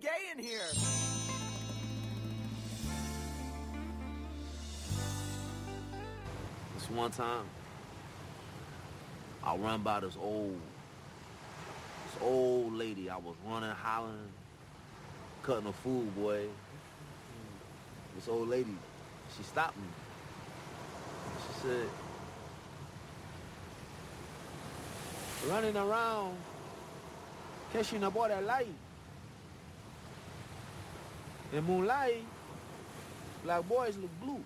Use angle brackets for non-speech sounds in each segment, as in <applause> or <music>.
gay in here. This one time, I run by this old, this old lady. I was running, hollering, cutting a fool, boy. This old lady, she stopped me. She said, running around, catching a boy that light. In moonlight, black boys look blue.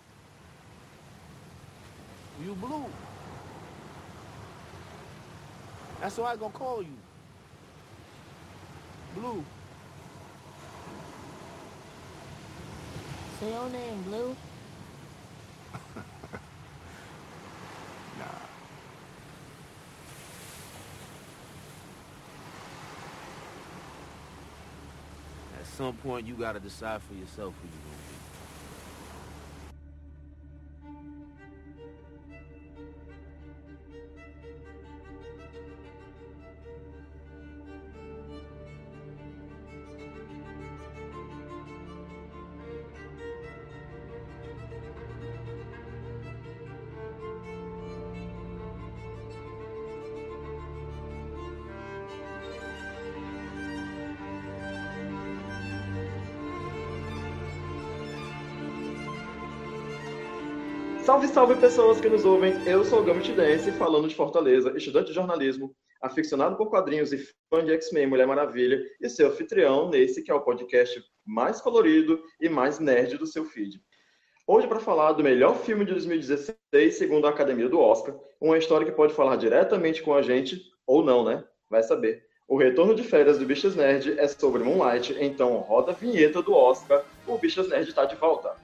You blue. That's why I gonna call you. Blue. Say your name, Blue. Some point, you gotta decide for yourself who you're gonna be. Salve, salve pessoas que nos ouvem. Eu sou o Gambit Dance, falando de Fortaleza, estudante de jornalismo, aficionado por quadrinhos e fã de X-Men Mulher Maravilha, e seu anfitrião nesse que é o podcast mais colorido e mais nerd do seu feed. Hoje, para falar do melhor filme de 2016, segundo a Academia do Oscar, uma história que pode falar diretamente com a gente, ou não, né? Vai saber. O retorno de férias do Bichas Nerd é sobre Moonlight, então roda a vinheta do Oscar, o Bichas Nerd está de volta.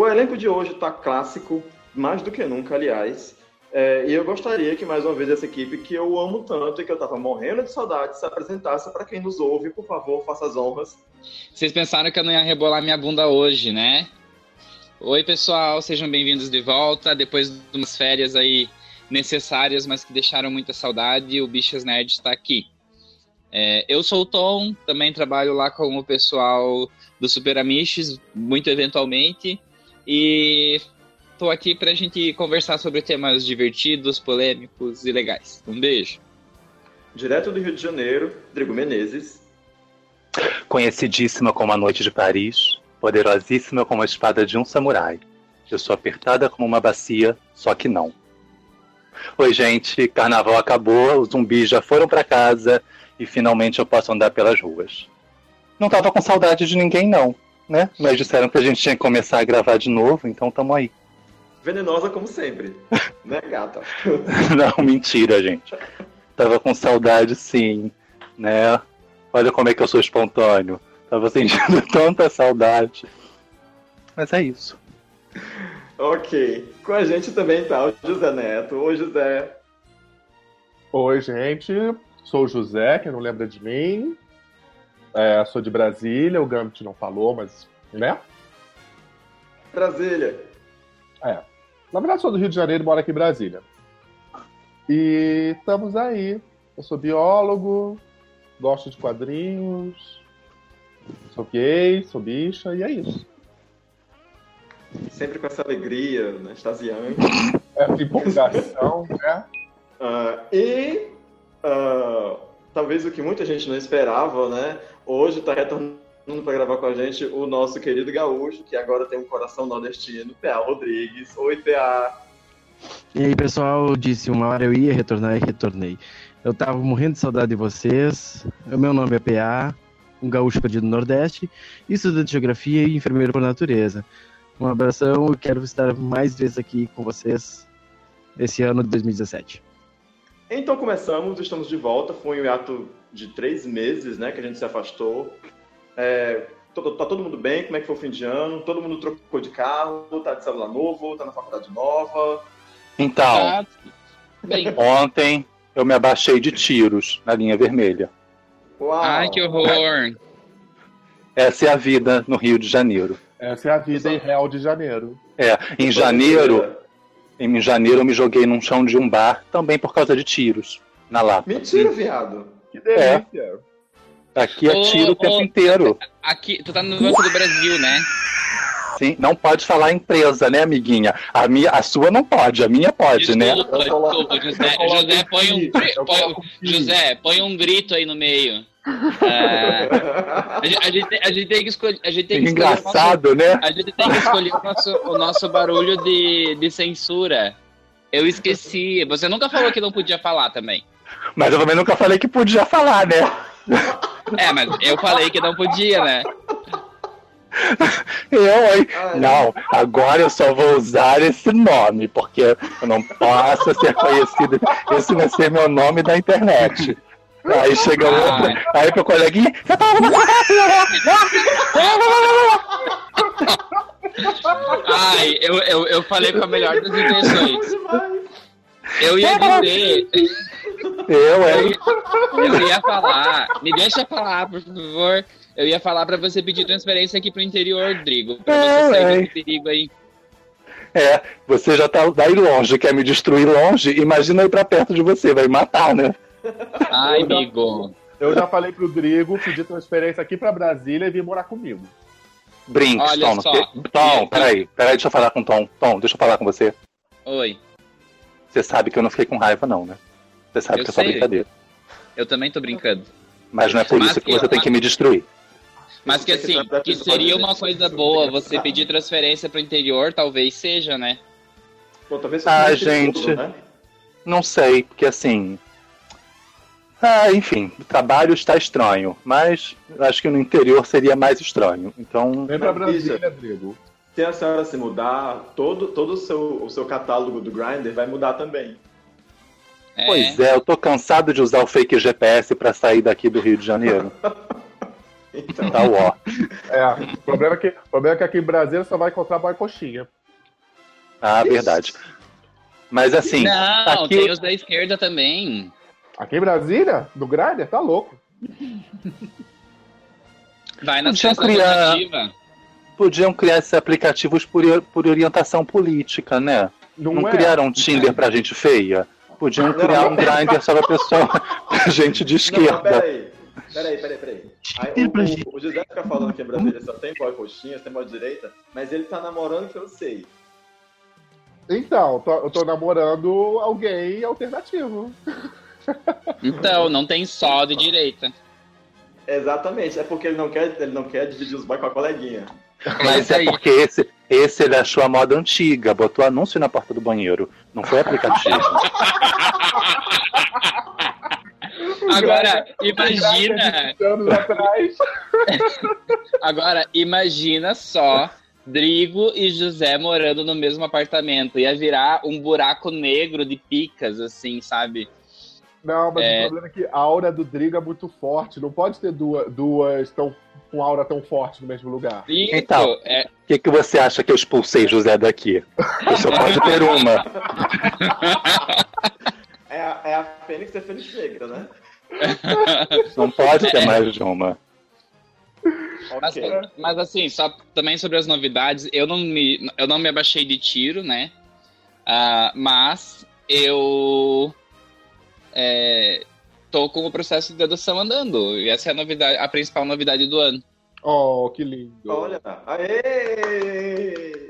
O elenco de hoje está clássico, mais do que nunca, aliás. É, e eu gostaria que mais uma vez essa equipe que eu amo tanto e que eu estava morrendo de saudade se apresentasse para quem nos ouve. Por favor, faça as honras. Vocês pensaram que eu não ia rebolar minha bunda hoje, né? Oi, pessoal, sejam bem-vindos de volta. Depois de umas férias aí necessárias, mas que deixaram muita saudade, o Bichas Nerd está aqui. É, eu sou o Tom, também trabalho lá com o pessoal do Super Amiches, muito eventualmente. E tô aqui pra gente conversar sobre temas divertidos, polêmicos e legais. Um beijo. Direto do Rio de Janeiro, Drigo Menezes. Conhecidíssima como a Noite de Paris, poderosíssima como a espada de um samurai. Eu sou apertada como uma bacia, só que não. Oi, gente, carnaval acabou, os zumbis já foram para casa e finalmente eu posso andar pelas ruas. Não tava com saudade de ninguém, não, né? Mas disseram que a gente tinha que começar a gravar de novo, então tamo aí. Venenosa como sempre, <laughs> né, gata? <laughs> Não, mentira, gente. Tava com saudade, sim, né? Olha como é que eu sou espontâneo. Tava sentindo <laughs> tanta saudade. Mas é isso. Ok. Com a gente também tá o José Neto. Oi, José. Oi, gente. Sou o José, quem não lembra de mim. É, sou de Brasília, o Gambit não falou, mas. né? Brasília. É. Na verdade, sou do Rio de Janeiro e moro aqui em Brasília. E estamos aí. Eu sou biólogo, gosto de quadrinhos, sou gay, sou bicha, e é isso. Sempre com essa alegria, né, extasiante. <laughs> Essa empolgação, né? Ah, e ah, talvez o que muita gente não esperava, né? Hoje está retornando para gravar com a gente o nosso querido gaúcho, que agora tem um coração nordestino, PA Rodrigues. Oi, PA. E aí, pessoal, disse uma hora eu ia retornar e retornei. Eu tava morrendo de saudade de vocês. O meu nome é PA, um gaúcho perdido no Nordeste, estudante de geografia e enfermeiro por natureza. Um abração e quero estar mais vezes aqui com vocês esse ano de 2017. Então começamos, estamos de volta. Foi um hiato de três meses, né, que a gente se afastou. É, tá, tá todo mundo bem? Como é que foi o fim de ano? Todo mundo trocou de carro? Tá de celular novo? Tá na faculdade nova? Então, Ah, bem, ontem eu me abaixei de tiros na linha vermelha. Uau. Ai, que horror. Essa é a vida no Rio de Janeiro. Essa é a vida em Real de Janeiro. É, em janeiro, em janeiro eu me joguei num chão de um bar, também por causa de tiros na lata. Mentira, viado. Que delícia. Aqui é Ô, tiro o tempo ô, inteiro. Aqui, tu tá no Banco do Brasil, né? Sim, não pode falar empresa, né, amiguinha? A, minha, a sua não pode, a minha pode, né? Desculpa, coloco- desculpa, José. José, põe um, põe-. José, põe um grito aí no meio. É, a, gente, a gente tem- a gente tem que escolher. A gente tem que escolher o nosso- Engraçado, né? A gente tem que escolher o nosso, o nosso barulho de, de censura. Eu esqueci. Você nunca falou que não podia falar também. Mas eu também nunca falei que podia falar, né? É, mas eu falei que não podia, né? Eu, hein? Ai, Não, agora eu só vou usar esse nome, porque eu não posso ser conhecido. Esse vai ser meu nome da internet. Aí chega outro, aí pro coleguinha, você tá Ai, eu, eu, eu falei com a melhor das intenções. Eu ia dizer. Eu, hein? Eu ia falar. Me deixa falar, por favor. Eu ia falar pra você pedir transferência aqui pro interior, Rodrigo. Pra você É, sair é. desse perigo aí. É, você já tá daí longe, quer me destruir longe, imagina ir pra perto de você, vai me matar, né? Ai, amigo. Eu já falei pro Drigo pedir transferência aqui pra Brasília e vir morar comigo. Brinks, Olha Tom. só. Tom, peraí, peraí, deixa eu falar com o Tom. Tom, deixa eu falar com você. Oi. Você sabe que eu não fiquei com raiva, não, né? Você sabe Eu que é só brincadeira. Eu também tô brincando. Mas não é por Mas isso que que- você tem que me destruir. Mas que assim, que isso seria uma coisa boa você pedir transferência pro interior, talvez seja, né? Pô, talvez Ah, gente. tudo, né? Não sei, porque assim. Ah, enfim, o trabalho está estranho, mas acho que no interior seria mais estranho. Então, Vem pra Brasília, Drigo. Se a senhora se mudar, todo, todo o, seu, o seu catálogo do Grindr vai mudar também. É. pois é, eu tô cansado de usar o fake GPS para sair daqui do Rio de Janeiro. <laughs> Então, Tá ó. É, o problema é que, o problema é que aqui em Brasília só vai encontrar boy coxinha. Ah, verdade. Mas assim, Não, aqui- tem os da esquerda também. Aqui em Brasília, no Grindr, tá louco. Vai na Podia festa criar- podiam criar esses aplicativos por, por orientação política, né? Não, Não é. criaram um Tinder pra gente feia? Podiam Não, criar não. um Grindr só pra pessoa, <laughs> pra gente de Não, esquerda. peraí. Peraí, peraí, peraí. Aí, o, o, o José fica falando que em Brasília só tem boy coxinha, tem boy direita, mas ele tá namorando que eu sei. Então, tô- eu tô namorando alguém alternativo. <laughs> Então, não tem só de direita. Exatamente, é porque ele não quer, ele não quer dividir os boy com a coleguinha. Mas é aí. porque esse, esse ele achou a moda antiga, botou anúncio na porta do banheiro. Não foi aplicativo. <laughs> Agora, imagina. <laughs> Agora, imagina só Drigo e José morando no mesmo apartamento. Ia virar um buraco negro de picas, assim, sabe? Não, mas É. o problema é que a aura do Drigo é muito forte. Não pode ter duas, duas tão, com aura tão forte no mesmo lugar. Isso, Então. é, O que, que você acha que eu expulsei José daqui? Eu só pode ter uma. <laughs> É a, é a Fênix e a Fênix Negra, né? <laughs> Não pode ter mais de uma. Mas, Ok. mas assim, só também sobre as novidades, eu não me, eu não me abaixei de tiro, né? Ah, mas eu é, tô com o processo de adoção andando. E essa é a novidade, a principal novidade do ano. Oh, que lindo. Olha, aê!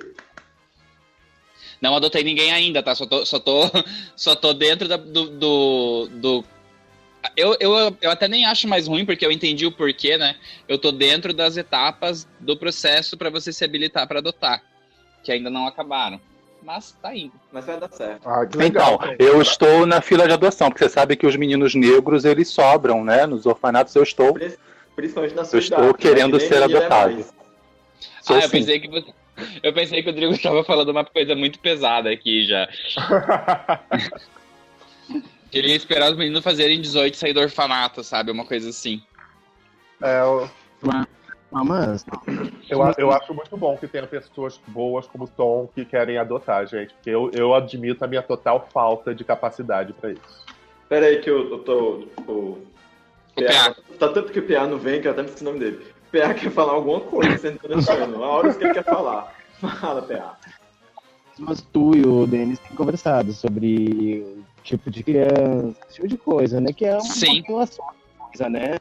Não adotei ninguém ainda, tá? Só tô, só tô, <laughs> só tô dentro da- do. do, do- Eu, eu, eu até nem acho mais ruim, porque eu entendi o porquê, né? Eu tô dentro das etapas do processo para você se habilitar para adotar, que ainda não acabaram. Mas tá indo. Mas vai dar certo. Ah. Então, eu estou na fila de adoção, porque você sabe que os meninos negros, eles sobram, né? Nos orfanatos eu estou. Principalmente na sua Eu estou idade, querendo né? Que nem ser é adotado. Sou ah, eu pensei que você. Eu pensei que o Rodrigo estava falando uma coisa muito pesada aqui já. <laughs> Queria esperar os meninos fazerem 18 e sair do orfanato, sabe? Uma coisa assim. É, eu, Ah, mas eu, eu acho muito bom que tenha pessoas boas como o Tom que querem adotar, gente. Porque eu, eu admito a minha total falta de capacidade pra isso. Pera aí que eu, eu tô. O, O PA. Tá tanto que o PA não vem que eu até me esqueci o nome dele. O PA quer falar alguma coisa, você não tá. A hora que ele quer falar. Fala, PA. Mas tu e o Denis têm conversado sobre o tipo de criança, esse tipo de coisa, né? Que é uma Sim. relação coisa, né?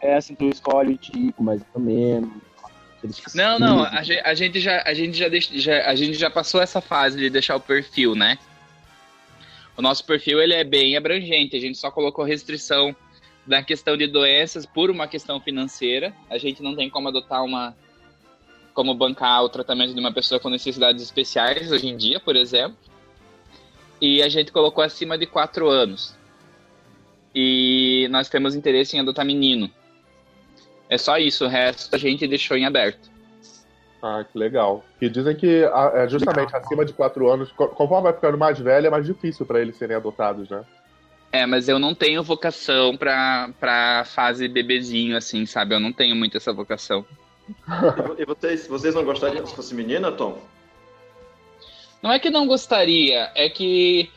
É assim, tu escolhe o tipo, mais ou menos. Não, não, a gente, a gente já, a gente já, deix- já- a gente já passou essa fase de deixar o perfil, né? O nosso perfil ele é bem abrangente, a gente só colocou restrição da questão de doenças por uma questão financeira. A gente não tem como adotar uma como bancar o tratamento de uma pessoa com necessidades especiais hoje em dia, por exemplo. E a gente colocou acima de 4 anos. E nós temos interesse em adotar menino. É só isso, o resto a gente deixou em aberto. Ah, que legal. E dizem que é, justamente acima de 4 anos, co- conforme vai ficando mais velho, é mais difícil pra eles serem adotados, né? É, mas eu não tenho vocação pra, pra fase bebezinho, assim, sabe? Eu não tenho muito essa vocação. E vocês, vocês não gostariam se fosse menina, Tom? Não é que não gostaria, é que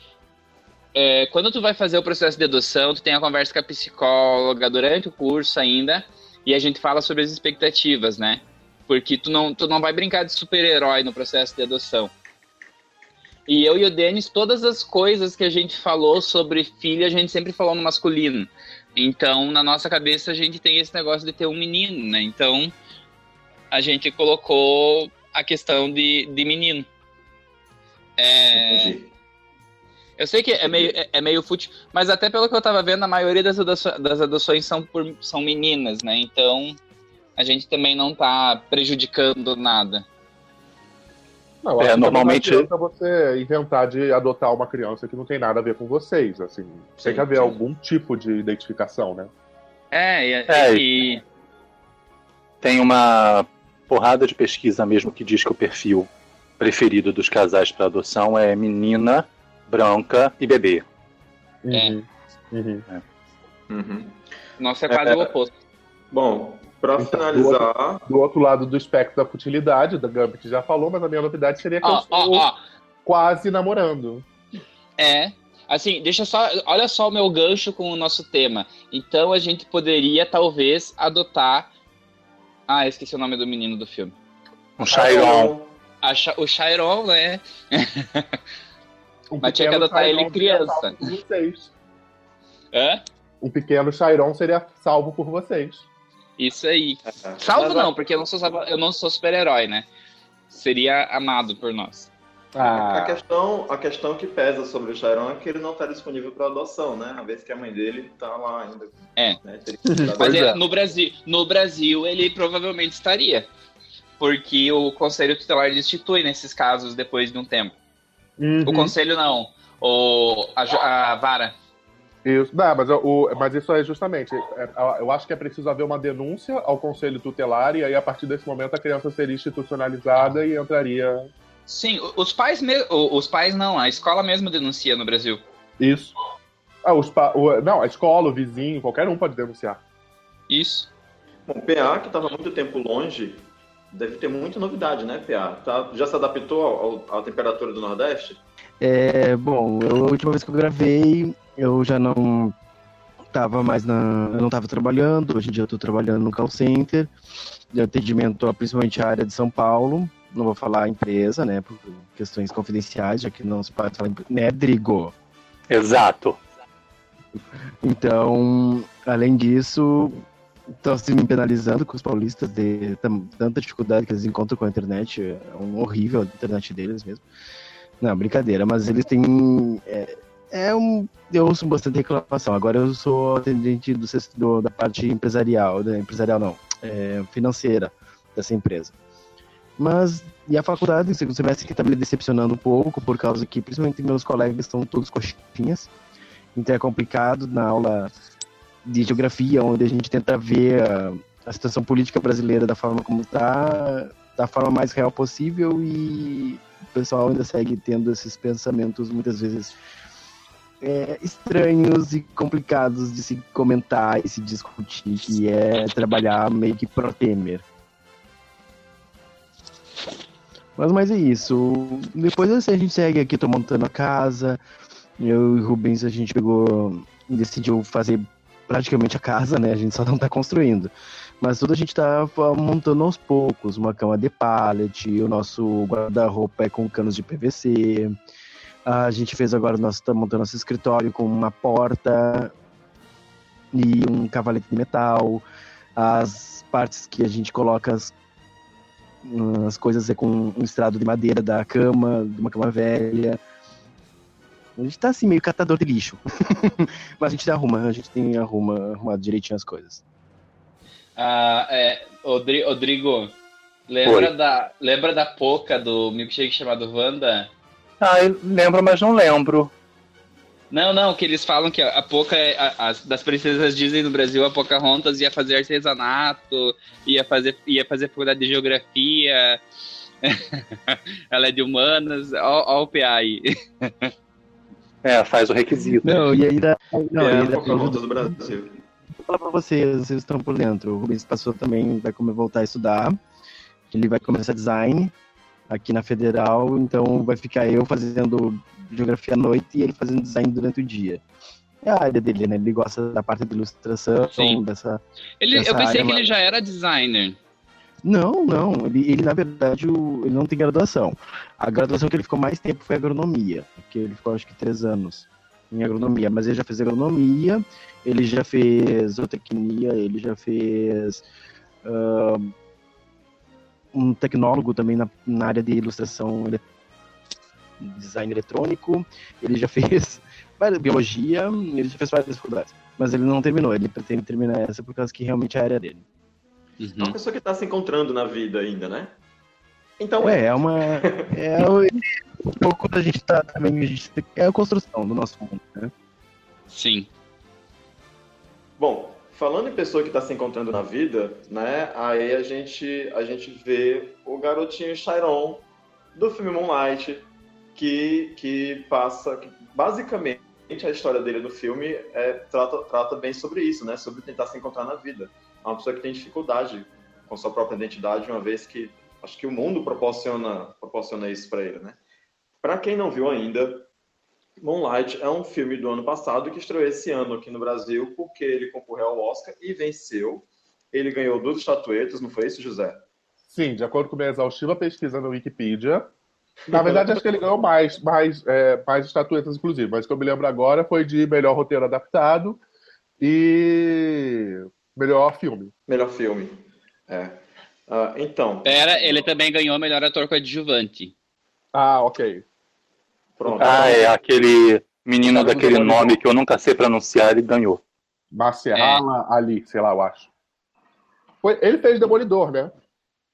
é, quando tu vai fazer o processo de adoção, tu tem a conversa com a psicóloga durante o curso ainda, e a gente fala sobre as expectativas, né? Porque tu não, tu não vai brincar de super-herói no processo de adoção. E eu e o Denis, todas as coisas que a gente falou sobre filho, a gente sempre falou no masculino. Então, na nossa cabeça, a gente tem esse negócio de ter um menino, né? Então, a gente colocou a questão de, de menino. É. eu sei que é meio, é, é meio fútil, mas até pelo que eu tava vendo, a maioria das, adoço- das adoções são, por, são meninas, né? Então a gente também não tá prejudicando nada. Não, eu É, acho que normalmente- não você inventar de adotar uma criança que não tem nada a ver com vocês, assim. Tem Sim, que haver sim. algum tipo de identificação, né? É, e, É, e- Tem uma porrada de pesquisa mesmo que diz que o perfil preferido dos casais para adoção é menina, branca e bebê. Uhum. Uhum. Uhum. nosso é quase o oposto. Bom, pra Então, finalizar, Do outro lado do espectro da futilidade, da Gambit já falou, mas a minha novidade seria que Ó, eu estou ó, quase namorando. É. Assim, deixa só. Olha só o meu gancho com o nosso tema. Então a gente poderia, talvez, adotar. Ah, esqueci o nome do menino do filme. Um Chiron. A o Chiron, né? <laughs> Um Mas tinha que pequeno adotar ele Chiron criança. salvo por vocês. Hã? Um pequeno Chiron seria salvo por vocês. Isso aí. Salvo Mas, não, porque eu não sou, salva- eu não sou super-herói, né? Seria amado por nós. A Ah, questão, a questão que pesa sobre o Chiron é que ele não está disponível para adoção, né? A vez que a mãe dele está lá ainda. É. Né? Dar- <laughs> Mas é, é. no, Brasil, no Brasil ele provavelmente estaria. Porque o Conselho Tutelar destitui nesses casos depois de um tempo. Uhum. O Conselho não. O, a, a vara. Isso, não, mas, o, mas isso é justamente. é, eu acho que é preciso haver uma denúncia ao conselho tutelar, e aí a partir desse momento a criança seria institucionalizada e entraria. Sim, o- os pais me- os pais não, a escola mesmo denuncia no Brasil. Isso. Ah, os pa- o- não, a escola, o vizinho, qualquer um pode denunciar. Isso. Bom, o PA, que estava muito tempo longe, deve ter muita novidade, né, PA? Tá, já se adaptou ao- ao- à temperatura do Nordeste? É, bom, eu- a última vez que eu gravei, eu já não tava mais na. Eu não tava trabalhando, hoje em dia eu tô trabalhando no call center, de atendimento a principalmente a área de São Paulo. Não vou falar a empresa, né? Por questões confidenciais, já que não se pode falar em... né, Drigo? Exato. Então, além disso, estão se me penalizando com os paulistas de tanta dificuldade que eles encontram com a internet. É um horrível a internet deles mesmo. Não, brincadeira, mas eles têm. É, é um. Eu ouço bastante reclamação. Agora eu sou atendente do, do- da parte empresarial, da empresarial não, é, financeira dessa empresa. Mas, e a faculdade, no segundo semestre, que está me decepcionando um pouco, por causa que, principalmente, meus colegas estão todos coxinhas. Então é complicado na aula de geografia, onde a gente tenta ver a, a situação política brasileira da forma como está, da forma mais real possível e o pessoal ainda segue tendo esses pensamentos muitas vezes é, estranhos e complicados de se comentar e se discutir, que é trabalhar meio que pro Temer. Mas, mas é isso. Depois assim, a gente segue aqui, tô montando a casa. Eu e o Rubens, a gente pegou decidiu fazer praticamente a casa, né? A gente só não tá construindo. Mas tudo a gente tá montando aos poucos. Uma cama de pallet, o nosso guarda-roupa é com canos de PVC. A gente fez agora, nós estamos montando nosso escritório com uma porta e um cavalete de metal. As partes que a gente coloca as, as coisas é com um estrado de madeira da cama, de uma cama velha. A gente tá assim, meio catador de lixo. <laughs> Mas a gente arruma, a gente tem arruma, arrumado direitinho as coisas. Ah, é, Rodrigo, lembra da, lembra da Poca do milkshake chamado Wanda? Ah, eu lembro, mas não lembro. Não, não, que eles falam que a Poca, é, das princesas Disney no Brasil, a Pocahontas ia fazer artesanato, ia fazer, ia fazer faculdade de geografia, <laughs> ela é de humanas, ó, ó o PA aí. <laughs> É, faz o requisito. Não, e ainda. Não, é, ainda do Brasil. Vou falar pra vocês, vocês estão por dentro. O Rubens passou também, vai como voltar a estudar. Ele vai começar design aqui na Federal, então vai ficar eu fazendo geografia à noite e ele fazendo design durante o dia. É a área dele, né? Ele gosta da parte de ilustração, Sim. dessa. Ele, Essa eu pensei área que ele já era designer. Não, não. Ele, ele na verdade, o- ele não tem graduação. A graduação que ele ficou mais tempo foi agronomia, porque ele ficou acho que três anos em agronomia. Mas ele já fez agronomia, ele já fez zootecnia, ele já fez ah, um tecnólogo também na, na área de ilustração, ele- design eletrônico. Ele já <laughs> fez biologia, ele já fez várias faculdades. Mas ele não terminou. Ele pretende terminar essa por causa que realmente é a área dele. É uma Uhum. pessoa que tá se encontrando na vida ainda, né? Então, é. É, é uma. É <laughs> o- um pouco da gente tá também. A gente, é a construção do nosso mundo, né? Sim. Bom, falando em pessoa que está se encontrando na vida, né? Aí a gente, a gente vê o garotinho Chiron do filme Moonlight, que, que passa. Que basicamente, a história dele no filme é, trata, trata bem sobre isso, né? Sobre tentar se encontrar na vida. É uma pessoa que tem dificuldade com sua própria identidade, uma vez que acho que o mundo proporciona, proporciona isso para ele, né? Para quem não viu ainda, Moonlight é um filme do ano passado que estreou esse ano aqui no Brasil porque ele concorreu ao Oscar e venceu. Ele ganhou duas estatuetas, não foi isso, José? Sim, de acordo com minha exaustiva pesquisa na Wikipedia. Na verdade, acho que ele ganhou mais, mais, é, mais estatuetas, inclusive. Mas o que eu me lembro agora foi de melhor roteiro adaptado e melhor filme. Melhor filme. É. Ah, então, Pera, ele também ganhou melhor ator coadjuvante. Ah, ok. pronto. Ah, é aquele menino Tá daquele nome que eu nunca sei pronunciar, ele ganhou. Marciala Ali, sei lá, eu acho. Foi, ele fez Demolidor, né?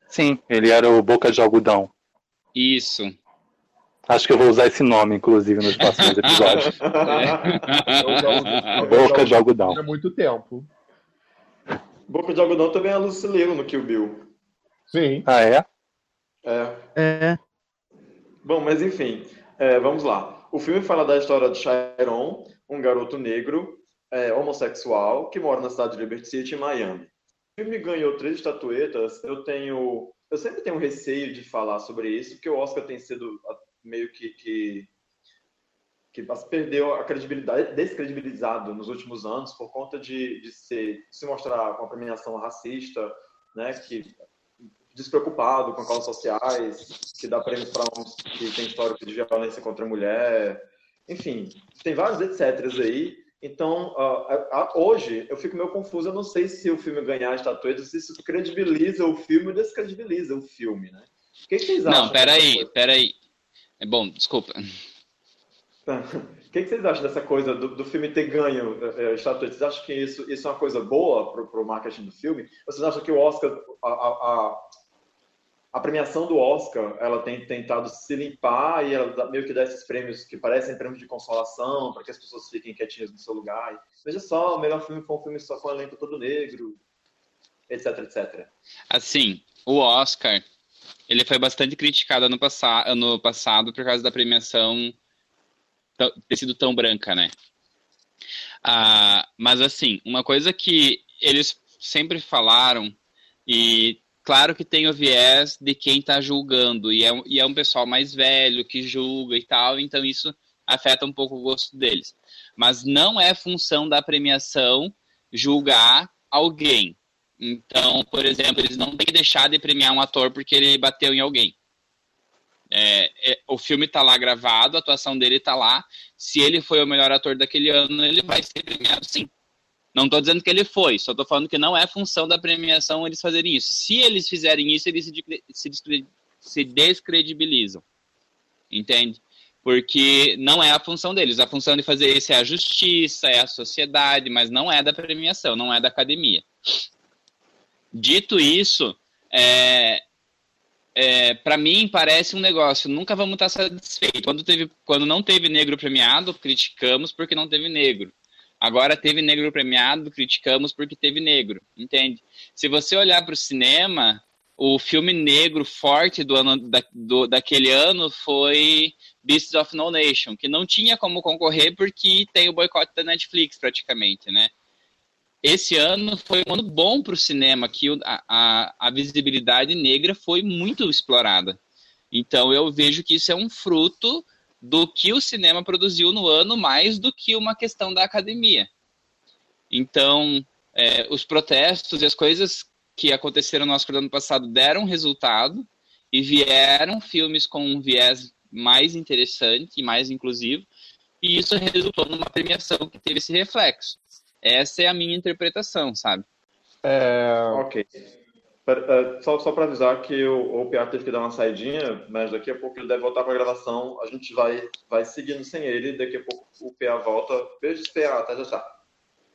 Sim, ele era o Boca de Algodão. Isso. Acho que eu vou usar esse nome, inclusive, nos próximos <laughs> episódios. <laughs> Boca de Algodão. Há muito tempo. Boca de Algodão também é Liu no Kill Bill. Sim. Ah, é? É. É. Bom, mas enfim, é, vamos lá. O filme fala da história de Chiron, um garoto negro, é, homossexual, que mora na cidade de Liberty City, em Miami. O filme ganhou três estatuetas. Eu tenho, eu sempre tenho receio de falar sobre isso, porque o Oscar tem sido meio que, que que perdeu a credibilidade, descredibilizado nos últimos anos por conta de, de se, se mostrar com uma premiação racista, né, que despreocupado com causas sociais, que dá prêmios para uns que tem histórico de violência contra a mulher, enfim, tem vários etc aí. Então, uh, uh, hoje eu fico meio confuso, eu não sei se o filme ganhar a estatueta, se isso credibiliza o filme ou descredibiliza o filme, né? O que, que vocês acham? Não, peraí, peraí. É bom, desculpa. Tá. <laughs> O que, vocês acham dessa coisa do, do filme ter ganho é, estatueta? Vocês acham que isso, isso é uma coisa boa para o marketing do filme? Vocês acham que o Oscar, a, a, a, premiação do Oscar, ela tem tentado se limpar e ela meio que dá esses prêmios que parecem prêmios de consolação para que as pessoas fiquem quietinhas no seu lugar? Veja só, o melhor filme foi um filme só com elenco todo negro, etc, etc. Assim, o Oscar, ele foi bastante criticado ano, passa ano passado por causa da premiação ter sido tão branca, né? Ah, mas assim, uma coisa que eles sempre falaram, e claro que tem o viés de quem tá julgando, e é, e é um pessoal mais velho que julga e tal, então isso afeta um pouco o gosto deles. Mas não é função da premiação julgar alguém. Então, por exemplo, eles não têm que deixar de premiar um ator porque ele bateu em alguém. É, é, o filme está lá gravado, a atuação dele está lá. Se ele foi o melhor ator daquele ano, ele vai ser premiado sim. Não estou dizendo que ele foi, só estou falando que não é função da premiação eles fazerem isso. Se eles fizerem isso, eles se, se descredibilizam. Entende? Porque não é a função deles. A função de fazer isso é a justiça, é a sociedade, mas não é da premiação, não é da academia. Dito isso, é, é, para mim parece um negócio, nunca vamos estar satisfeitos. Quando, teve, quando não teve negro premiado, criticamos porque não teve negro. Agora teve negro premiado, criticamos porque teve negro, entende? Se você olhar para o cinema, o filme negro forte do ano da, do, daquele ano foi Beasts of No Nation, que não tinha como concorrer porque tem o boicote da Netflix praticamente, né? Esse ano foi um ano bom para o cinema, que a, a, a, visibilidade negra foi muito explorada. Então eu vejo que isso é um fruto do que o cinema produziu no ano, mais do que uma questão da academia. Então, é, os protestos e as coisas que aconteceram no Oscar do ano passado deram resultado e vieram filmes com um viés mais interessante e mais inclusivo, e isso resultou numa premiação que teve esse reflexo. Essa é a minha interpretação, sabe? É... Ok. Uh, só só para avisar que o, o Piar teve que dar uma saidinha, mas daqui a pouco ele deve voltar para a gravação. A gente vai, vai seguindo sem ele. Daqui a pouco o PA volta. Beijo, PA. Até já está.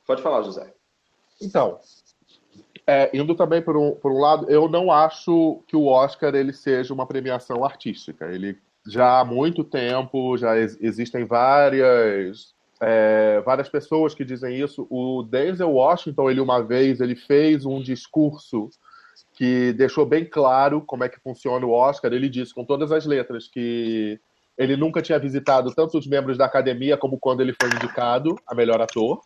Pode falar, José. Então, é, indo também por um, por um lado, eu não acho que o Oscar ele seja uma premiação artística. Ele já há muito tempo já ex existem várias é, várias pessoas que dizem isso. O Denzel Washington, ele uma vez, ele fez um discurso que deixou bem claro como é que funciona o Oscar. Ele disse com todas as letras que ele nunca tinha visitado tanto os membros da academia como quando ele foi indicado a melhor ator.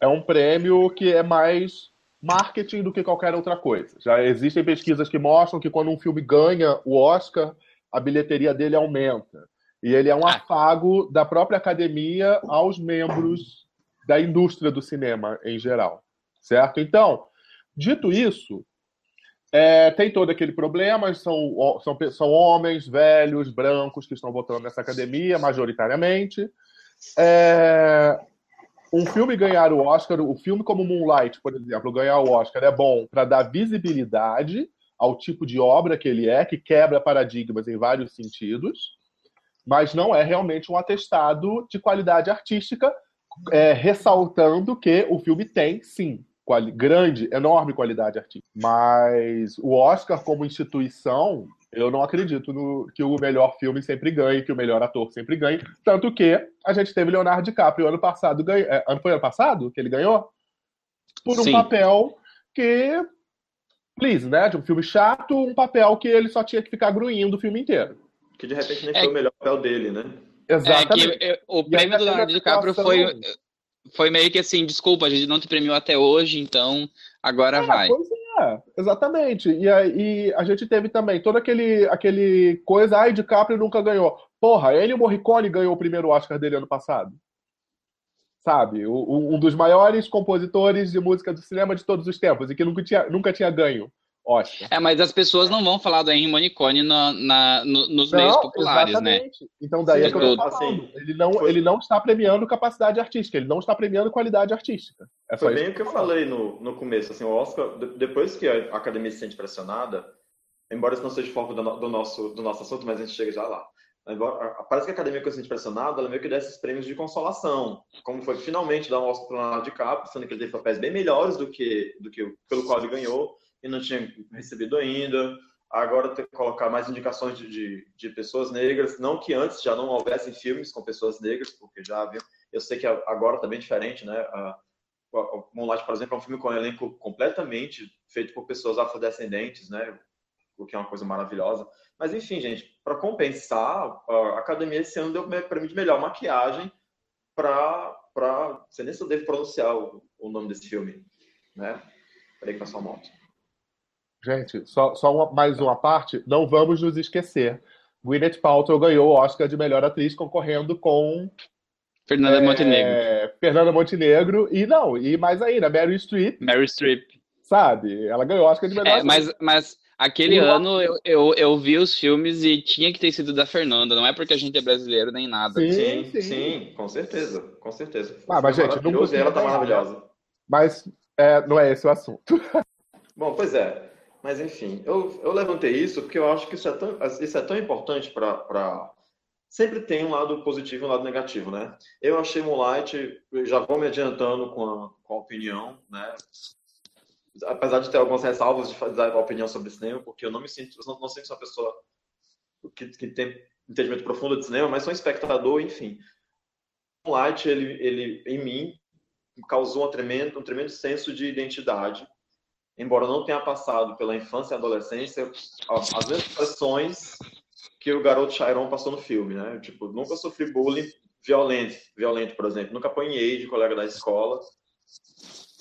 É um prêmio que é mais marketing do que qualquer outra coisa. Já existem pesquisas que mostram que quando um filme ganha o Oscar, a bilheteria dele aumenta. E ele é um ah. afago da própria academia aos membros da indústria do cinema em geral, certo? Então, dito isso, é, tem todo aquele problema, são, são, são homens velhos, brancos, que estão votando nessa academia, majoritariamente. É, um filme ganhar o Oscar, o filme como Moonlight, por exemplo, ganhar o Oscar é bom para dar visibilidade ao tipo de obra que ele é, que quebra paradigmas em vários sentidos mas não é realmente um atestado de qualidade artística, é, ressaltando que o filme tem, sim, grande, enorme qualidade artística. Mas o Oscar, como instituição, eu não acredito no, que o melhor filme sempre ganhe, que o melhor ator sempre ganhe. Tanto que a gente teve Leonardo DiCaprio ano passado, ganha, é, foi ano passado que ele ganhou? Por um Sim. papel que. Please, né? De um filme chato, um papel que ele só tinha que ficar gruindo o filme inteiro. Que de repente nem é, foi o melhor papel dele, né? Exatamente. É que, o prêmio do Leonardo DiCaprio foi, foi meio que assim, desculpa, a gente não te premiou até hoje, então agora é, vai. Pois é, exatamente. E aí a gente teve também todo aquele, aquele coisa, ai, DiCaprio nunca ganhou. Porra, ele e o Morricone ganhou o primeiro Oscar dele ano passado. Sabe? O, um dos maiores compositores de música do cinema de todos os tempos e que nunca tinha, nunca tinha ganho. Oscar. É, mas as pessoas não vão falar do Henry Monicone na, na, no, nos não, meios populares, né? exatamente. né? Então daí Sim, é que eu tô falando. Ele não, ele não está premiando capacidade artística, ele não está premiando qualidade artística. É Foi bem o que eu falei no, no começo, assim, o Oscar, depois que a academia se sente pressionada, embora isso não seja foco do, do, nosso, do nosso assunto, mas a gente chega já lá. Embora, parece que a academia, quando se sente pressionada, ela meio que dá esses prêmios de consolação, como foi finalmente dar um Oscar para o Leonardo DiCaprio, sendo que ele teve papéis bem melhores do que, do que pelo qual ele ganhou, e não tinha recebido ainda. Agora tem que colocar mais indicações de, de, de, pessoas negras, não que antes já não houvessem filmes com pessoas negras, porque já havia. Eu sei que agora também tá é diferente, né? O Moonlight, por exemplo, é um filme com um elenco completamente feito por pessoas afrodescendentes, né? O que é uma coisa maravilhosa. Mas enfim, gente, para compensar, a academia esse ano deu prêmio de melhor maquiagem para para, você nem se eu devo pronunciar o, o, nome desse filme, né? Peraí que a moto. Gente, só, só uma, mais uma parte, não vamos nos esquecer. Gwyneth Paltrow ganhou o Oscar de melhor atriz concorrendo com Fernanda é, Montenegro. Fernanda Montenegro. E não, e mais ainda, Meryl Streep, Mary Streep. sabe? Ela ganhou Oscar de melhor É, atriz. mas, mas aquele ano eu, eu, eu vi os filmes e tinha que ter sido da Fernanda. Não é porque a gente é brasileiro nem nada. Sim, Sim, sim. sim, com certeza, com certeza. Ah, mas, gente, Maravilhoso, nunca e ela tá maravilhosa. Mas é, não é esse o assunto. Bom, pois é. Mas enfim, eu, eu levantei isso porque eu acho que isso é tão, isso é tão importante para. Sempre tem um lado positivo e um lado negativo, né? Eu achei Moonlight, já vou me adiantando com a, com a opinião, né? Apesar de ter algumas ressalvas de fazer a opinião sobre cinema, porque eu não me sinto, eu não, não sinto uma pessoa que, que tem entendimento profundo de cinema, mas sou um espectador, enfim. Moonlight, ele, ele em mim, causou um tremendo, um tremendo senso de identidade embora não tenha passado pela infância e adolescência, as as mesmas pressões que o garoto Chiron passou no filme, né? Tipo, nunca sofri bullying violento, violento, por exemplo. Nunca apanhei de colega da escola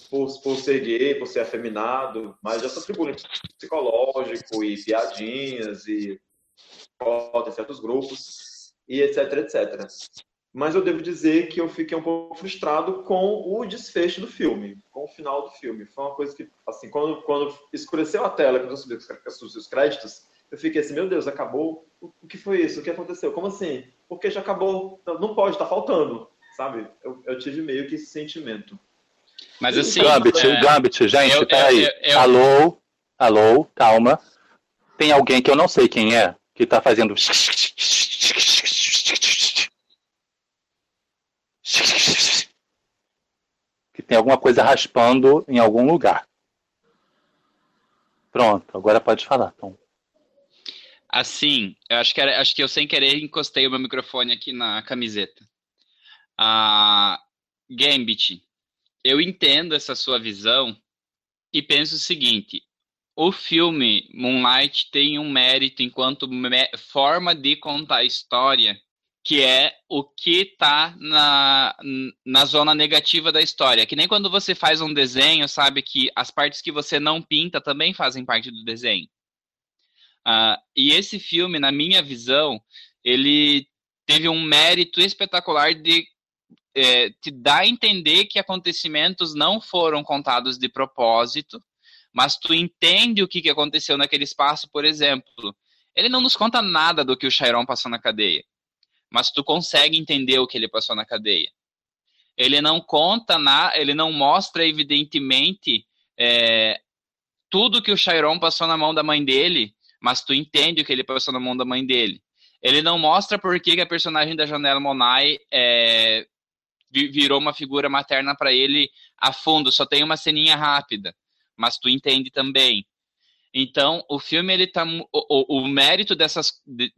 por, por ser gay, por ser afeminado, mas já sofri bullying psicológico e piadinhas e em certos grupos e etc, etc. Mas eu devo dizer que eu fiquei um pouco frustrado com o desfecho do filme, com o final do filme. Foi uma coisa que, assim, quando, quando escureceu a tela, quando eu subi os os créditos, eu fiquei assim, meu Deus, acabou? O o que foi isso? O que aconteceu? Como assim? Porque já acabou, não pode, tá faltando, sabe? Eu, eu tive meio que esse sentimento. Mas assim. Gambit, é, Gambit, gente, eu- peraí. eu- eu- Alô, alô, calma. Tem alguém que eu não sei quem é, que tá fazendo. Tem alguma coisa raspando em algum lugar. Pronto, agora pode falar, Tom. Assim, eu acho que, era, acho que eu sem querer encostei o meu microfone aqui na camiseta. Ah, Gambit, eu entendo essa sua visão e penso o seguinte: o filme Moonlight tem um mérito enquanto forma de contar a história, que é o que está na, na zona negativa da história. Que nem quando você faz um desenho, sabe que as partes que você não pinta também fazem parte do desenho. Ah, e esse filme, na minha visão, ele teve um mérito espetacular de é, te dar a entender que acontecimentos não foram contados de propósito, mas tu entende o que, que aconteceu naquele espaço, por exemplo. Ele não nos conta nada do que o Chiron passou na cadeia, mas tu consegue entender o que ele passou na cadeia. Ele não conta na, ele não mostra evidentemente é, tudo que o Chiron passou na mão da mãe dele, mas tu entende o que ele passou na mão da mãe dele. Ele não mostra por que, a personagem da Janela Monai é, vi- virou uma figura materna para ele a fundo, só tem uma ceninha rápida, mas tu entende também. Então, o filme ele tá o, o, mérito dessas de-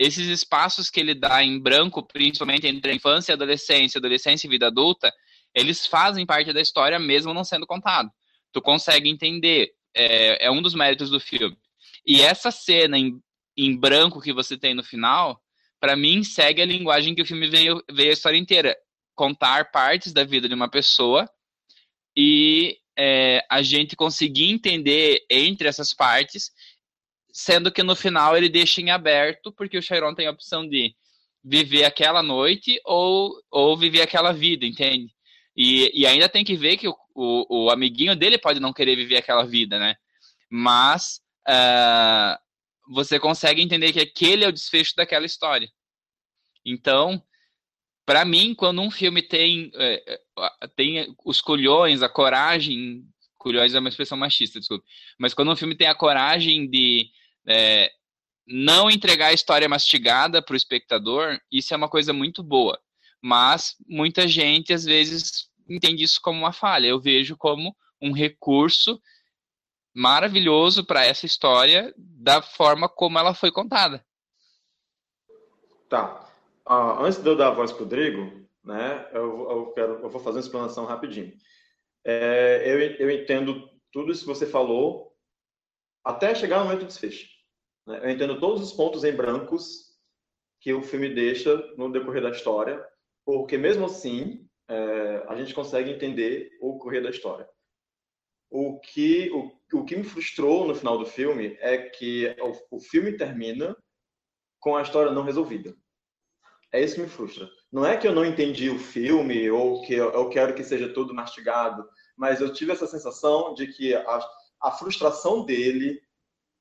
esses espaços que ele dá em branco, principalmente entre a infância e a adolescência, adolescência e vida adulta, eles fazem parte da história mesmo não sendo contado. Tu consegue entender, é, é um dos méritos do filme. E essa cena em, em branco que você tem no final, para mim segue a linguagem que o filme veio, veio a história inteira, contar partes da vida de uma pessoa e é, a gente conseguir entender entre essas partes, sendo que no final ele deixa em aberto, porque o Chiron tem a opção de viver aquela noite ou, ou viver aquela vida, entende? E, e ainda tem que ver que o, o, o amiguinho dele pode não querer viver aquela vida, né? Mas ah, você consegue entender que aquele é o desfecho daquela história. Então, para mim, quando um filme tem, é, é, tem os culhões, a coragem, culhões é uma expressão machista, desculpa, mas quando um filme tem a coragem de é, não entregar a história mastigada para o espectador, isso é uma coisa muito boa. Mas muita gente, às vezes, entende isso como uma falha. Eu vejo como um recurso maravilhoso para essa história da forma como ela foi contada. Tá. Ah, antes de eu dar a voz pro Rodrigo, né, eu, eu, quero, eu vou fazer uma explanação rapidinho. É, eu, eu entendo tudo isso que você falou até chegar no momento do desfecho. Né? Eu entendo todos os pontos em brancos que o filme deixa no decorrer da história, porque mesmo assim é, a gente consegue entender o correr da história. O que, o, o que me frustrou no final do filme é que o, o filme termina com a história não resolvida. É isso que me frustra. Não é que eu não entendi o filme ou que eu quero que seja tudo mastigado, mas eu tive essa sensação de que a, a frustração dele,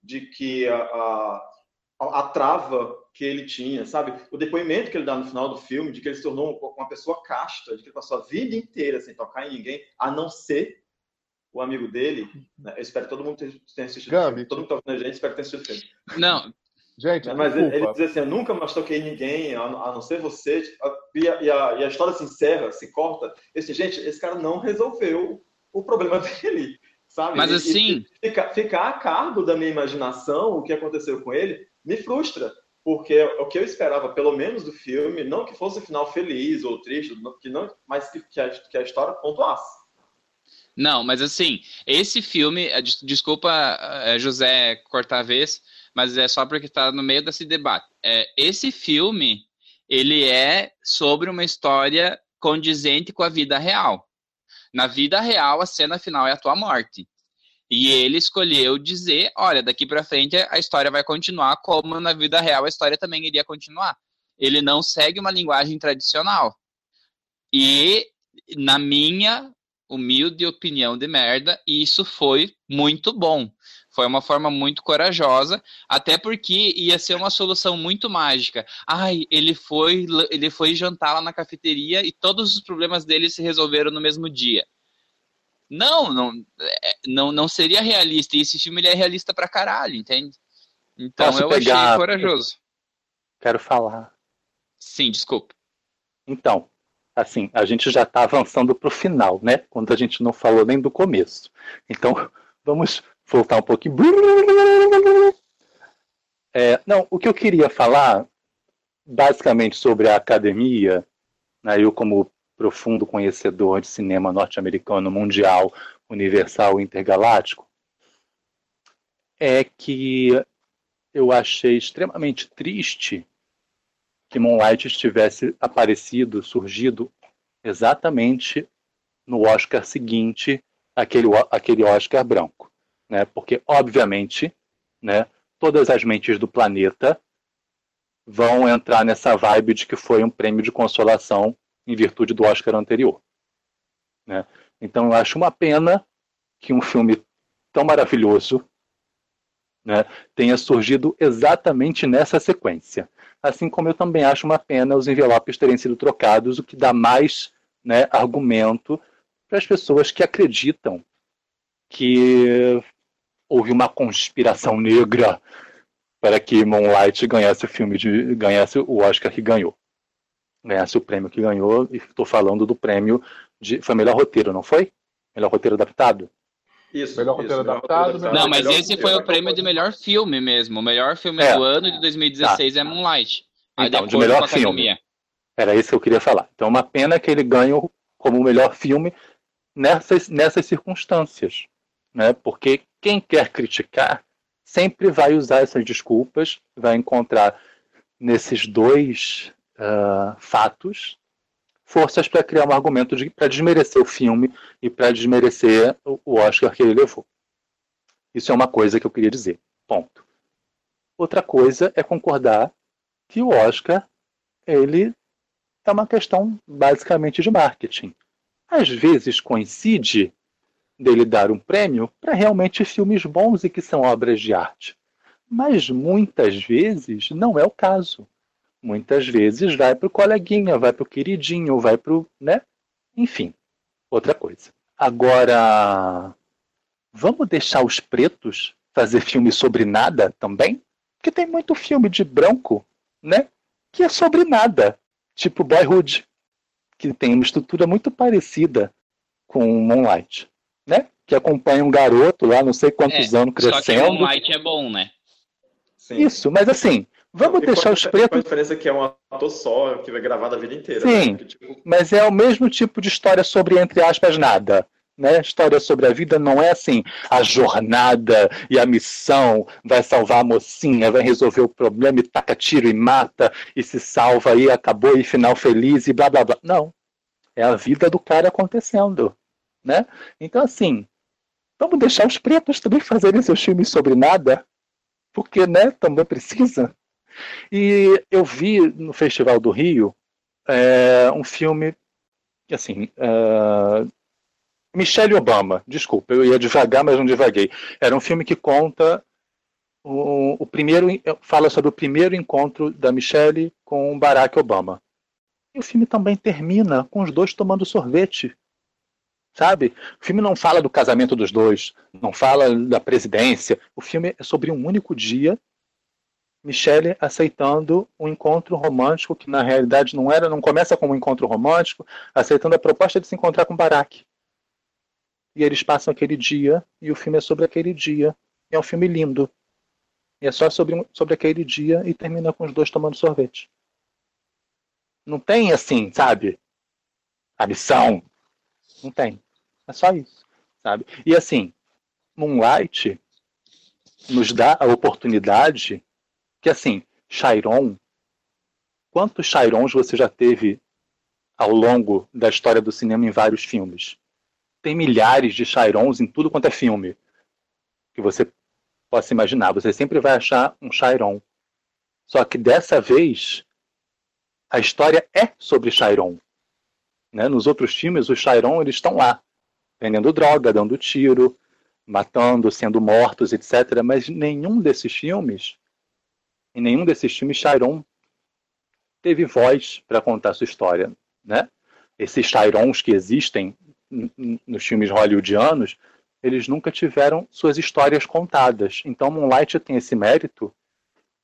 de que a, a, a, trava que ele tinha, sabe? O depoimento que ele dá no final do filme, de que ele se tornou uma pessoa casta, de que ele passou a vida inteira sem tocar em ninguém, a não ser o amigo dele. Né? Eu espero que todo mundo tenha assistido filme. Todo mundo está vendo a gente, espero que tenha assistido o filme. Não, Gente, mas ele, ele, diz assim: Eu nunca mais toquei ninguém, a, a não ser você. E a, e, a, e a, história se encerra, se corta. Esse, gente, esse cara não resolveu o problema <laughs> dele, sabe? Mas assim. ficar, ficar a cargo da minha imaginação, o que aconteceu com ele, me frustra. Porque o que eu esperava, pelo menos do filme, não que fosse final feliz ou triste, que não, mas que, que, a, que a história pontuasse. Não, mas assim, esse filme, eh, desculpa, eh, José, cortar a vez, mas é só porque está no meio desse debate. É, esse filme, ele é sobre uma história condizente com a vida real. Na vida real, a cena final é a tua morte. E ele escolheu dizer, olha, daqui para frente a história vai continuar como na vida real a história também iria continuar. Ele não segue uma linguagem tradicional. E na minha humilde opinião de merda, isso foi muito bom. Foi uma forma muito corajosa, até porque ia ser uma solução muito mágica. Ai, ele foi, ele foi jantar lá na cafeteria e todos os problemas dele se resolveram no mesmo dia. Não, não, é, não, não seria realista. E esse filme ele é realista pra caralho, entende? Então Posso eu pegar... achei corajoso. Quero falar. Sim, desculpa. Então, assim, a gente já está avançando para o final, né? Quando a gente não falou nem do começo. Então, <laughs> vamos voltar um pouquinho. É, não, o que eu queria falar, basicamente, sobre a academia, né, eu como profundo conhecedor de cinema norte-americano, mundial, universal, intergaláctico, é que eu achei extremamente triste que Moonlight tivesse aparecido, surgido exatamente no Oscar seguinte, aquele, aquele Oscar branco né? Porque obviamente, né, todas as mentes do planeta vão entrar nessa vibe de que foi um prêmio de consolação em virtude do Oscar anterior, né? Então eu acho uma pena que um filme tão maravilhoso né, tenha surgido exatamente nessa sequência. Assim como eu também acho uma pena os envelopes terem sido trocados, o que dá mais né, argumento para as pessoas que acreditam que houve uma conspiração negra para que Moonlight ganhasse o filme de ganhasse o Oscar que ganhou. Ganhasse o prêmio que ganhou, e estou falando do prêmio de. Foi melhor roteiro, não foi? Melhor roteiro adaptado? Isso, melhor isso, roteiro melhor adaptado. Não, mas melhor esse foi o prêmio de melhor filme mesmo. O melhor filme É. do ano de 2016 é Moonlight. Aí Então, de melhor academia. Era isso que eu queria falar. Então, é uma pena que ele ganhou como o melhor filme nessas, nessas circunstâncias. Né? Porque quem quer criticar sempre vai usar essas desculpas, vai encontrar nesses dois ah, fatos forças para criar um argumento de, para desmerecer o filme e para desmerecer o, o Oscar que ele levou. Isso é uma coisa que eu queria dizer. Ponto. Outra coisa é concordar que o Oscar ele é uma questão basicamente de marketing. Às vezes coincide dele dar um prêmio para realmente filmes bons e que são obras de arte. Mas muitas vezes não é o caso. Muitas vezes vai para o coleguinha, vai para o queridinho, vai para o. Né? Enfim, outra coisa. Agora, vamos deixar os pretos fazer filme sobre nada também? Porque tem muito filme de branco, né? Que é sobre nada. Tipo Boyhood, que tem uma estrutura muito parecida com Moonlight né? Que acompanha um garoto lá, não sei quantos anos, Só que crescendo. Moonlight é bom, né? Sim. Isso, mas assim, vamos E deixar os Com a pretos. diferença que é um ator só, que vai gravar a vida inteira. Sim. né? Que, tipo, Mas é o mesmo tipo de história sobre, entre aspas, nada. Né? História sobre a vida não é assim, a jornada e a missão vai salvar a mocinha, vai resolver o problema e taca tiro e mata e se salva e acabou e final feliz e blá blá blá. Não. É a vida do cara acontecendo. Né? Então, assim, vamos deixar os pretos também fazerem seus filmes sobre nada, porque né, também precisa. E eu vi no Festival do Rio é, um filme, assim, é, Michelle Obama, desculpa, eu ia devagar, mas não devaguei. Era um filme que conta o, o primeiro, fala sobre o primeiro encontro da Michelle com Barack Obama. E o filme também termina com os dois tomando sorvete. Sabe? O filme não fala do casamento dos dois, não fala da presidência. O filme é sobre um único dia Michelle aceitando um encontro romântico que na realidade não era, não começa como um encontro romântico, aceitando a proposta de se encontrar com Barack. E eles passam aquele dia e o filme é sobre aquele dia. É um filme lindo. E é só sobre, sobre aquele dia e termina com os dois tomando sorvete. Não tem assim, sabe? A missão. Não tem. É só isso, sabe? E assim, Moonlight nos dá a oportunidade que assim, Chiron, quantos Chirons você já teve ao longo da história do cinema em vários filmes? Tem milhares de Chirons em tudo quanto é filme que você possa imaginar. Você sempre vai achar um Chiron. Só que dessa vez a história é sobre Chiron. Né? Nos outros filmes, os Chiron eles estão lá, vendendo droga, dando tiro, matando, sendo mortos, etc. Mas nenhum desses filmes em nenhum desses filmes Chiron teve voz para contar sua história, né? Esses Chirons que existem nos filmes hollywoodianos, eles nunca tiveram suas histórias contadas. Então Moonlight tem esse mérito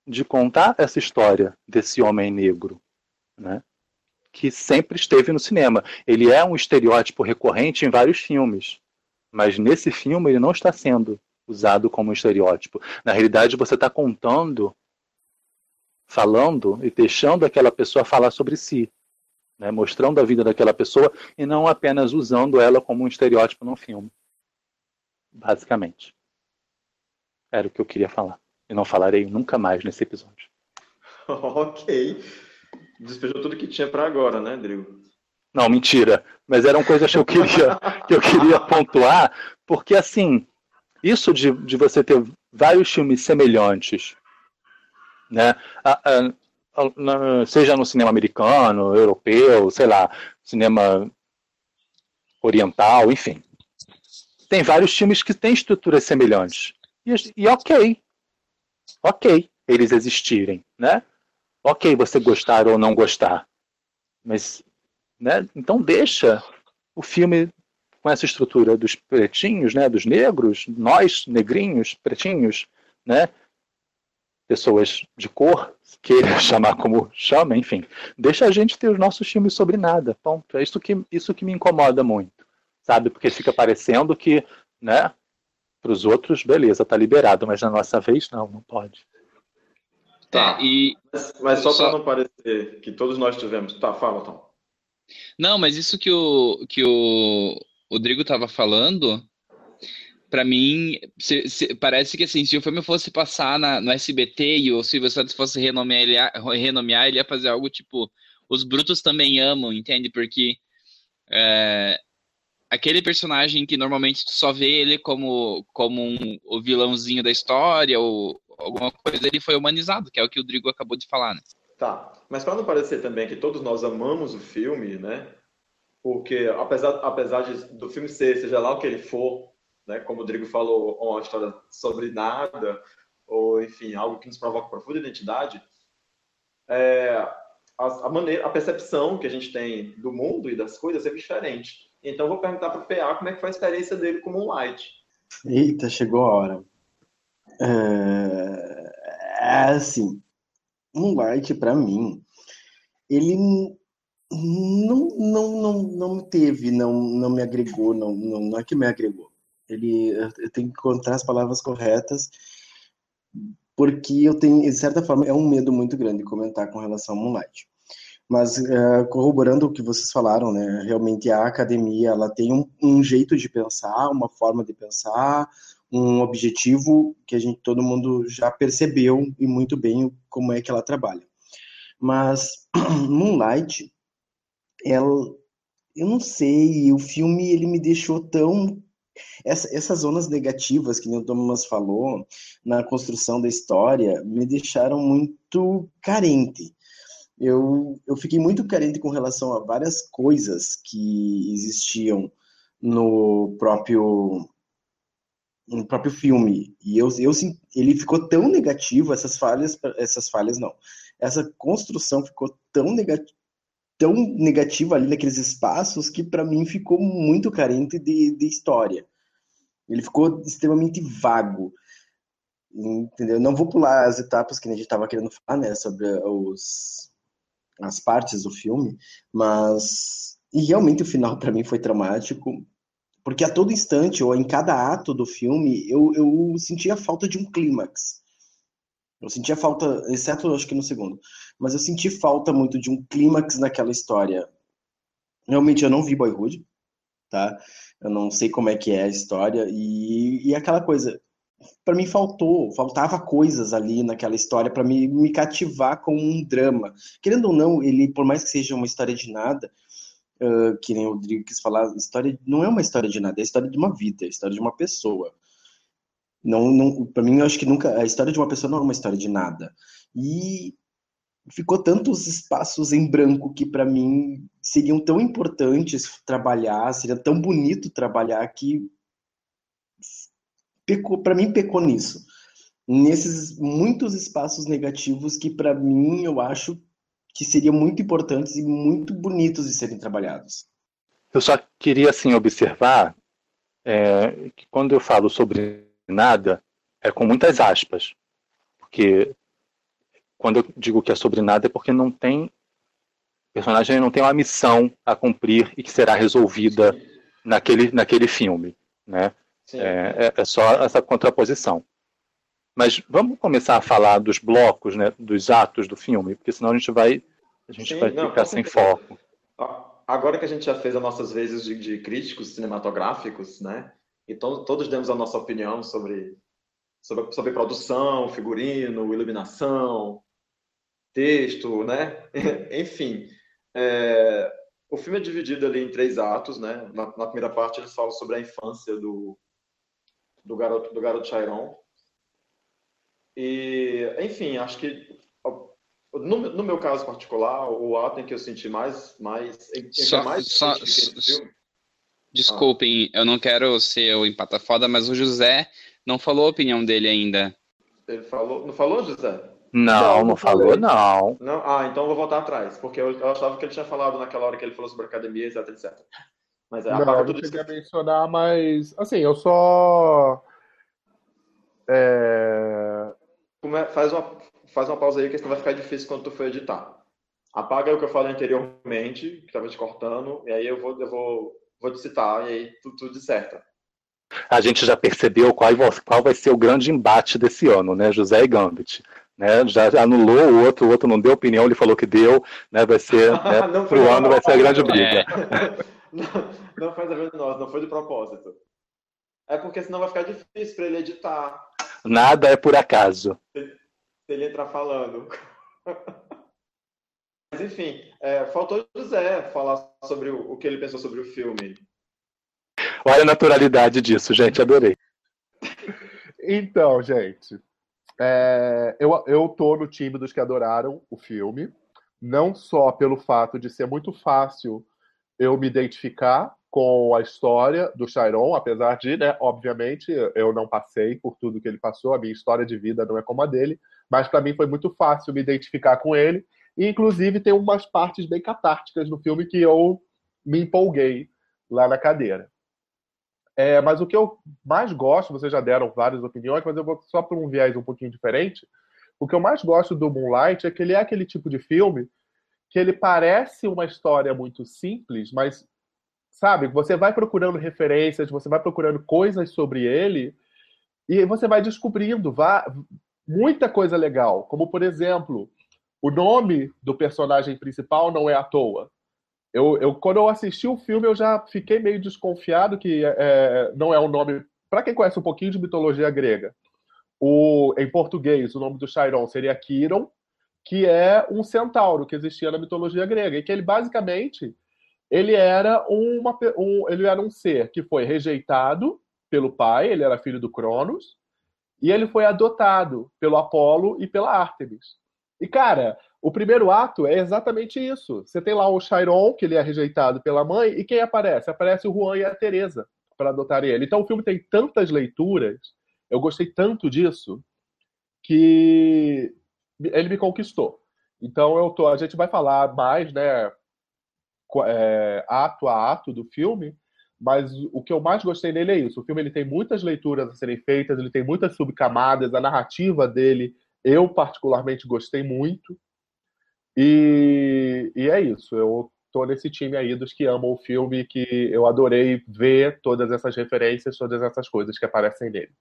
de contar essa história desse homem negro, né? Que sempre esteve no cinema. Ele é um estereótipo recorrente em vários filmes, mas nesse filme ele não está sendo usado como um estereótipo. Na realidade, você está contando falando e deixando aquela pessoa falar sobre si, né? mostrando a vida daquela pessoa e não apenas usando ela como um estereótipo no filme. Basicamente. Era o que eu queria falar. E não falarei nunca mais nesse episódio. <laughs> ok. Despejou tudo que tinha para agora, né, Drigo? Não, mentira. Mas eram coisas que eu queria, que eu queria pontuar, porque assim, isso de, de você ter vários filmes semelhantes né? seja no cinema americano, europeu, sei lá, cinema oriental, enfim. Tem vários filmes que têm estruturas semelhantes. E, e ok. Ok eles existirem, né? Ok você gostar ou não gostar. Mas, né? Então deixa o filme com essa estrutura dos pretinhos, né? Dos negros, nós, negrinhos, pretinhos, né? pessoas de cor, queira <laughs> chamar como chama, enfim, deixa a gente ter os nossos filmes sobre nada, ponto. É isso que, isso que me incomoda muito, sabe? Porque fica parecendo que, né, para os outros, beleza, tá liberado, mas na nossa vez, não, não pode. Tá, é, e... mas, mas só, só... para não parecer que todos nós tivemos. Tá, fala, Tom. Não, mas isso que o, que o Rodrigo estava falando para mim, se, se, parece que assim, se o filme fosse passar na, no SBT e o Silvio Santos fosse renomear ele, renomear, ele ia fazer algo tipo Os Brutos Também Amam, entende? Porque é, aquele personagem que normalmente tu só vê ele como, como um, o vilãozinho da história ou alguma coisa, ele foi humanizado, que é o que o Drigo acabou de falar, né? Tá, mas para não parecer também que todos nós amamos o filme, né? Porque apesar, apesar de, do filme ser, seja lá o que ele for, né? Como o Rodrigo falou, uma história sobre nada, ou enfim, algo que nos provoca profunda identidade, é, a, a, maneira, a percepção que a gente tem do mundo e das coisas é diferente. Então, vou perguntar para o PA como é que foi a experiência dele como um light. Eita, chegou a hora. É, é assim, um light para mim, ele não, não, não, não teve, não, não me agregou, não, não, não é que me agregou. Ele, eu tenho que encontrar as palavras corretas, porque eu tenho, de certa forma, é um medo muito grande de comentar com relação ao Moonlight. Mas uh, corroborando o que vocês falaram, né, realmente a academia ela tem um, um, jeito de pensar, uma forma de pensar, um objetivo que a gente todo mundo já percebeu e muito bem como é que ela trabalha. Mas <clears throat> Moonlight, ela, eu não sei, o filme ele me deixou tão essa, essas zonas negativas que o Thomas falou na construção da história me deixaram muito carente. Eu, eu fiquei muito carente com relação a várias coisas que existiam no próprio no próprio filme. E eu, eu ele ficou tão negativo essas falhas essas falhas não. Essa construção ficou tão negativa tão negativa ali naqueles espaços que para mim ficou muito carente de, de história. Ele ficou extremamente vago. Entendeu? Não vou pular as etapas que a gente estava querendo falar né sobre os as partes do filme mas e realmente o final para mim foi traumático porque a todo instante, ou em cada ato do filme, eu, eu sentia falta de um clímax. Eu sentia falta, exceto acho que no segundo, mas eu senti falta muito de um clímax naquela história. Realmente eu não vi Boyhood, tá? Eu não sei como é que é a história e, e aquela coisa, para mim faltou, faltava coisas ali naquela história para me, me cativar com um drama. Querendo ou não, ele, por mais que seja uma história de nada, uh, que nem o Rodrigo quis falar, história não é uma história de nada, é a história de uma vida, é a história de uma pessoa. Não, não, para mim, eu acho que nunca a história de uma pessoa não é uma história de nada. E ficou tantos espaços em branco que para mim seriam tão importantes trabalhar, seria tão bonito trabalhar que pecou, para mim pecou nisso. Nesses muitos espaços negativos que para mim eu acho que seriam muito importantes e muito bonitos de serem trabalhados. Eu só queria assim observar é, que quando eu falo sobre nada é com muitas aspas, porque quando eu digo que é sobre nada é porque não tem o personagem não tem uma missão a cumprir e que será resolvida naquele naquele filme, né? É, é, é só essa contraposição. Mas vamos começar a falar dos blocos, né, dos atos do filme, porque senão a gente vai, a gente Sim, vai não, ficar sem foco. Agora que a gente já fez as nossas vezes de, de críticos cinematográficos, né, e to, todos demos a nossa opinião sobre, sobre, sobre produção, figurino, iluminação, texto, né, <laughs> enfim. É, o filme é dividido ali em três atos, né, na, na primeira parte eles falam sobre a infância do, do garoto do garoto Chiron, e, enfim, acho que no, no, meu caso particular, o ato em que eu senti mais, mais, em, só, mais só, Desculpem, ah. eu não quero ser o empata foda, mas o José não falou a opinião dele ainda. Ele falou, não falou, José? Não, não, não falou, não. não. Ah, então eu vou voltar atrás, porque eu, eu, achava que ele tinha falado naquela hora que ele falou sobre academia, etc, etc. Mas é, não, eu cheguei a mencionar, mas assim, eu só é, faz uma, faz uma pausa aí que vai ficar difícil quando tu for editar. Apaga o que eu falei anteriormente, que estava te cortando, e aí eu vou, eu vou, vou te citar, e aí tu, tu disserta. A gente já percebeu qual, qual vai ser o grande embate desse ano, né? José e Gambit. Né, já anulou o outro, o outro não deu opinião, ele falou que deu, né, vai ser, <laughs> né, pro ano vai ser a grande <laughs> briga. <laughs> não, não faz a ver nós, não foi de propósito. É porque senão vai ficar difícil para ele editar. Nada é por acaso. Se ele entrar falando. <laughs> Mas enfim, é, faltou José falar sobre o, o, que ele pensou sobre o filme. Olha a naturalidade disso, gente, adorei. Então, gente, é, eu, eu tô no time dos que adoraram o filme, não só pelo fato de ser muito fácil eu me identificar com a história do Chiron, apesar de, né, obviamente, eu não passei por tudo que ele passou, a minha história de vida não é como a dele, mas para mim foi muito fácil me identificar com ele, e inclusive tem umas partes bem catárticas no filme que eu me empolguei lá na cadeira. É, mas o que eu mais gosto, vocês já deram várias opiniões, mas eu vou só por um viés um pouquinho diferente. O que eu mais gosto do Moonlight é que ele é aquele tipo de filme que ele parece uma história muito simples, mas sabe? Você vai procurando referências, você vai procurando coisas sobre ele e você vai descobrindo vá, muita coisa legal. Como, por exemplo, o nome do personagem principal não é à toa. Eu, eu quando eu assisti o filme, eu já fiquei meio desconfiado que é, não é um nome. Para quem conhece um pouquinho de mitologia grega, o, em português, o nome do Chiron seria Quiron, que é um centauro que existia na mitologia grega, e que ele basicamente ele era uma, um, ele era um ser que foi rejeitado pelo pai, ele era filho do Cronos, e ele foi adotado pelo Apolo e pela Ártemis. E, cara, o primeiro ato é exatamente isso. Você tem lá o Chiron, que ele é rejeitado pela mãe, e quem aparece? Aparece o Juan e a Teresa para adotar ele. Então o filme tem tantas leituras, eu gostei tanto disso, que ele me conquistou. Então eu tô, a gente vai falar mais, né, é, ato a ato do filme, mas o que eu mais gostei nele é isso. O filme ele tem muitas leituras a serem feitas, ele tem muitas subcamadas, a narrativa dele eu particularmente gostei muito. E, e é isso. Eu tô nesse time aí dos que amam o filme, que eu adorei ver todas essas referências, todas essas coisas que aparecem nele.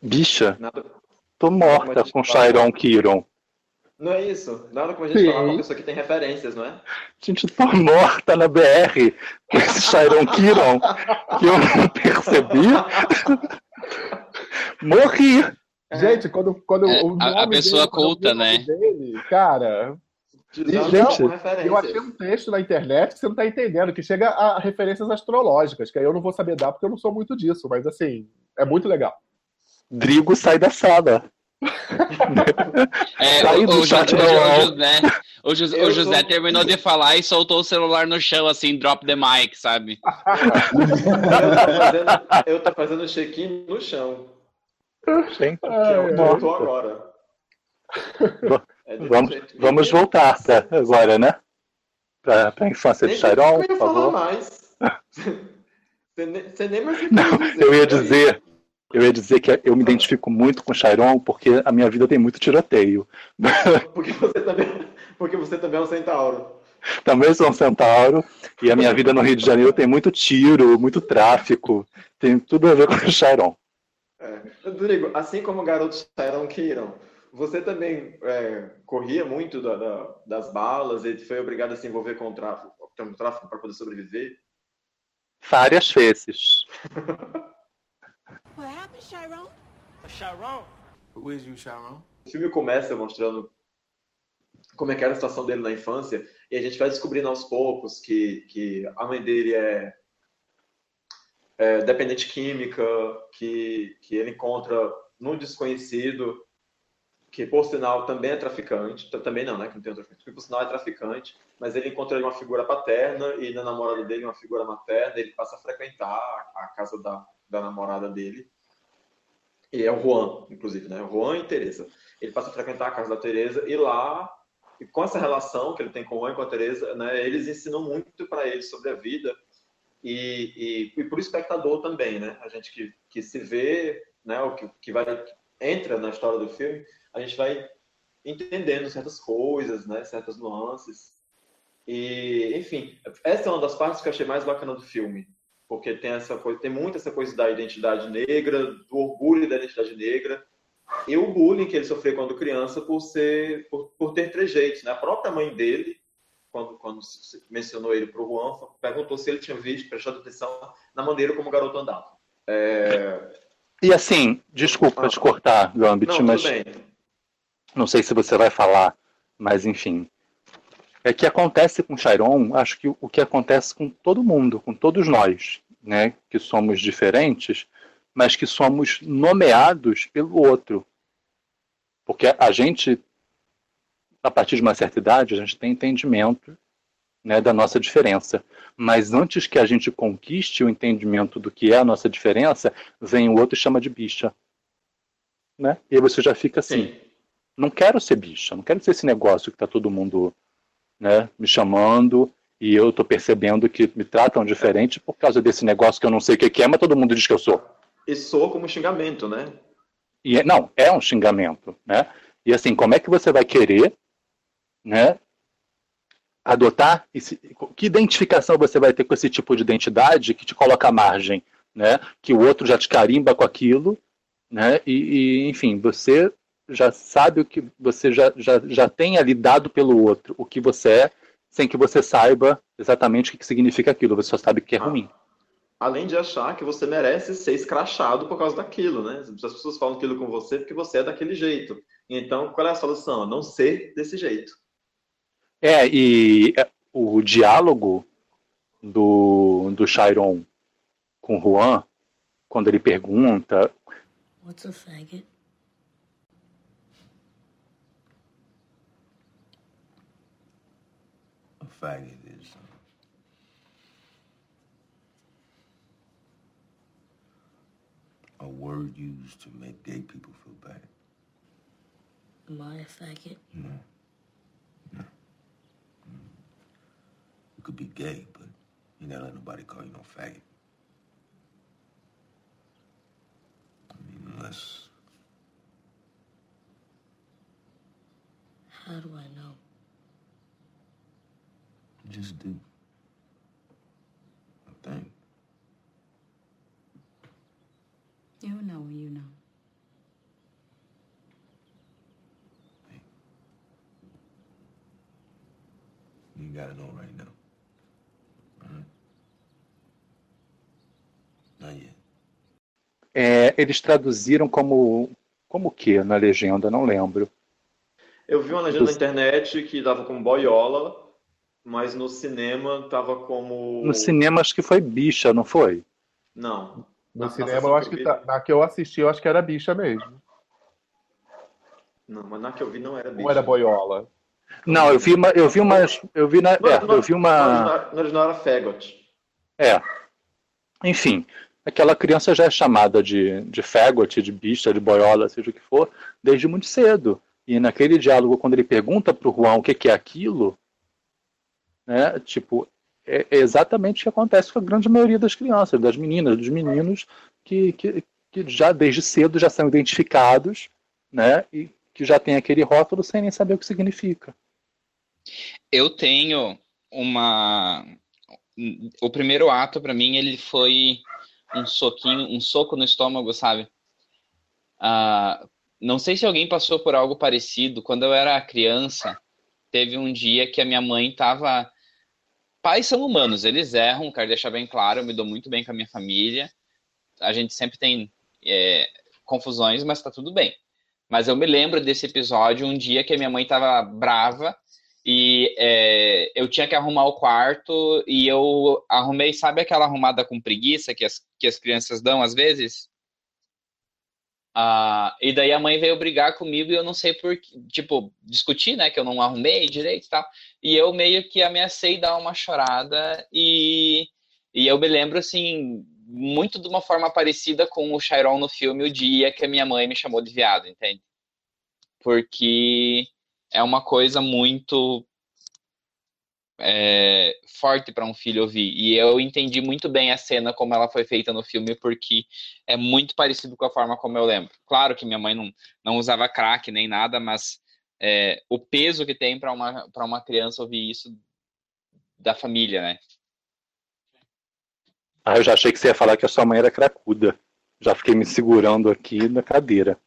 Bicha, Nada... tô morta com Chiron Kiron. Não é isso. Nada como a gente Sim. falar uma pessoa que tem referências, não é? Gente, tô morta na BR com esse Chiron Kiron que eu não percebi. Morri. Gente, quando, quando é, o a, a pessoa dele, culta, né? Dele, cara. E, gente, eu achei um texto na internet que você não tá entendendo, que chega a referências astrológicas, que aí eu não vou saber dar porque eu não sou muito disso, mas assim, é muito legal. Drigo sai da sala. É, <laughs> o, o, chat o, o, José, o, José, o José terminou de falar e soltou o celular no chão, assim, drop the mic, sabe? <laughs> eu tô fazendo, fazendo check-in no chão. Sim. que é o que eu tô agora. É vamos, vamos voltar pra, agora, né? Para a infância de Chiron, por favor. Mais. <laughs> Você nem, você nem mais Não, eu ia dizer, eu ia dizer que eu me identifico muito com Chiron porque a minha vida tem muito tiroteio. <laughs> Porque você também, porque você também é um centauro. Também sou um centauro e a minha vida no Rio de Janeiro tem muito tiro, muito tráfico, tem tudo a ver com o Chiron. É. Rodrigo, assim como garotos Tyron Kiron, você também é, corria muito da, da, das balas e foi obrigado a se envolver com o tráfico, com o tráfico para poder sobreviver? Várias vezes. <laughs> What happened, Chiron? Chiron? Who is you, Chiron? O filme começa mostrando como é que era a situação dele na infância e a gente vai descobrindo aos poucos que, que a mãe dele é é, dependente química que, que ele encontra no desconhecido, que por sinal também é traficante, também não, né, que não tem outro traficante, que por sinal é traficante, mas ele encontra uma figura paterna e na namorada dele uma figura materna, ele passa a frequentar a casa da, da namorada dele, e é o Juan, inclusive, né, Juan e Teresa. Ele passa a frequentar a casa da Teresa e lá, e com essa relação que ele tem com o Juan e com a Teresa, né, eles ensinam muito para ele sobre a vida e, e, e para o espectador também, né? A gente que, que se vê, né? O que, que vai que entra na história do filme, a gente vai entendendo certas coisas, né? Certas nuances. E, enfim, essa é uma das partes que eu achei mais bacana do filme, porque tem essa coisa, tem muito essa coisa da identidade negra, do orgulho da identidade negra e o bullying que ele sofreu quando criança por ser, por, por ter trejeitos, né? A própria mãe dele quando, quando mencionou ele para o Juan, perguntou se ele tinha visto, prestado atenção na maneira como o garoto andava. É... E assim, desculpa ah, te cortar, Gambit, não, mas bem. não sei se você vai falar, mas enfim. É que acontece com Chiron, acho que o que acontece com todo mundo, com todos nós, né, que somos diferentes, mas que somos nomeados pelo outro. Porque a gente a partir de uma certa idade, a gente tem entendimento né, da nossa diferença. Mas antes que a gente conquiste o entendimento do que é a nossa diferença, vem o outro e chama de bicha. Né? E aí você já fica assim: Sim. não quero ser bicha, não quero ser esse negócio que está todo mundo né, me chamando e eu estou percebendo que me tratam diferente por causa desse negócio que eu não sei o que é, mas todo mundo diz que eu sou. E sou como xingamento, né? E, é, não, é um xingamento. Né? E assim, como é que você vai querer né, adotar esse, que identificação você vai ter com esse tipo de identidade que te coloca à margem, né? Que o outro já te carimba com aquilo, né? E, e enfim, você já sabe o que você já, já, já tem ali dado pelo outro o que você é, sem que você saiba exatamente o que significa aquilo. Você só sabe que é ah, ruim. Além de achar que você merece ser escrachado por causa daquilo, né? As pessoas falam aquilo com você porque você é daquele jeito. Então, qual é a solução? Não ser desse jeito. É, e é, o diálogo do, do Chiron com Juan, quando ele pergunta. What's a faggot? Faggot is a word used to make gay people feel bad. Am I a faggot? No. No. You could be gay, but you never let nobody call you no faggot. I mean, unless How do I know? You just do. I think. You'll know you know. You gotta know right now. É, eles traduziram como. Como que na legenda? Não lembro. Eu vi uma legenda na internet que dava como boiola, mas no cinema tava como. No cinema acho que foi bicha, não foi? Não. No Na- cinema, na eu acho que sessão tá, na que eu assisti, eu acho que era bicha mesmo. Não, mas na que eu vi não era bicho. Ou era boiola? Não, eu vi uma. Eu vi umas. Eu vi na. É, eu vi uma. original- no original era Fagot. É. Enfim, aquela criança já é chamada de, de faggot, de bicha, de boiola, seja o que for, desde muito cedo. E naquele diálogo, quando ele pergunta pro Juan o que, que é aquilo, né, tipo, é, é exatamente o que acontece com a grande maioria das crianças, das meninas, dos meninos, que, que, que já desde cedo já são identificados, né, e que já tem aquele rótulo sem nem saber o que significa. Eu tenho uma. O primeiro ato, pra mim, ele foi um soquinho, um soco no estômago, sabe? Ah, não sei se alguém passou por algo parecido. Quando eu era criança, teve um dia que a minha mãe tava. Pais são humanos, eles erram, quero deixar bem claro, eu me dou muito bem com a minha família. A gente sempre tem é, confusões, mas tá tudo bem. Mas eu me lembro desse episódio, um dia que a minha mãe tava brava e é, eu tinha que arrumar o quarto e eu arrumei, sabe aquela arrumada com preguiça que as, que as crianças dão às vezes? Ah, e daí a mãe veio brigar comigo e eu não sei por tipo, discutir, né, que eu não arrumei direito e tal. E eu meio que ameacei dar uma chorada e, e eu me lembro, assim, muito de uma forma parecida com o Chiron no filme O Dia que a minha mãe me chamou de viado, entende? Porque é uma coisa muito é, forte para um filho ouvir. E eu entendi muito bem a cena como ela foi feita no filme, porque é muito parecido com a forma como eu lembro. Claro que minha mãe não, não usava crack nem nada, mas é, o peso que tem para uma, uma criança ouvir isso da família, né? Ah, eu já achei que você ia falar que a sua mãe era cracuda. Já fiquei me segurando aqui na cadeira.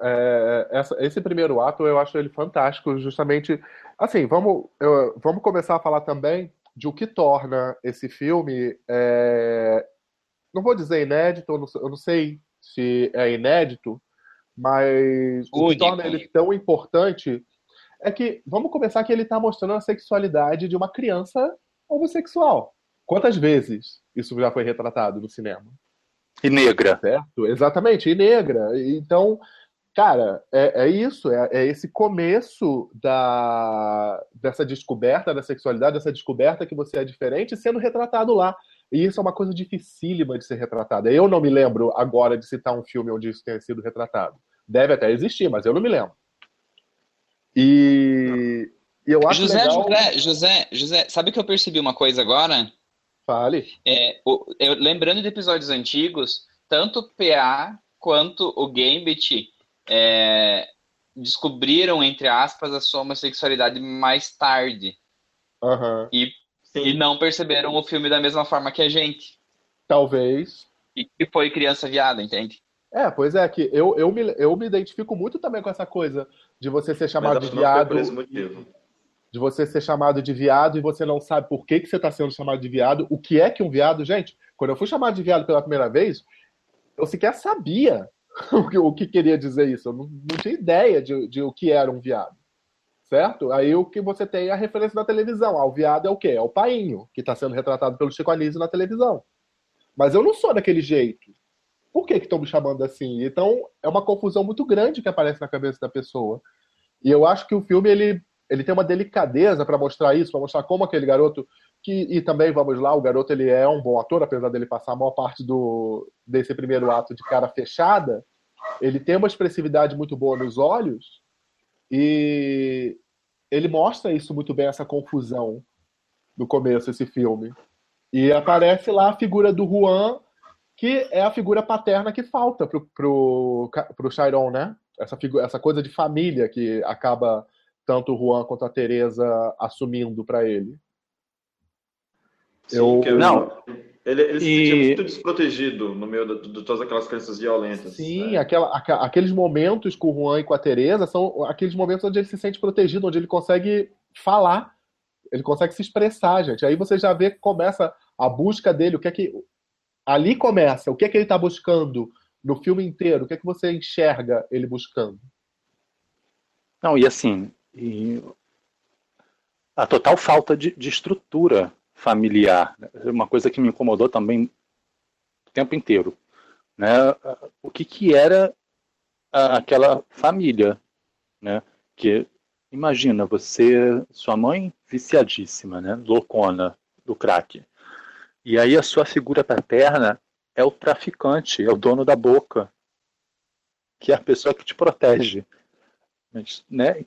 É, essa- esse primeiro ato eu acho ele fantástico, justamente. Assim, vamos, eu- vamos começar a falar também de o que torna esse filme. é, não vou dizer inédito, eu não, sei- eu não sei se é inédito, mas o que torna ele tão importante é que, vamos começar que ele está mostrando a sexualidade de uma criança homossexual. Quantas vezes isso já foi retratado no cinema? E negra. Certo? Exatamente, e negra. Então, cara, é, é isso, é, é esse começo da, dessa descoberta da sexualidade, dessa descoberta que você é diferente, sendo retratado lá. E isso é uma coisa dificílima de ser retratada. Eu não me lembro agora de citar um filme onde isso tenha sido retratado. Deve até existir, mas eu não me lembro. E, e eu acho José, legal... José, José, José, sabe que eu percebi uma coisa agora? Fale. É, o- eu- lembrando de episódios antigos, tanto o PA quanto o Gambit é, descobriram, entre aspas, a sua homossexualidade mais tarde. Aham. E, e não perceberam o filme da mesma forma que a gente. Talvez. E, e foi criança viada, entende? É, pois é, que eu, eu, me, eu me identifico muito também com essa coisa de você ser chamado de viado. de você ser chamado de viado e você não sabe por que, que você está sendo chamado de viado, o que é que um viado. Gente, quando eu fui chamado de viado pela primeira vez, eu sequer sabia <laughs> o que, queria dizer isso. Eu não, não tinha ideia de, de o que era um viado. Certo? Aí o que você tem é a referência da televisão. Ah, o viado é o quê? É o painho, que está sendo retratado pelo Chico Anísio na televisão. Mas eu não sou daquele jeito. Por que estão me chamando assim? Então, é uma confusão muito grande que aparece na cabeça da pessoa. E eu acho que o filme, ele ele tem uma delicadeza para mostrar isso, para mostrar como aquele garoto que e também vamos lá, o garoto ele é um bom ator, apesar dele passar a maior parte do desse primeiro ato de cara fechada, ele tem uma expressividade muito boa nos olhos e ele mostra isso muito bem essa confusão no começo esse filme. E aparece lá a figura do Juan, que é a figura paterna que falta pro, pro, pro Chiron, né? Essa, figura, essa coisa de família que acaba tanto o Juan quanto a Teresa assumindo para ele. Sim, Eu- eu- Não. Ele, ele se E- sentia muito desprotegido no meio de, de todas aquelas crianças violentas. Sim, né? aquela, aqueles momentos com o Juan e com a Teresa são aqueles momentos onde ele se sente protegido, onde ele consegue falar, ele consegue se expressar, gente. Aí você já vê que começa a busca dele, o que é que ali começa, o que é que ele está buscando no filme inteiro, o que é que você enxerga ele buscando? Não, e assim, e a total falta de, de estrutura familiar, né? uma coisa que me incomodou também o tempo inteiro, né? O que que era aquela família, né? Que imagina você, sua mãe viciadíssima, né? Loucona do crack, e aí a sua figura paterna é o traficante, é o dono da boca, que é a pessoa que te protege né?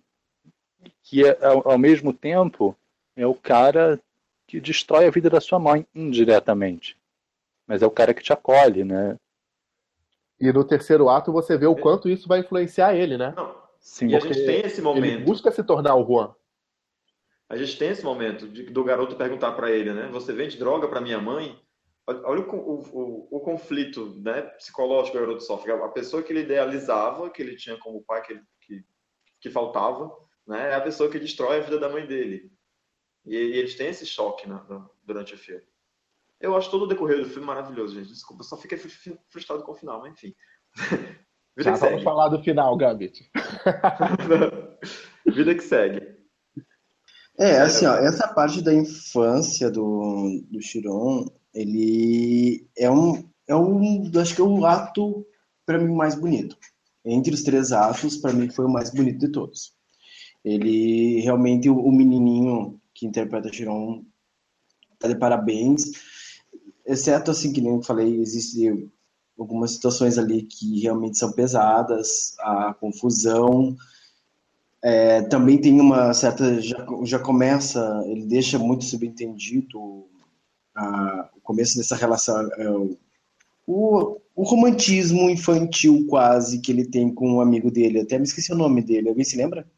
Que é, ao, ao mesmo tempo é o cara que destrói a vida da sua mãe indiretamente, mas é o cara que te acolhe, né? E no terceiro ato você vê o quanto isso vai influenciar ele, né? Não, Sim, e a gente tem esse Ele momento. busca se tornar o Juan. A gente tem esse momento de- do garoto perguntar para ele, né? Você vende droga para minha mãe? Olha, olha o, o, o, o conflito né, psicológico que o garoto sofre. A pessoa que ele idealizava, que ele tinha como pai, que, ele- que, que faltava, né? É a pessoa que destrói a vida da mãe dele. E, e eles têm esse choque né, durante o filme. Eu acho todo o decorrer do filme maravilhoso, gente. Desculpa, eu só fiquei fru- frustrado com o final, mas enfim. <laughs> Vida Já que vamos segue. falar do final, Gambit. <laughs> Vida que segue. É, assim, ó, essa parte da infância do, do Chiron, ele é um, é um, acho que é o ato, para mim, mais bonito. Entre os três atos, para mim, foi o mais bonito de todos. Ele, realmente, o, o menininho que interpreta Chiron tá de parabéns, exceto, assim, que nem eu falei, existem algumas situações ali que realmente são pesadas, a confusão, é, também tem uma certa. Já, já começa, ele deixa muito subentendido a, o começo dessa relação, é, o, o, romantismo infantil quase que ele tem com um amigo dele. Até me esqueci o nome dele. Alguém se lembra?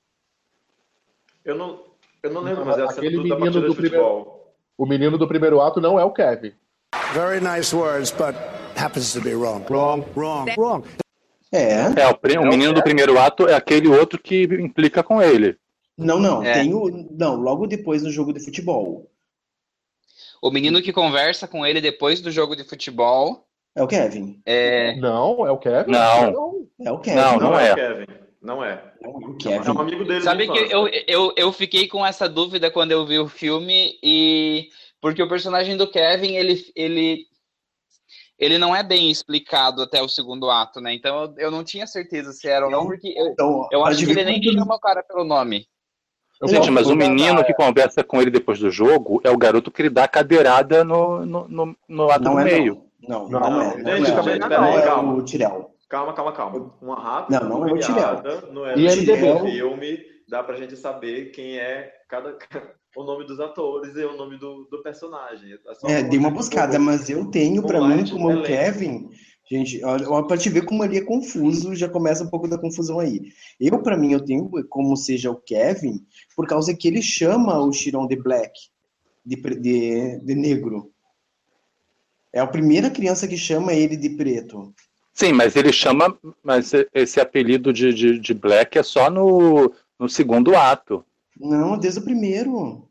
Eu não, eu não lembro, mas é a cena aquele da menino partida do de futebol. O menino do primeiro ato não é o Kevin. Very nice words, but happens to be wrong. Wrong, wrong, wrong. É. É, o, pri- o menino do primeiro ato é aquele outro que implica com ele. Não, não. É. Tem o. Não, logo depois no jogo de futebol. O menino que conversa com ele depois do jogo de futebol É o Kevin. é. Não, é o Kevin? Não. É o Kevin. Não, Não, não é é. o Kevin. Não é. É o É Kevin. um amigo dele. Sabe que eu, eu, eu fiquei com essa dúvida quando eu vi o filme e porque o personagem do Kevin ele, ele ele não é bem explicado até o segundo ato, né? Então eu, eu não tinha certeza se era ou não, porque eu, Então, eu acho que ele nem quanto- chama o cara pelo nome. Eu Gente, mas o menino que conversa com ele depois do jogo é o garoto que ele dá cadeirada no, no, no, no ato Não do é, meio. não. Não, Não, não, é. gente, Não, é. gente, não, peraí, é calma. o Tirel. Calma, calma, calma. Uma rápida Não, não é o piada, não é E no MDB? filme, dá pra gente saber quem é cada <laughs> o nome dos atores e o nome do, do personagem. só É, dei uma um buscada, mas eu tenho pra Online mim como o elenco. Kevin. Gente, olha, pra te ver como ali é confuso, já começa um pouco da confusão aí. Eu, pra mim, eu tenho como seja o Kevin, por causa que ele chama o Chiron de Black, de, de, de negro. É a primeira criança que chama ele de preto. Sim, mas ele chama. Mas esse apelido de, de, de Black é só no, no segundo ato. Não, desde o primeiro.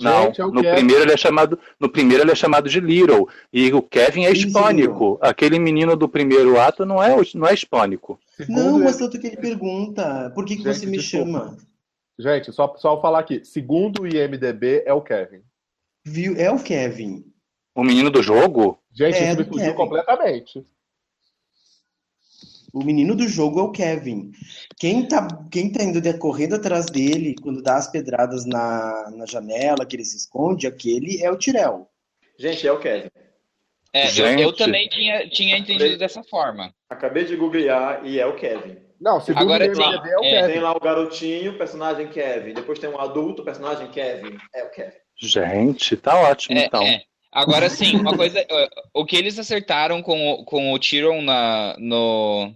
Não, Gente, é o no Kevin. primeiro ele é chamado, no primeiro ele é chamado de Little e o Kevin é Sim, hispânico. Aquele menino do primeiro ato não é não é hispânico. Segundo Não, mas tanto que ele pergunta, por que, que Gente, você me desculpa. chama? Gente, só, só falar aqui. Segundo o IMDB, é o Kevin. Viu? É o Kevin. O menino do jogo? Gente, É, isso me do fugiu Kevin. completamente. O menino do jogo é o Kevin. Quem tá, quem tá indo de- correndo atrás dele quando dá as pedradas na, na janela, que ele se esconde, aquele é o Tirel. Gente, é o Kevin. É, eu, Gente. eu também tinha, tinha entendido dessa forma. Acabei de googlear e é o Kevin. Não, segundo Agora o tem- IMDb é o é, Kevin. Tem lá o garotinho, personagem Kevin. Depois tem um adulto, personagem Kevin. É o Kevin. Gente, tá ótimo É, então. é. Agora sim, uma coisa. <laughs> O que eles acertaram com o, com o Tyrion na, no,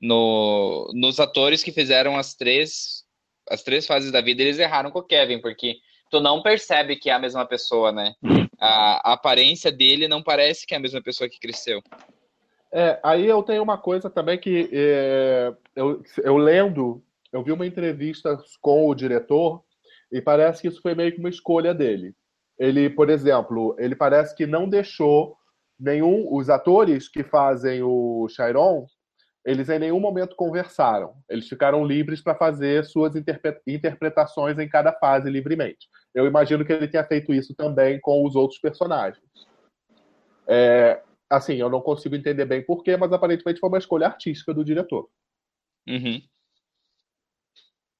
no, nos atores que fizeram as três, as três fases da vida, eles erraram com o Kevin, porque tu não percebe que é a mesma pessoa, né? A, a aparência dele não parece que é a mesma pessoa que cresceu. É, aí eu tenho uma coisa também que é, eu, eu lendo, eu vi uma entrevista com o diretor e parece que isso foi meio que uma escolha dele. Ele, por exemplo, ele parece que não deixou nenhum os atores que fazem o Chiron, eles em nenhum momento conversaram. Eles ficaram livres para fazer suas interpre- interpretações em cada fase livremente. Eu imagino que ele tenha feito isso também com os outros personagens. É, assim, eu não consigo entender bem porquê, mas aparentemente foi uma escolha artística do diretor. Uhum.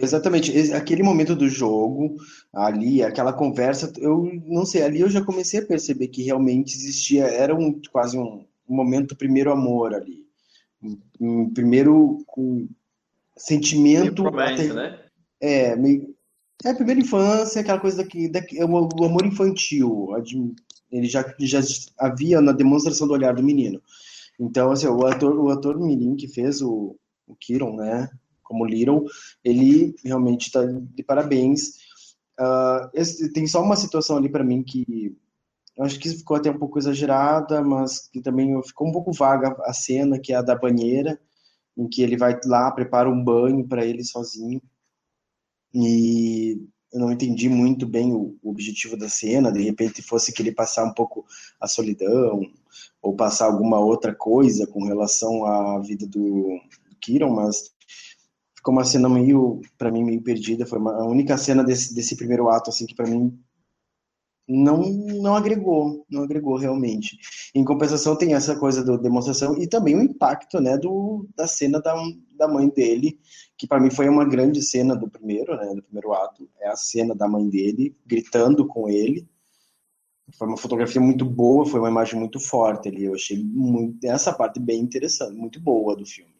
Exatamente, aquele momento do jogo, ali, aquela conversa, eu não sei, ali eu já comecei a perceber que realmente existia, era um, quase um, um momento primeiro amor ali. Um, um primeiro um, sentimento. Até- né? É, meio, é a primeira infância, aquela coisa daqui é o, o amor infantil. Ele já, já havia na demonstração do olhar do menino. Então, assim, o ator, o ator mirim que fez o, o Kiron, né, como Little, ele realmente está de parabéns. Ah, esse- tem só uma situação ali para mim que acho que ficou até um pouco exagerada, mas que também ficou um pouco vaga a cena, que é a da banheira, em que ele vai lá, prepara um banho para ele sozinho. E eu não entendi muito bem o, objetivo da cena, de repente fosse querer passar um pouco a solidão, ou passar alguma outra coisa com relação à vida do, do Kiron, mas ficou uma cena meio, para mim, meio perdida. Foi uma, a única cena desse, desse primeiro ato, assim, que para mim não, não agregou, não agregou realmente. Em compensação, tem essa coisa da demonstração e também o impacto, né, do, da cena da, da mãe dele, que para mim foi uma grande cena do primeiro, né, do primeiro ato, é a cena da mãe dele gritando com ele. Foi uma fotografia muito boa, foi uma imagem muito forte ali. Eu achei muito, essa parte bem interessante, muito boa do filme.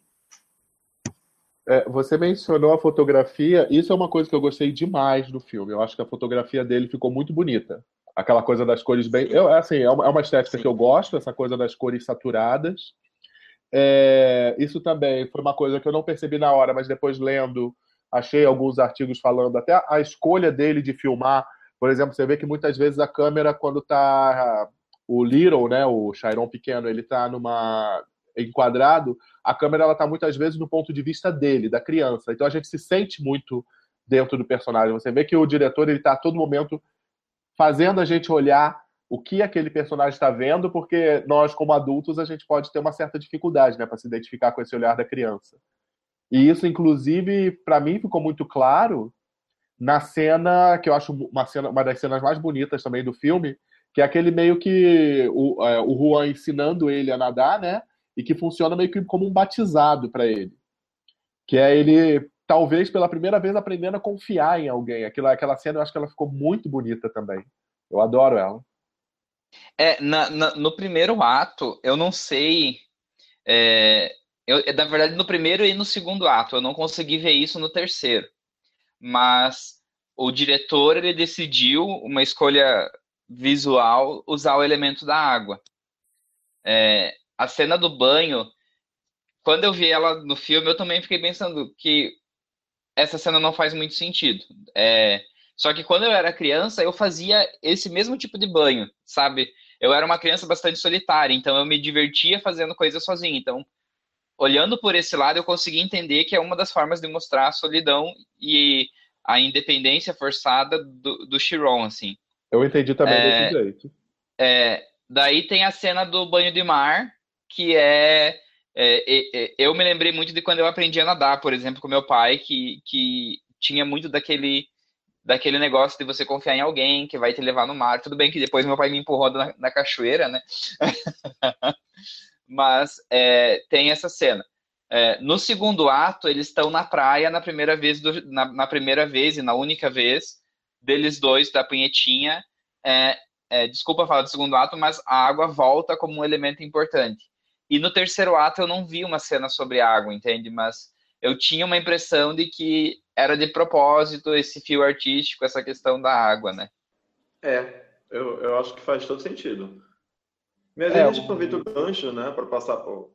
É, você mencionou a fotografia, isso é uma coisa que eu gostei demais do filme. Eu acho que a fotografia dele ficou muito bonita. Aquela coisa das cores bem. Eu, assim, é uma, é uma estética que eu gosto, essa coisa das cores saturadas. É, isso também foi uma coisa que eu não percebi na hora, mas depois lendo, achei alguns artigos falando até a escolha dele de filmar. Por exemplo, você vê que muitas vezes a câmera, quando tá o Little, né, o Chiron pequeno, ele tá numa enquadrado, a câmera ela tá muitas vezes no ponto de vista dele, da criança. Então a gente se sente muito dentro do personagem. Você vê que o diretor ele tá a todo momento fazendo a gente olhar o que aquele personagem está vendo, porque nós como adultos a gente pode ter uma certa dificuldade, né, para se identificar com esse olhar da criança. E isso inclusive para mim ficou muito claro na cena que eu acho uma cena uma das cenas mais bonitas também do filme, que é aquele meio que o, é, o Juan ensinando ele a nadar, né? E que funciona meio que como um batizado para ele. Que é ele, talvez pela primeira vez, aprendendo a confiar em alguém. Aquela, aquela cena eu acho que ela ficou muito bonita também. Eu adoro ela. É, na, na- no primeiro ato, eu não sei. é, eu, na verdade, no primeiro e no segundo ato, eu não consegui ver isso no terceiro. Mas o diretor ele decidiu uma escolha visual usar o elemento da água. É, a cena do banho, quando eu vi ela no filme, eu também fiquei pensando que essa cena não faz muito sentido. É, só que quando eu era criança, eu fazia esse mesmo tipo de banho, sabe? Eu era uma criança bastante solitária, então eu me divertia fazendo coisas sozinho. Então, olhando por esse lado, eu consegui entender que é uma das formas de mostrar a solidão e a independência forçada do, do Chiron, assim. Eu entendi também É, desse jeito. É, daí tem a cena do banho de mar, que é, é, é, Eu me lembrei muito de quando eu aprendi a nadar, por exemplo, com meu pai, que, que tinha muito daquele, daquele negócio de você confiar em alguém que vai te levar no mar. Tudo bem que depois meu pai me empurrou na, na cachoeira, né? <laughs> Mas é, tem essa cena. É, no segundo ato, eles estão na praia na primeira vez, do, na, na, primeira vez e na única vez deles dois, da punhetinha. É, é, desculpa falar do segundo ato, mas a água volta como um elemento importante. E no terceiro ato eu não vi uma cena sobre água, entende? Mas eu tinha uma impressão de que era de propósito esse fio artístico, essa questão da água, né? É, eu, eu acho que faz todo sentido. Mas é, a gente aproveita o gancho, né, para passar por.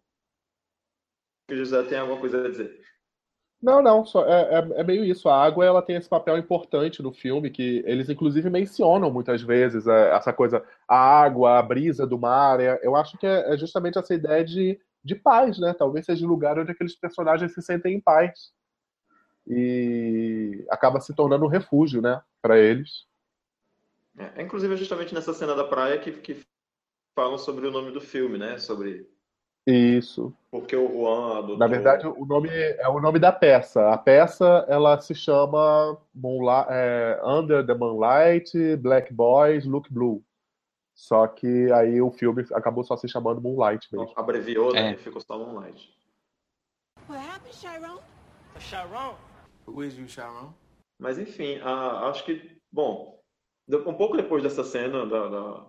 Que o José tem alguma coisa a dizer. Não, não, só é, é, é, meio isso. A água ela tem esse papel importante no filme, que eles inclusive mencionam muitas vezes é, essa coisa, a água, a brisa do mar. É, eu acho que é, é, justamente essa ideia de, de paz, né? Talvez seja o lugar onde aqueles personagens se sentem em paz. E acaba se tornando um refúgio, né, para eles. É, inclusive, justamente nessa cena da praia que, que falam sobre o nome do filme, né? Sobre isso. Porque o Juan adotou... Na verdade, o nome é o nome da peça. A peça ela se chama Moonlight, é, Under the Moonlight, Black Boys, Look Blue. Só que aí o filme acabou só se chamando Moonlight mesmo. Abreviou, né? É. Ficou só Moonlight. What happened, Chiron? Chiron? Who is you, Chiron? Mas enfim, acho que, bom, um pouco depois dessa cena da, da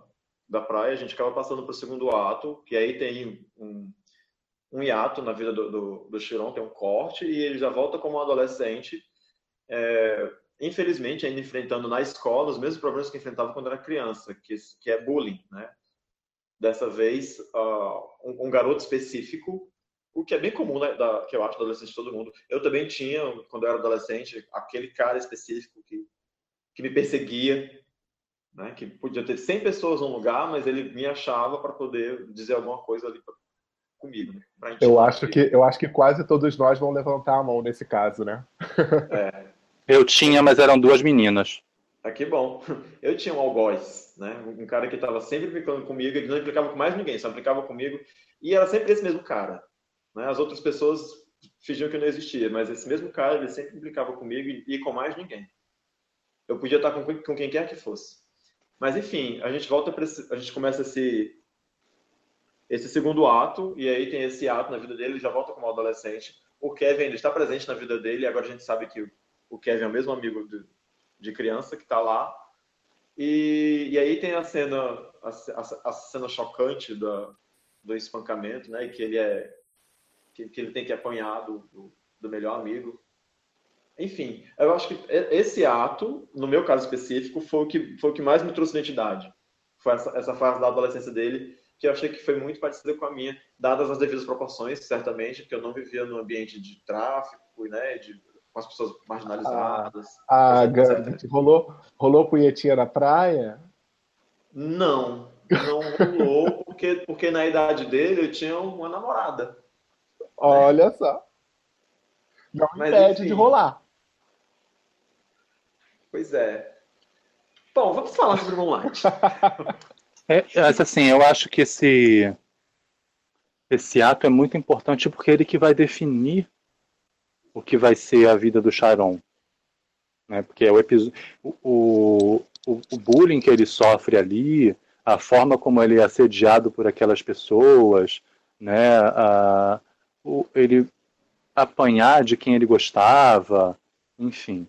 da praia, a gente acaba passando para o segundo ato, que aí tem um, um hiato na vida do, do, do Chiron, tem um corte, e ele já volta como um adolescente, é, infelizmente ainda enfrentando na escola os mesmos problemas que enfrentava quando era criança, que, que é bullying, né? Dessa vez, uh, um, um, garoto específico, o que é bem comum, né, da, que eu acho adolescente de todo mundo. Eu também tinha, quando eu era adolescente, aquele cara específico que, que me perseguia, né? Que podia ter 100 pessoas no lugar, mas ele me achava para poder dizer alguma coisa ali pra, comigo. Né? Eu acho que eu acho que quase todos nós vão levantar a mão nesse caso, né? É. <laughs> Eu tinha, mas eram duas meninas. Ah, que bom. Eu tinha um algoz, né? Um cara que estava sempre implicando comigo, ele não implicava com mais ninguém, só implicava comigo. E era sempre esse mesmo cara. Né? As outras pessoas fingiam que não existia, mas esse mesmo cara, ele sempre implicava comigo e, e com mais ninguém. Eu podia estar com, com quem quer que fosse. Mas enfim, a gente volta para a gente começa esse esse segundo ato e aí tem esse ato na vida dele, ele já volta como adolescente. O Kevin ele está presente na vida dele agora a gente sabe que o Kevin é o mesmo amigo de, de criança que está lá. E, e aí tem a cena a, a, a cena chocante da, do espancamento, né? Que ele é que, que ele tem que apanhar do, do, do melhor amigo. Enfim, eu acho que esse ato, no meu caso específico, foi o que, foi o que mais me trouxe identidade. Foi essa, essa fase da adolescência dele, que eu achei que foi muito parecida com a minha, dadas as devidas proporções, certamente, porque eu não vivia num ambiente de tráfico, né, de, com as pessoas marginalizadas. Ah, ah rolou, rolou punhetinha na praia? Não, não rolou, porque, porque na idade dele eu tinha uma namorada. Olha né? só. Não Mas, impede enfim. de rolar. Pois é. Bom, vamos falar sobre o Moonlight. <laughs> é, assim, eu acho que esse esse ato é muito importante porque é ele que vai definir o que vai ser a vida do Sharon. Né? Porque é o, o, o, o bullying que ele sofre ali, a forma como ele é assediado por aquelas pessoas, né? A, o, ele apanhar de quem ele gostava, enfim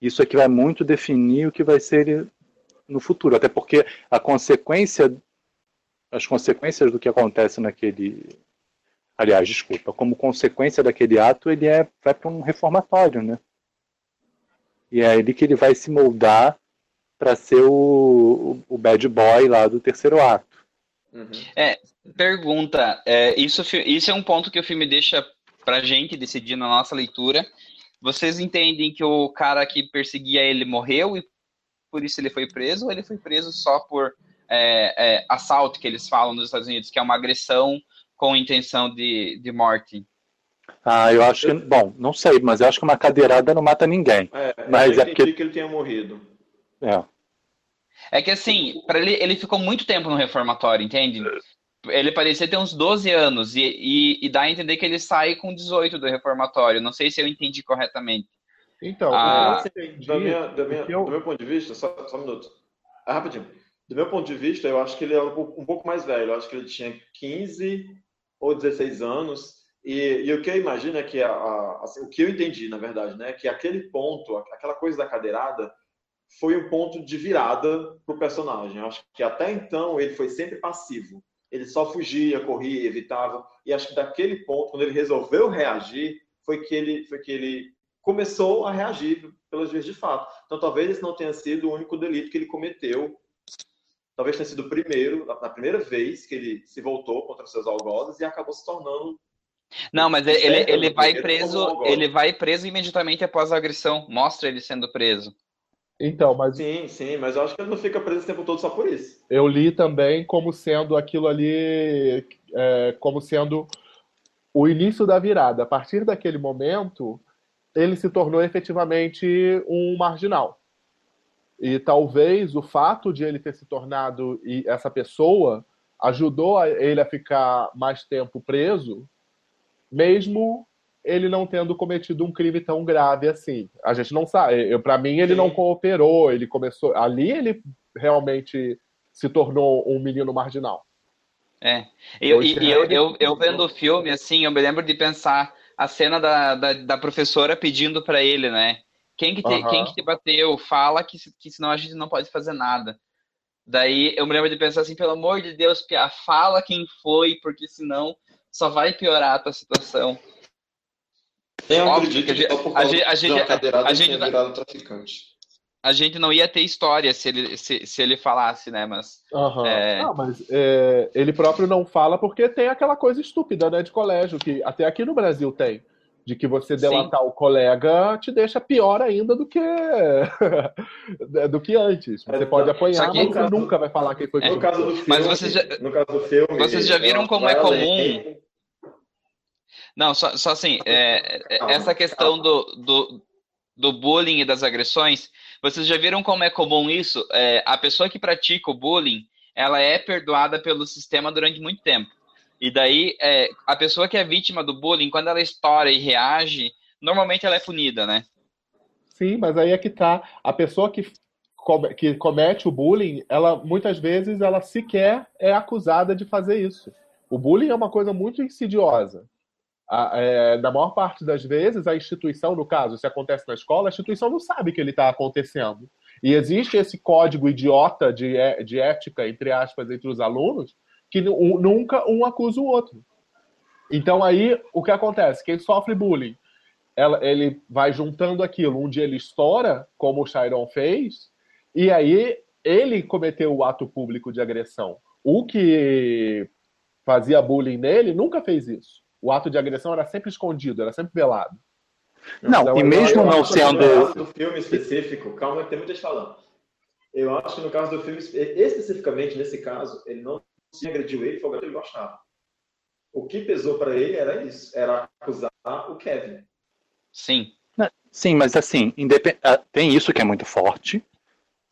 isso aqui vai muito definir o que vai ser no futuro, até porque a consequência, as consequências do que acontece naquele, aliás, desculpa, como consequência daquele ato, ele é vai para um reformatório, né? E é ele que ele vai se moldar para ser o, o, bad boy lá do terceiro ato. Uhum. É, pergunta, é, isso, isso é um ponto que o filme deixa para gente decidir na nossa leitura, vocês entendem que o cara que perseguia ele morreu e por isso ele foi preso, ou ele foi preso só por é, é, assalto, que eles falam nos Estados Unidos, que é uma agressão com intenção de, de morte? Ah, eu acho que. Bom, não sei, mas eu acho que uma cadeirada não mata ninguém. É, mas é porque que ele tenha morrido. É. É que assim, para ele, ele ficou muito tempo no reformatório, entende? Ele parecia ter uns 12 anos e, e, e, dá a entender que ele sai com 18 do reformatório. Não sei se eu entendi corretamente. Então, ah, da minha, da minha, eu... do meu ponto de vista, só, só um minuto. Ah, rapidinho. do meu ponto de vista, eu acho que ele era um pouco mais velho. Eu acho que ele tinha 15 ou 16 anos. E, e o que eu imagino é que, a, a, assim, o que eu entendi, na verdade, né, que aquele ponto, aquela coisa da cadeirada, foi um ponto de virada para o personagem. Eu acho que até então ele foi sempre passivo. Ele só fugia, corria, evitava. E acho que daquele ponto, quando ele resolveu reagir, foi que ele, foi que ele começou a reagir pelas vezes de fato. Então, talvez esse não tenha sido o único delito que ele cometeu talvez tenha sido o primeiro, na primeira vez que ele se voltou contra seus algozes e acabou se tornando. Não, mas ele, ele, ele vai preso, ele vai preso imediatamente após a agressão. Mostra ele sendo preso. Então, mas. Sim, sim, mas eu acho que ele não fica preso o tempo todo só por isso. Eu li também como sendo aquilo ali, é, como sendo o início da virada. A partir daquele momento, ele se tornou efetivamente um marginal. E talvez o fato de ele ter se tornado essa pessoa ajudou ele a ficar mais tempo preso, mesmo ele não tendo cometido um crime tão grave assim. A gente não sabe. Para mim, ele Sim. não cooperou. Ele começou. Ali ele realmente se tornou um menino marginal. É. Eu, e, eu, eu, eu, vendo o filme, assim, eu me lembro de pensar a cena da, da, da professora pedindo para ele, né? Quem que, te, uhum. quem que te bateu? Fala que, que senão a gente não pode fazer nada. Daí eu me lembro de pensar assim, pelo amor de Deus, Pia, fala quem foi, porque senão só vai piorar a tua situação. Eu acredito que, a, gente, a, gente, a, gente, traficante. A gente não ia ter história se ele, se, se ele falasse, né? Mas. Uhum. É... Não, mas é, ele próprio não fala porque tem aquela coisa estúpida, né, de colégio, que até aqui no Brasil tem de que você delatar Sim. o colega te deixa pior ainda do que <laughs> do que antes. Você é, pode apanhar, que... mas você nunca vai falar quem foi é. no caso do filme. Mas vocês já, no caso do filme, vocês já viram como é comum? Não, só, só assim, é, é essa questão do, do, do bullying e das agressões, vocês já viram como é comum isso? É, a pessoa que pratica o bullying, ela é perdoada pelo sistema durante muito tempo. E daí, é, a pessoa que é vítima do bullying, quando ela estoura e reage, normalmente ela é punida, né? Sim, mas aí é que tá. A pessoa que, que comete o bullying, ela muitas vezes ela sequer é acusada de fazer isso. O bullying é uma coisa muito insidiosa. A, é, na maior parte das vezes, a instituição, no caso, se acontece na escola, a instituição não sabe que ele está acontecendo. E existe esse código idiota de, é, de ética, entre aspas, entre os alunos, que nunca um acusa o outro. Então aí o que acontece? Quem sofre bullying, ela, ele vai juntando aquilo. Um dia ele estoura, como o Chiron fez, e aí ele cometeu o ato público de agressão. O que fazia bullying nele nunca fez isso. O ato de agressão era sempre escondido, era sempre velado. Não, então, e mesmo não sendo. do filme específico, calma, tem muita gente falando. Eu acho que no caso do filme, especificamente nesse caso, ele não se agrediu ele, foi o que ele gostava. O que pesou para ele era isso, era acusar o Kevin. Sim. Sim, mas assim, independ... Ah, tem isso que é muito forte,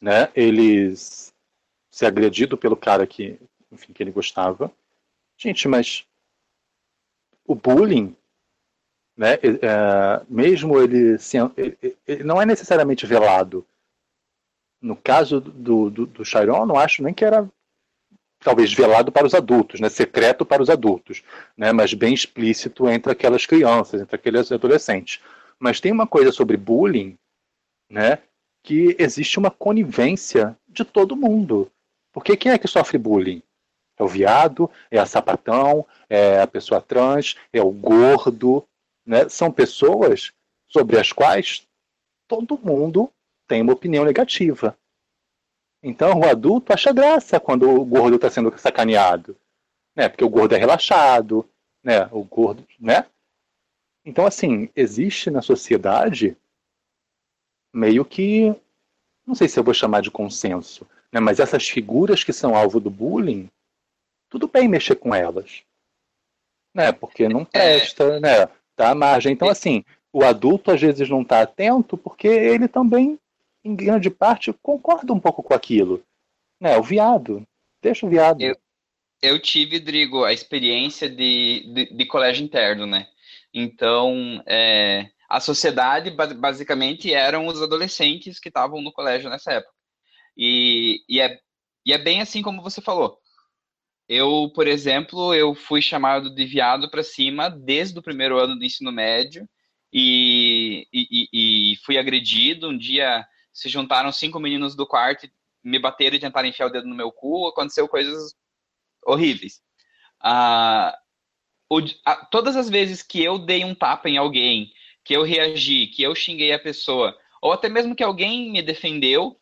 né? Eles ser agredido pelo cara que, enfim, que ele gostava. Gente, mas o bullying, né? É, mesmo ele, ele, ele, não é necessariamente velado. No caso do, do, do Chiron, não acho nem que era talvez velado para os adultos, né, secreto para os adultos, né, mas bem explícito entre aquelas crianças, entre aqueles adolescentes. Mas tem uma coisa sobre bullying, né, que existe uma conivência de todo mundo. Porque quem é que sofre bullying? É o viado, é a sapatão, é a pessoa trans, é o gordo, né? São pessoas sobre as quais todo mundo tem uma opinião negativa. Então o adulto acha graça quando o gordo está sendo sacaneado, né? Porque o gordo é relaxado, né? O gordo, né? Então assim existe na sociedade meio que não sei se eu vou chamar de consenso, né? Mas essas figuras que são alvo do bullying, tudo bem mexer com elas, né? Porque não é. presta, né? Tá à margem. Então assim o adulto às vezes não está atento porque ele também em grande parte, concordo um pouco com aquilo. Né, o viado. Deixa o viado. Eu, eu tive, Drigo, a experiência de, de, de colégio interno, né? Então, é, a sociedade basicamente eram os adolescentes que estavam no colégio nessa época. E, e é E é bem assim como você falou. Eu, por exemplo, eu fui chamado de viado para cima desde o primeiro ano do ensino médio e, e, e, fui agredido. Um dia se juntaram cinco meninos do quarto, me bateram e tentaram enfiar o dedo no meu cu. Aconteceu coisas horríveis. Ah, o, a, todas as vezes que eu dei um tapa em alguém, que eu reagi, que eu xinguei a pessoa, ou até mesmo que alguém me defendeu,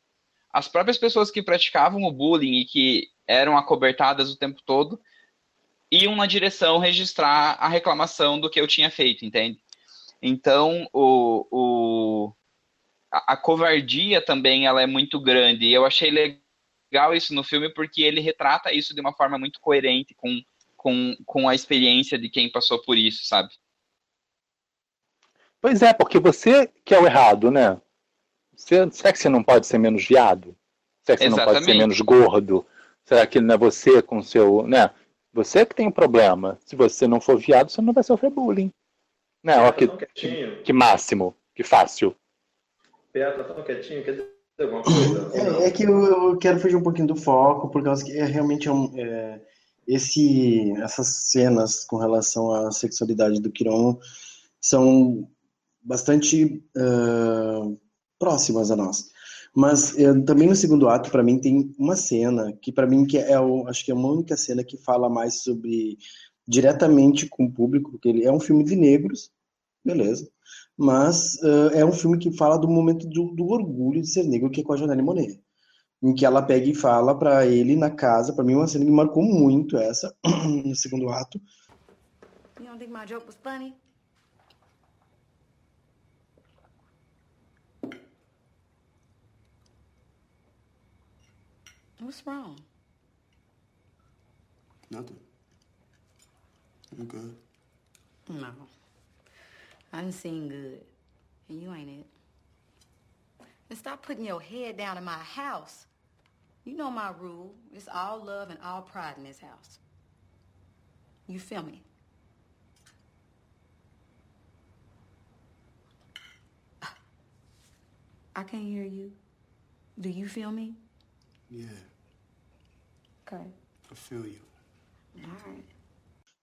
as próprias pessoas que praticavam o bullying e que eram acobertadas o tempo todo iam na direção registrar a reclamação do que eu tinha feito, entende? Então, o, o, a, a covardia também ela é muito grande. E eu achei legal isso no filme porque ele retrata isso de uma forma muito coerente com, com, com a experiência de quem passou por isso, sabe? Pois é, porque você que é o errado, né? Você, será que você não pode ser menos viado? Será que você Exatamente. não pode ser menos gordo? Será que não é você com seu. Né? Você que tem um problema. Se você não for viado, você não vai sofrer bullying. Né? Ó, que, que máximo, que fácil. Pia tá tão quietinho, quer dizer alguma coisa? É, é que eu, eu, quero fugir um pouquinho do foco, por causa que é realmente é um, é, esse, essas cenas com relação à sexualidade do Kiron são bastante uh, próximas a nós. Mas uh, também no segundo ato, para mim, tem uma cena que, para mim, que é o, acho que é uma única cena que fala mais sobre diretamente com o público, porque ele é um filme de negros, beleza. Mas uh, é um filme que fala do momento do, do, orgulho de ser negro, que é com a Janelle Monet. Em que ela pega e fala para ele na casa, para mim, uma cena que me marcou muito essa, <clears throat> no segundo ato. You don't think my joke was funny? What's wrong? Nothing. I'm good. No. I'm seeing good. And you ain't it. And stop putting your head down in my house. You know my rule. It's all love and all pride in this house. You feel me? I can't hear you. Do you feel me? Yeah. Okay. I feel you. Right.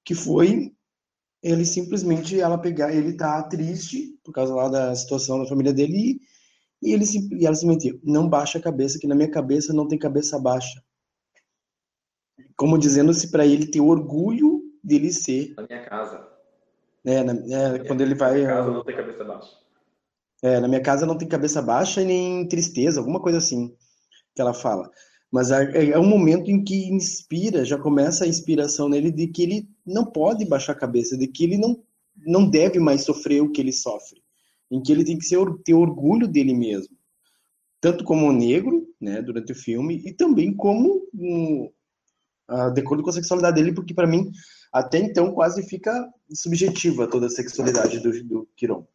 Que foi ele simplesmente ela pegar, ele tá triste por causa lá da situação da família dele e, ele e ela simplesmente não baixa a cabeça, que na minha cabeça não tem cabeça baixa. Como dizendo-se para ele ter orgulho dele ser. Na minha casa. É, na, é quando ele vai. Na minha casa não tem cabeça baixa. É, na minha casa não tem cabeça baixa e nem tristeza, alguma coisa assim que ela fala. Mas é, é um momento em que inspira, já começa a inspiração nele de que ele não pode baixar a cabeça, de que ele não, não deve mais sofrer o que ele sofre, em que ele tem que ser, ter orgulho dele mesmo, tanto como negro, né, durante o filme, e também como um, uh, de acordo com a sexualidade dele, porque para mim até então quase fica subjetiva toda a sexualidade do, do Kiron.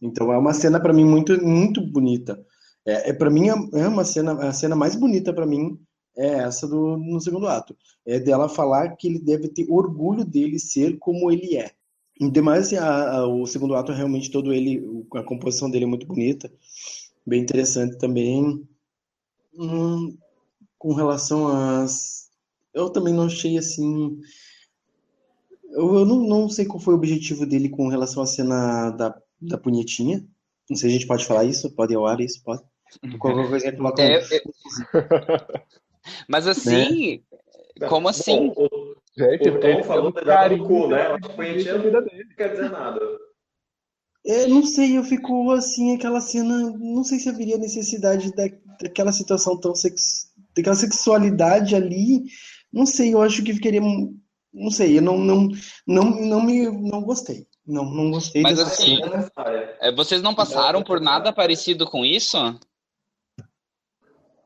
Então é uma cena para mim muito muito bonita. É, é para mim é, é uma cena, a cena mais bonita para mim é essa do no segundo ato. É dela falar que ele deve ter orgulho dele ser como ele é. Demais, assim, a, a, o segundo ato realmente todo ele, a composição dele é muito bonita, bem interessante também. Hum, com relação às, eu também não achei assim. Eu, eu não, não sei qual foi o objetivo dele com relação à cena da, da punhetinha. Não sei se a gente pode falar isso, pode ao ar isso, pode. Qualquer coisa que coloca. É, é... Mas assim, né? como assim? O, o, Gente, o Tom falou da do cu, né? A punhetinha não quer dizer nada. É, não sei, eu fico assim, aquela cena, não sei se haveria necessidade da, daquela situação tão sex, daquela sexualidade ali, não sei, eu acho que ficaria, não sei, eu não, não, não, não me, não gostei, não, não gostei Mas assim, cena. É, vocês não passaram por nada parecido com isso?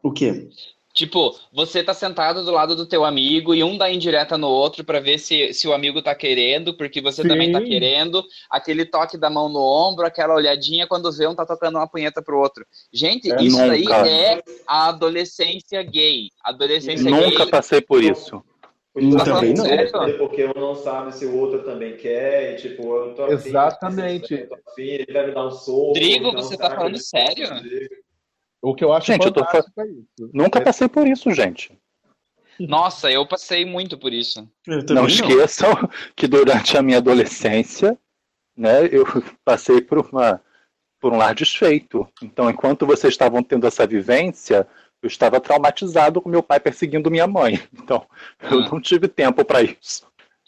O quê? Tipo, você tá sentado do lado do teu amigo e um dá indireta no outro para ver se, se o amigo tá querendo, porque você Sim. também tá querendo, aquele toque da mão no ombro, aquela olhadinha quando vê um tá tocando uma punheta pro outro. Gente, é, isso aí é a adolescência gay. Adolescência nunca gay. passei por isso. Tá também não. Certo? Porque um não sabe se o outro também quer, e, tipo, eu tô afim, Exatamente. Eu tô afim, ele deve dar um soco. Rodrigo, você tá falando sério? O que eu acho Gente, eu tô é isso. Nunca passei por isso, gente. Nossa, eu passei muito por isso. Não esqueçam <laughs> que durante a minha adolescência, né, eu passei por uma por um lar desfeito. Então, enquanto vocês estavam tendo essa vivência, eu estava traumatizado com meu pai perseguindo minha mãe. <laughs> Então, eu Ah. não tive tempo para isso.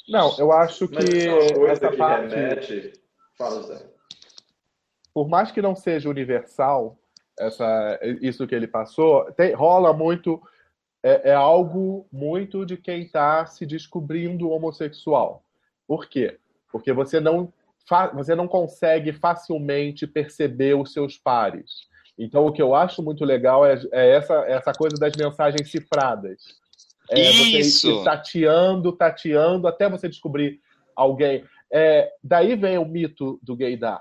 Não, eu acho Mas que é coisa essa que parte, remete... Fala, Zé. por mais que não seja universal, essa, isso que ele passou, tem- rola muito, é, é algo muito de quem está se descobrindo homossexual. Por quê? Porque você não, você não consegue facilmente perceber os seus pares. Então, o que eu acho muito legal é, é essa, essa coisa das mensagens cifradas. É você Isso! ir tateando, tateando, até você descobrir alguém. É, daí vem o mito do gaydar,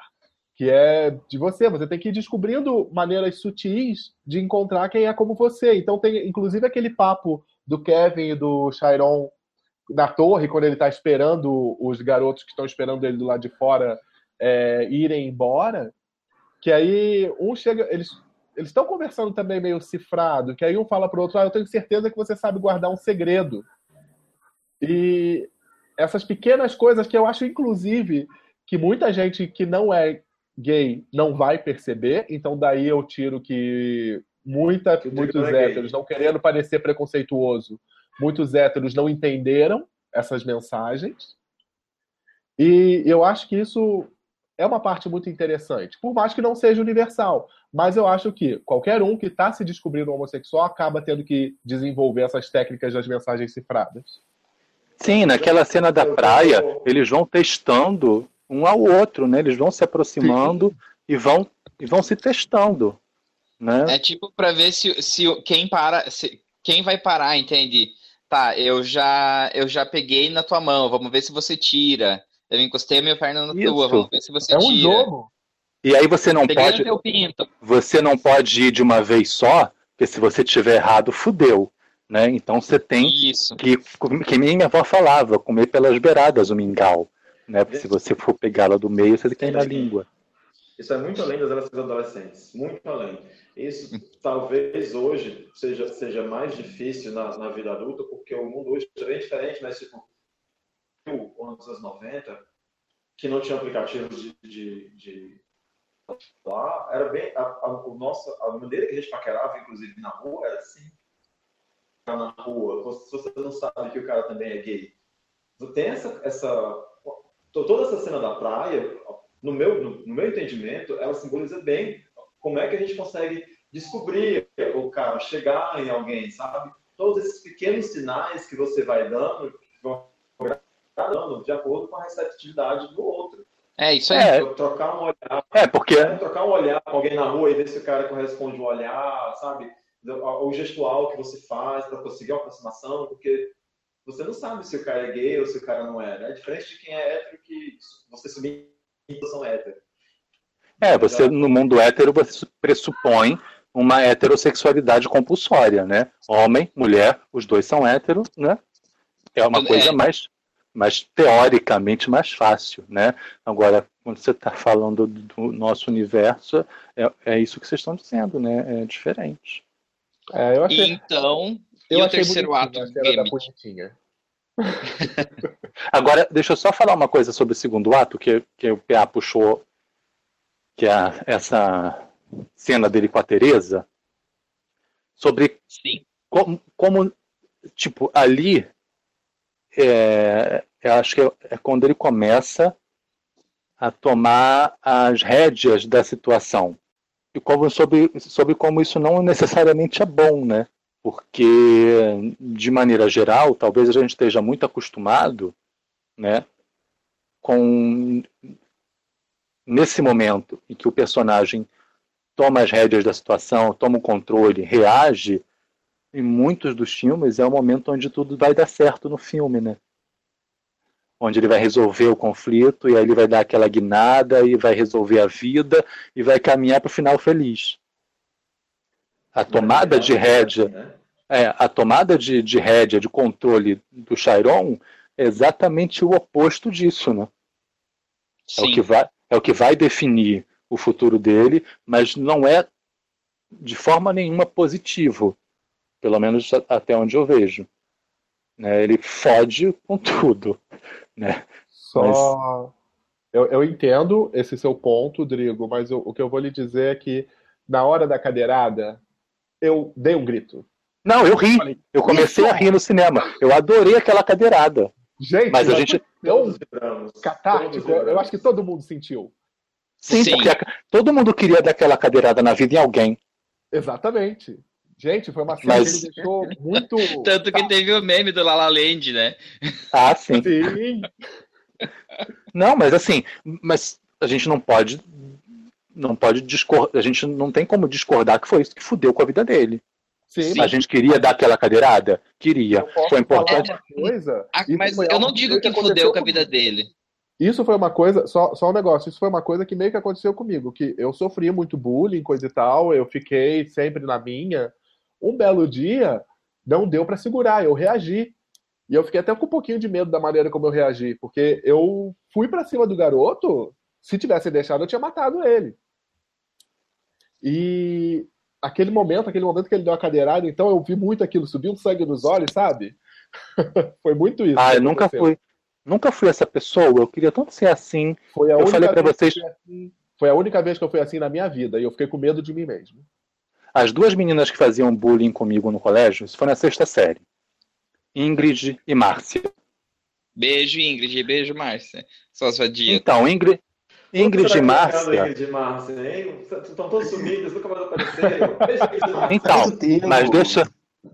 que é de você. Você tem que ir descobrindo maneiras sutis de encontrar quem é como você. Então tem, inclusive, aquele papo do Kevin e do Chiron na torre, quando ele está esperando os garotos que estão esperando ele do lado de fora é, irem embora, que aí um chega, eles eles estão conversando também meio cifrado, que aí um fala pro outro, ah, eu tenho certeza que você sabe guardar um segredo. E essas pequenas coisas que eu acho, inclusive, que muita gente que não é gay não vai perceber, então daí eu tiro que muita, muitos não é gay. héteros, não querendo parecer preconceituoso, muitos héteros não entenderam essas mensagens. E eu acho que isso é uma parte muito interessante, por mais que não seja universal. Mas eu acho que qualquer um que está se descobrindo homossexual acaba tendo que desenvolver essas técnicas das mensagens cifradas. Sim, naquela cena da praia, eles vão testando um ao outro, né? Eles vão se aproximando e vão, e vão se testando, né? É tipo pra ver se, se quem para, se- quem vai parar, entende? Tá, eu já eu já peguei na tua mão, vamos ver se você tira. Eu encostei a minha perna na Isso. tua, vamos ver se você É um tira. jogo. E aí você não Peguei pode, no teu pinto. você não pode ir de uma vez só, porque se você tiver errado, fudeu, né? Então você tem Isso. que, que nem minha avó falava, comer pelas beiradas o mingau, né? Porque se você for pegá-la do meio, você queima a língua. Isso é muito além das relações adolescentes, muito além. Isso talvez hoje seja, seja mais difícil na, na vida adulta, porque o mundo hoje é bem diferente, mas tipo, eu, nos anos 90, que não tinha aplicativos de, de, de lá, era bem a, a, o nosso, a maneira que a gente paquerava, inclusive na rua, era assim. Na rua, se você não sabe que o cara também é gay, tem essa, essa toda essa cena da praia, no meu, no, no meu entendimento, ela simboliza bem como é que a gente consegue descobrir o cara, chegar em alguém, sabe? Todos esses pequenos sinais que você vai dando, que vão dando de acordo com a receptividade do outro. É isso aí. É. Trocar um olhar, É, porque trocar um olhar com alguém na rua e ver se o cara corresponde o olhar, sabe? O gestual que você faz para conseguir uma aproximação, porque você não sabe se o cara é gay ou se o cara não é, né? Diferente de quem é hétero que você subir em situação hétero. É, você no mundo hétero você pressupõe uma heterossexualidade compulsória, né? Homem, mulher, os dois são héteros, né? É uma Tudo- coisa é. mais, mais teoricamente mais fácil, né? Agora, quando você está falando do nosso universo, é, é isso que vocês estão dizendo, né? É diferente. É, eu achei, então, e eu o achei terceiro ato a cena da bonitinha. <laughs> Agora, deixa eu só falar uma coisa sobre o segundo ato, que, que o PA puxou, que é a- essa cena dele com a Tereza, sobre Sim. como, como, tipo, ali, é, eu acho que é, é quando ele começa a tomar as rédeas da situação. E como, sobre, sobre como isso não necessariamente é bom, né? Porque, de maneira geral, talvez a gente esteja muito acostumado, né, com nesse momento em que o personagem toma as rédeas da situação, toma o controle, reage, em muitos dos filmes é o momento onde tudo vai dar certo no filme, né? Onde ele vai resolver o conflito e aí ele vai dar aquela guinada e vai resolver a vida e vai caminhar para o final feliz. A tomada de rédea, Né? É, a tomada de, de rédea, de controle do Chiron é exatamente o oposto disso, né? É o, Sim. que vai, é o que vai definir o futuro dele, mas não é de forma nenhuma positivo, pelo menos até onde eu vejo. Né? Ele fode com tudo. Né? Só. Mas... Eu, eu entendo esse seu ponto, Drigo, mas eu, o que eu vou lhe dizer é que na hora da cadeirada, eu dei um grito. Não, eu ri. Eu comecei a rir no cinema. Eu adorei aquela cadeirada. Gente, mas a gente tão catártico. Eu acho que todo mundo sentiu. Sim, Sim. porque a, todo mundo queria dar aquela cadeirada na vida em alguém. Exatamente. Gente, foi uma cena mas... que ele deixou muito. <laughs> Tanto que teve o meme do Lala Land, né? Ah, sim. Sim. Não, mas assim, mas a gente não pode. Não pode discordar. A gente não tem como discordar que foi isso que fudeu com a vida dele. Sim. A gente queria dar aquela cadeirada? Queria. Foi importante. Coisa, ah, mas eu não digo que, que fudeu com a vida dele. Isso foi uma coisa, só, só um negócio, isso foi uma coisa que meio que aconteceu comigo, que eu sofri muito bullying, coisa e tal, eu fiquei sempre na minha. Um belo dia, não deu para segurar, eu reagi. E eu fiquei até com um pouquinho de medo da maneira como eu reagi, porque eu fui para cima do garoto, se tivesse deixado, eu tinha matado ele. E aquele momento, aquele momento que ele deu a cadeirada, então eu vi muito aquilo, subiu um sangue nos olhos, sabe? <laughs> Foi muito isso. Ah, eu nunca fui. Nunca fui essa pessoa, eu queria tanto ser assim. Foi a eu única falei para vocês. Assim, foi a única vez que eu fui assim na minha vida, e eu fiquei com medo de mim mesmo. As duas meninas que faziam bullying comigo no colégio, isso foi na sexta série. Ingrid e Márcia. Beijo, Ingrid. Beijo, Márcia. Suas vadias. Então, Ingrid, Ingrid e Márcia. Ingrid e Márcia, hein? Estão todos sumidos, nunca mais apareceram. <laughs> então, mas deixa,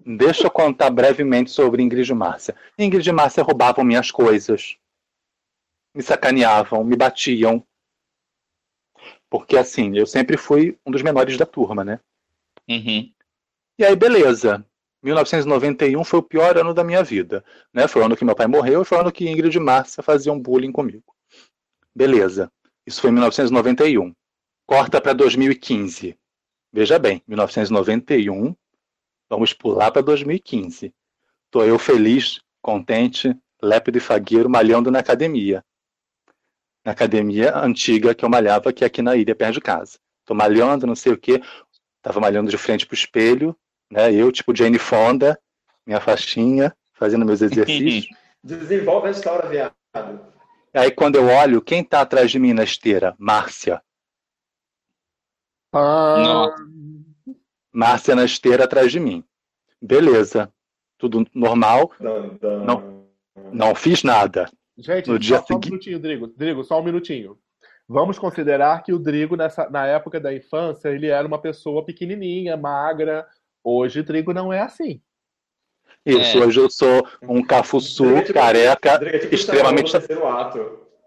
deixa eu contar brevemente sobre Ingrid e Márcia. Ingrid e Márcia roubavam minhas coisas. Me sacaneavam, me batiam. Porque, assim, eu sempre fui um dos menores da turma, né? Uhum. E aí, beleza. 1991 foi o pior ano da minha vida. Né? Foi o ano que meu pai morreu e foi o ano que Ingrid e Márcia faziam bullying comigo. Beleza. Isso foi em 1991. Corta para 2015. Veja bem, 1991, vamos pular para 2015. Tô eu feliz, contente, lépido e fagueiro, malhando na academia. Na academia antiga que eu malhava, que é aqui na ilha, perto de casa. Tô malhando, não sei o quê. Tava malhando de frente pro espelho, né? Eu, tipo Jane Fonda, minha faixinha, fazendo meus <laughs> exercícios. Desenvolve a história, viado. Aí quando eu olho, quem tá atrás de mim na esteira? Márcia. Ah. Márcia na esteira atrás de mim. Beleza. Tudo normal. Não, não fiz nada. Gente, no dia só, seguinte... um minutinho, Drigo. Drigo, só um minutinho. Vamos considerar que o Drigo, nessa, na época da infância, ele era uma pessoa pequenininha, magra, Hoje o trigo não é assim. Isso, é. hoje eu sou um cafuçu, careca, extremamente.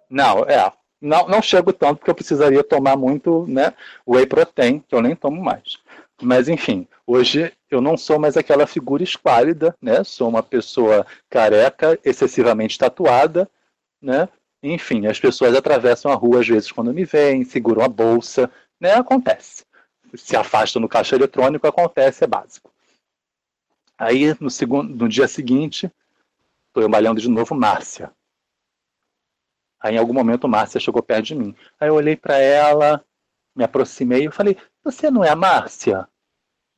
Não, é. Não, não chego tanto porque eu precisaria tomar muito né, whey protein, que eu nem tomo mais. Mas enfim, hoje eu não sou mais aquela figura esquálida, né? Sou uma pessoa careca, excessivamente tatuada, né? Enfim, as pessoas atravessam a rua às vezes quando me veem, seguram a bolsa, né? Acontece se afasta no caixa eletrônico, acontece, é básico. Aí, no, segundo, no dia seguinte, estou eu malhando de novo Márcia. Aí, em algum momento, Márcia chegou perto de mim. Aí eu olhei para ela, me aproximei e falei: Você não é a Márcia?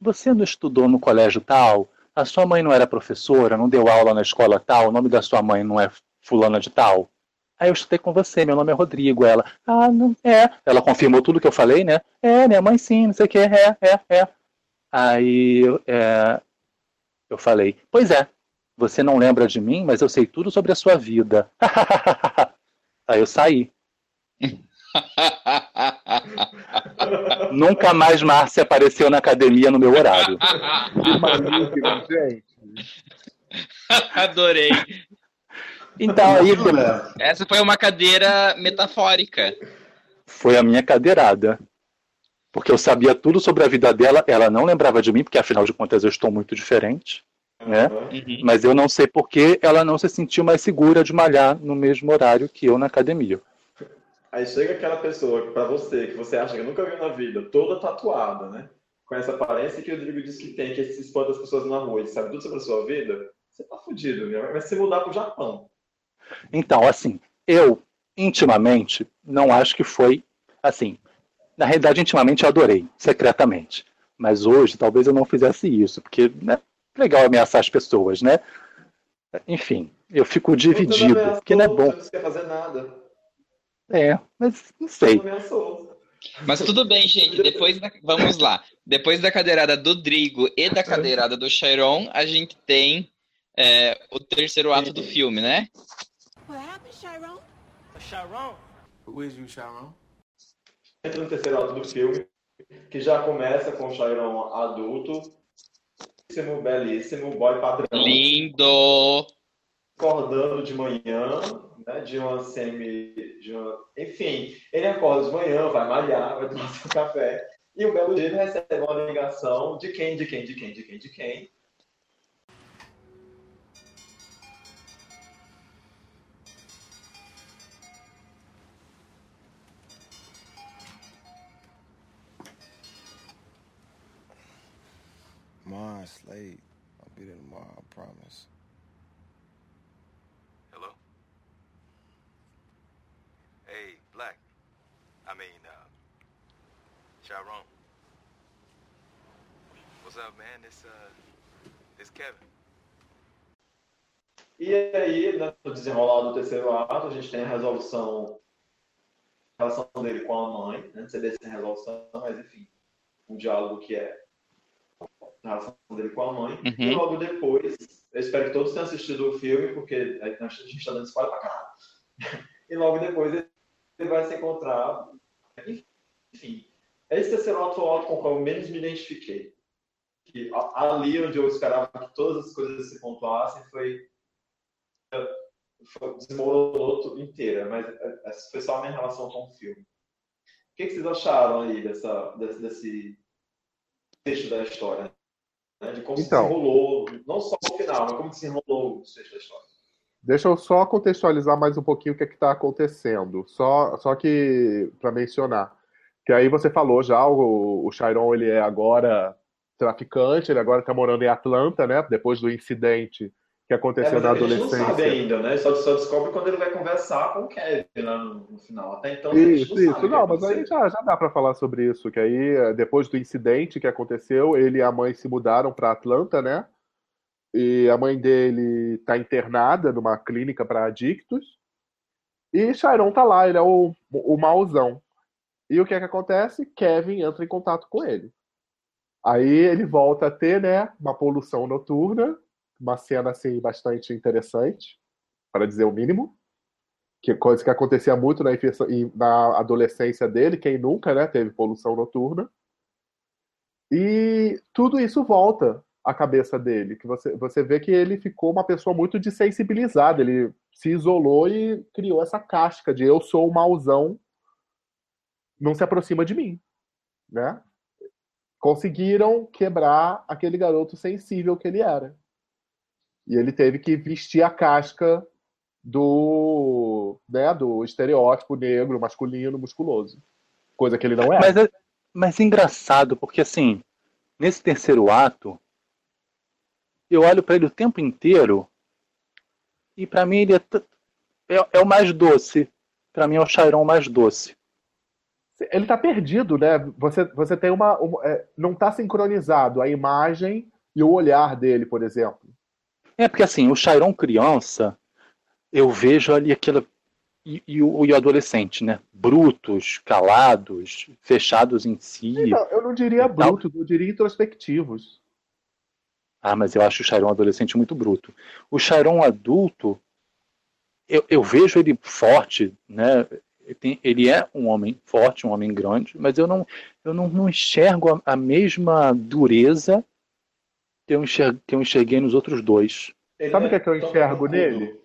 Você não estudou no colégio tal? A sua mãe não era professora, não deu aula na escola tal? O nome da sua mãe não é fulana de tal? Aí eu estudei com você, meu nome é Rodrigo. Ela, ah, não, é. Ela confirmou tudo que eu falei, né? É, minha mãe sim, não sei o que, é, é, é. Aí é, eu falei, pois é, você não lembra de mim, mas eu sei tudo sobre a sua vida. <laughs> Aí eu saí. <laughs> Nunca mais Márcia apareceu na academia no meu horário. Que magnífico, gente. Adorei. Então, aí. Essa foi uma cadeira metafórica. Foi a minha cadeirada. Porque eu sabia tudo sobre a vida dela, ela não lembrava de mim, porque afinal de contas eu estou muito diferente. Né? Uhum. Mas eu não sei por que ela não se sentiu mais segura de malhar no mesmo horário que eu na academia. Aí chega aquela pessoa para você, que você acha que nunca viu na vida, toda tatuada, né? Com essa aparência que o Rodrigo diz que tem, que se espanta as pessoas na rua e sabe tudo sobre a sua vida, você tá fudido, né? Vai se mudar pro Japão. Então, assim, eu, intimamente, não acho que foi assim. Na realidade, intimamente, eu adorei, secretamente. Mas hoje talvez eu não fizesse isso, porque não é legal ameaçar as pessoas, né? Enfim, eu fico dividido, porque não é bom. Você não quer fazer nada. É, mas não sei. Mas tudo bem, gente. Depois da... Vamos lá. Depois da cadeirada do Drigo e da cadeirada do Chiron, a gente tem é, o terceiro ato do filme, né? What happened, Chiron? Chiron? Who is you, Chiron? Entra no terceiro ato do filme, que já começa com o Chiron adulto, belíssimo, belíssimo, boy padrão. Lindo! acordando de manhã, né, de uma semi, de uma... enfim, ele acorda de manhã, vai malhar, vai tomar seu café, e um belo dia recebe uma ligação de quem, de quem, de quem, de quem, de quem? It's late. I'll be there tomorrow, I promise. Hello? Hey, Black. I mean, uh, Chiron. What's up, man? It's, uh, it's Kevin. E aí, né, no desenrolar do terceiro ato, a gente tem a resolução, a relação dele com a mãe, né, você vê sem resolução, mas enfim, um diálogo que é a relação dele com a mãe. Uhum. E logo depois, eu espero que todos tenham assistido o filme, porque a gente está dando spoiler pra caralho. <laughs> E logo depois ele vai se encontrar. Enfim, esse terceiro ato foi o ato com o qual eu menos me identifiquei. Que ali onde eu esperava que todas as coisas se pontuassem foi foi- desmoronou inteira, mas é, foi só a minha relação com o filme. O que, que vocês acharam aí dessa, desse, desse texto da história? Né? De como Então. se enrolou, não só o final, mas como se enrolou o texto da história. Deixa eu só contextualizar mais um pouquinho o que está acontecendo. Só, só que para mencionar. Que aí você falou já, o, o Chiron ele é agora traficante, ele agora está morando em Atlanta, né? Depois do incidente que É, aconteceu mas na a gente não adolescência. sabe ainda, né? Só, só descobre quando ele vai conversar com o Kevin lá no, no final. Até então a gente Isso, não isso. Não, mas aconteceu. aí já, já dá pra falar sobre isso, que aí, eh, depois do incidente que aconteceu, ele e a mãe se mudaram pra Atlanta, né? E a mãe dele tá internada numa clínica para adictos. E Chiron tá lá, ele é o, o mauzão. E o que é que acontece? Kevin entra em contato com ele. Aí ele volta a ter, né, uma poluição noturna, uma cena assim bastante interessante, para dizer o mínimo que é coisa que acontecia muito na, na adolescência dele, quem nunca, né, teve poluição noturna. E tudo isso volta à cabeça dele, que você, você vê que ele ficou uma pessoa muito desensibilizada, ele se isolou e criou essa casca de eu sou o mauzão, não se aproxima de mim, né? Conseguiram quebrar aquele garoto sensível que ele era. E ele teve que vestir a casca do, né, do estereótipo negro, masculino, musculoso. Coisa que ele não é. Mas é mas é engraçado, porque assim, nesse terceiro ato, eu olho pra ele o tempo inteiro e pra mim ele é, é, é o mais doce. Pra mim é o Chiron mais doce. Ele tá perdido, né? Você, você tem uma. uma- é, não tá sincronizado a imagem e o olhar dele, por exemplo. É porque assim, o Chiron criança, eu vejo ali aquela. E, e o, e o adolescente, né? Brutos, calados, fechados em si. Não, eu não diria brutos, eu diria introspectivos. Ah, mas eu acho o Chiron adolescente muito bruto. O Chiron adulto, eu, eu vejo ele forte, né? Ele é um homem forte, um homem grande, mas eu não, eu não, não enxergo a, a mesma dureza que eu, enxer- que eu enxerguei nos outros dois. Ele Sabe o que é que eu enxergo nele?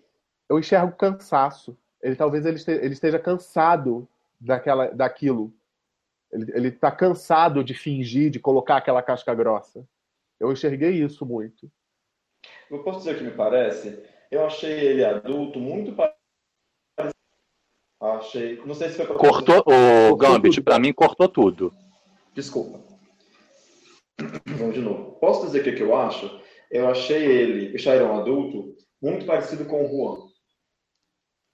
Eu enxergo cansaço. Ele talvez ele esteja, ele esteja cansado daquela, daquilo. Ele, ele tá cansado de fingir, de colocar aquela casca grossa. Eu enxerguei isso muito. Eu posso dizer o que me parece? Eu achei ele adulto muito parecido. Achei. Não sei se foi. Cortou, o Gambit, pra mim, cortou tudo. Desculpa. Vamos de novo. Posso dizer o que, que eu acho? Eu achei ele, o Chiron adulto, muito parecido com o Juan.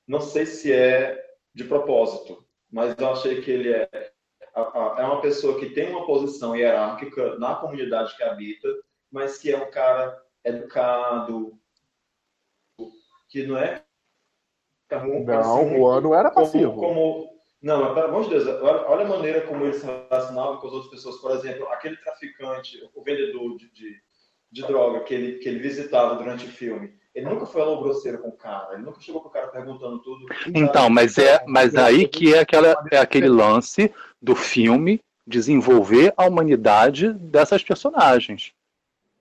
Não sei se é de propósito, mas eu achei que ele é é uma pessoa que tem uma posição hierárquica na comunidade que habita, mas que é um cara educado, que não é Não, o ano era passivo. como, como- não, mas pelo amor de Deus, olha, olha a maneira como ele se relacionava com as outras pessoas. Por exemplo, aquele traficante, o vendedor de, de, de droga que ele, que ele visitava durante o filme, ele nunca falou grosseiro com o cara, ele nunca chegou pro cara perguntando tudo. Então, mas é, mas aí que é, aquela, é aquele lance do filme desenvolver a humanidade dessas personagens.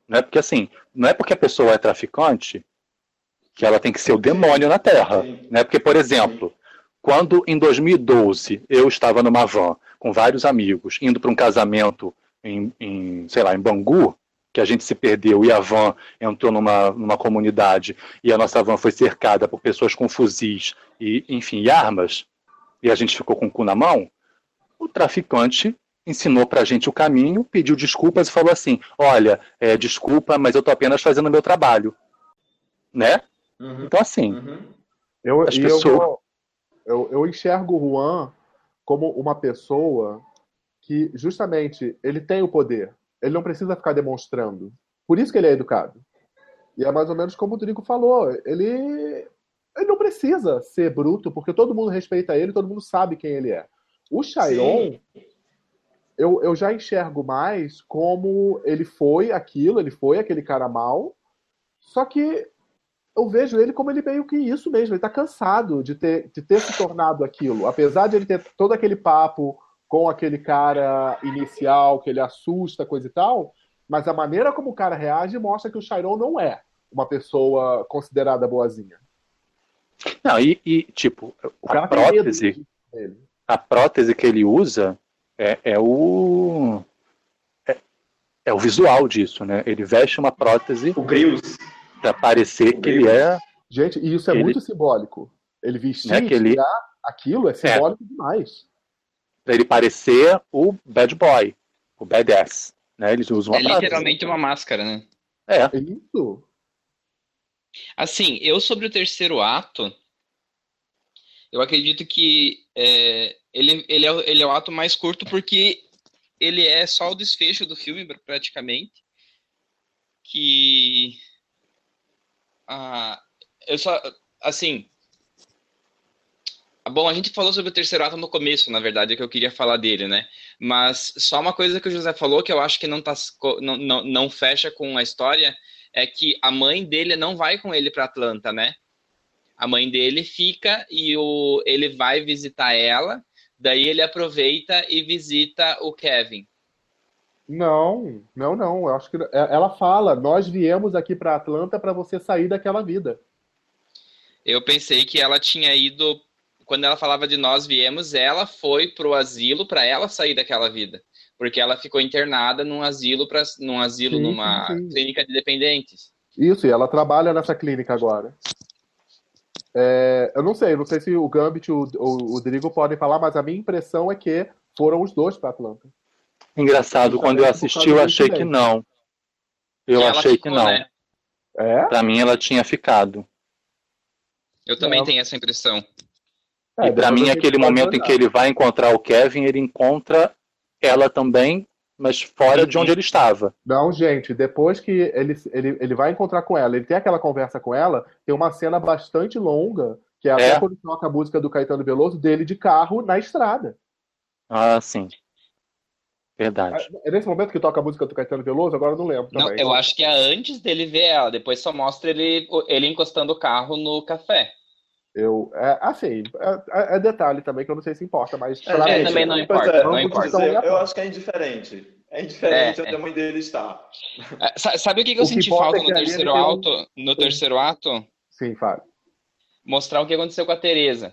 Não é porque assim, não é porque a pessoa é traficante que ela tem que ser o demônio na Terra. Né? Porque, por exemplo, quando em 2012 eu estava numa van com vários amigos indo para um casamento em, em, sei lá, em Bangu, que a gente se perdeu e a van entrou numa, numa comunidade e a nossa van foi cercada por pessoas com fuzis e, enfim, e armas, e a gente ficou com o cu na mão, o traficante ensinou pra gente o caminho, pediu desculpas e falou assim: Olha, é, desculpa, mas eu tô apenas fazendo o meu trabalho. Né? Então, assim, Eu, As pessoas- eu, vou- eu, eu enxergo o Juan como uma pessoa que, justamente, ele tem o poder. Ele não precisa ficar demonstrando. Por isso que ele é educado. E é mais ou menos como o Drico falou. Ele, ele não precisa ser bruto, porque todo mundo respeita ele, todo mundo sabe quem ele é. O Chiron, eu, eu já enxergo mais como ele foi aquilo, ele foi aquele cara mal, só que eu vejo ele como ele meio que isso mesmo, ele tá cansado de ter, de ter se tornado aquilo. Apesar de ele ter todo aquele papo com aquele cara inicial, que ele assusta, coisa e tal, mas a maneira como o cara reage mostra que o Chiron não é uma pessoa considerada boazinha. Não, e, e, tipo, O a prótese, a prótese que ele usa é, é o é, é o visual disso, né? Ele veste uma prótese o Grios para parecer que ele é Gente, e isso é Ele- muito simbólico. Ele vestir Né, que ele- e tirar aquilo é simbólico demais. para ele parecer o bad boy, o badass, né? Eles usam uma É literalmente uma máscara, né? É. Isso. Assim, eu sobre o terceiro ato, eu acredito que é, ele, ele, é, o- ele é o ato mais curto porque ele é só o desfecho do filme, pr- praticamente. Que. Ah, eu só. Assim. Bom, a gente falou sobre o terceiro ato no começo, na verdade, é que eu queria falar dele, né? Mas só uma coisa que o José falou que eu acho que não, tá, não, não, não fecha com a história é que a mãe dele não vai com ele para Atlanta, né? A mãe dele fica e o, ele vai visitar ela, daí ele aproveita e visita o Kevin. Não, não, não. Eu acho que é- ela fala: nós viemos aqui para Atlanta para você sair daquela vida. Eu pensei que ela tinha ido, quando ela falava de nós viemos, ela foi pro asilo para ela sair daquela vida, porque ela ficou internada num asilo para num asilo Sim, numa sim, clínica de dependentes. Isso, e ela trabalha nessa clínica agora. É, eu não sei, não sei se o Gambit e o, o, o Drigo podem falar, mas a minha impressão é que foram os dois para Atlanta. Engraçado, quando eu assisti, eu achei que não. Eu achei ficou, que não. né? É? Pra mim, ela tinha ficado. Eu também Não. tenho essa impressão. É, e pra mim, aquele momento em que ele vai encontrar o Kevin, ele encontra ela também, mas fora de onde ele estava. Não, gente, depois que ele, ele, ele vai encontrar com ela, ele tem aquela conversa com ela, tem uma cena bastante longa, que é até É. quando toca a música do Caetano Veloso, dele de carro na estrada. Ah, sim. Verdade. É nesse momento que toca a música do Caetano Veloso? Agora eu não lembro Não, também. eu acho que é antes dele ver ela, depois só mostra ele, ele encostando o carro no café. Eu, é, assim, é, é detalhe também que eu não sei se importa, mas É, também não pois importa, é, não importa. dizer, eu acho que é indiferente. É indiferente É, onde é. a mãe dele está. É, sa- Sabe o que, que eu O que senti importa falta é no que terceiro tem um- ato? No terceiro ato? Sim, Fábio. Mostrar o que aconteceu com a Teresa.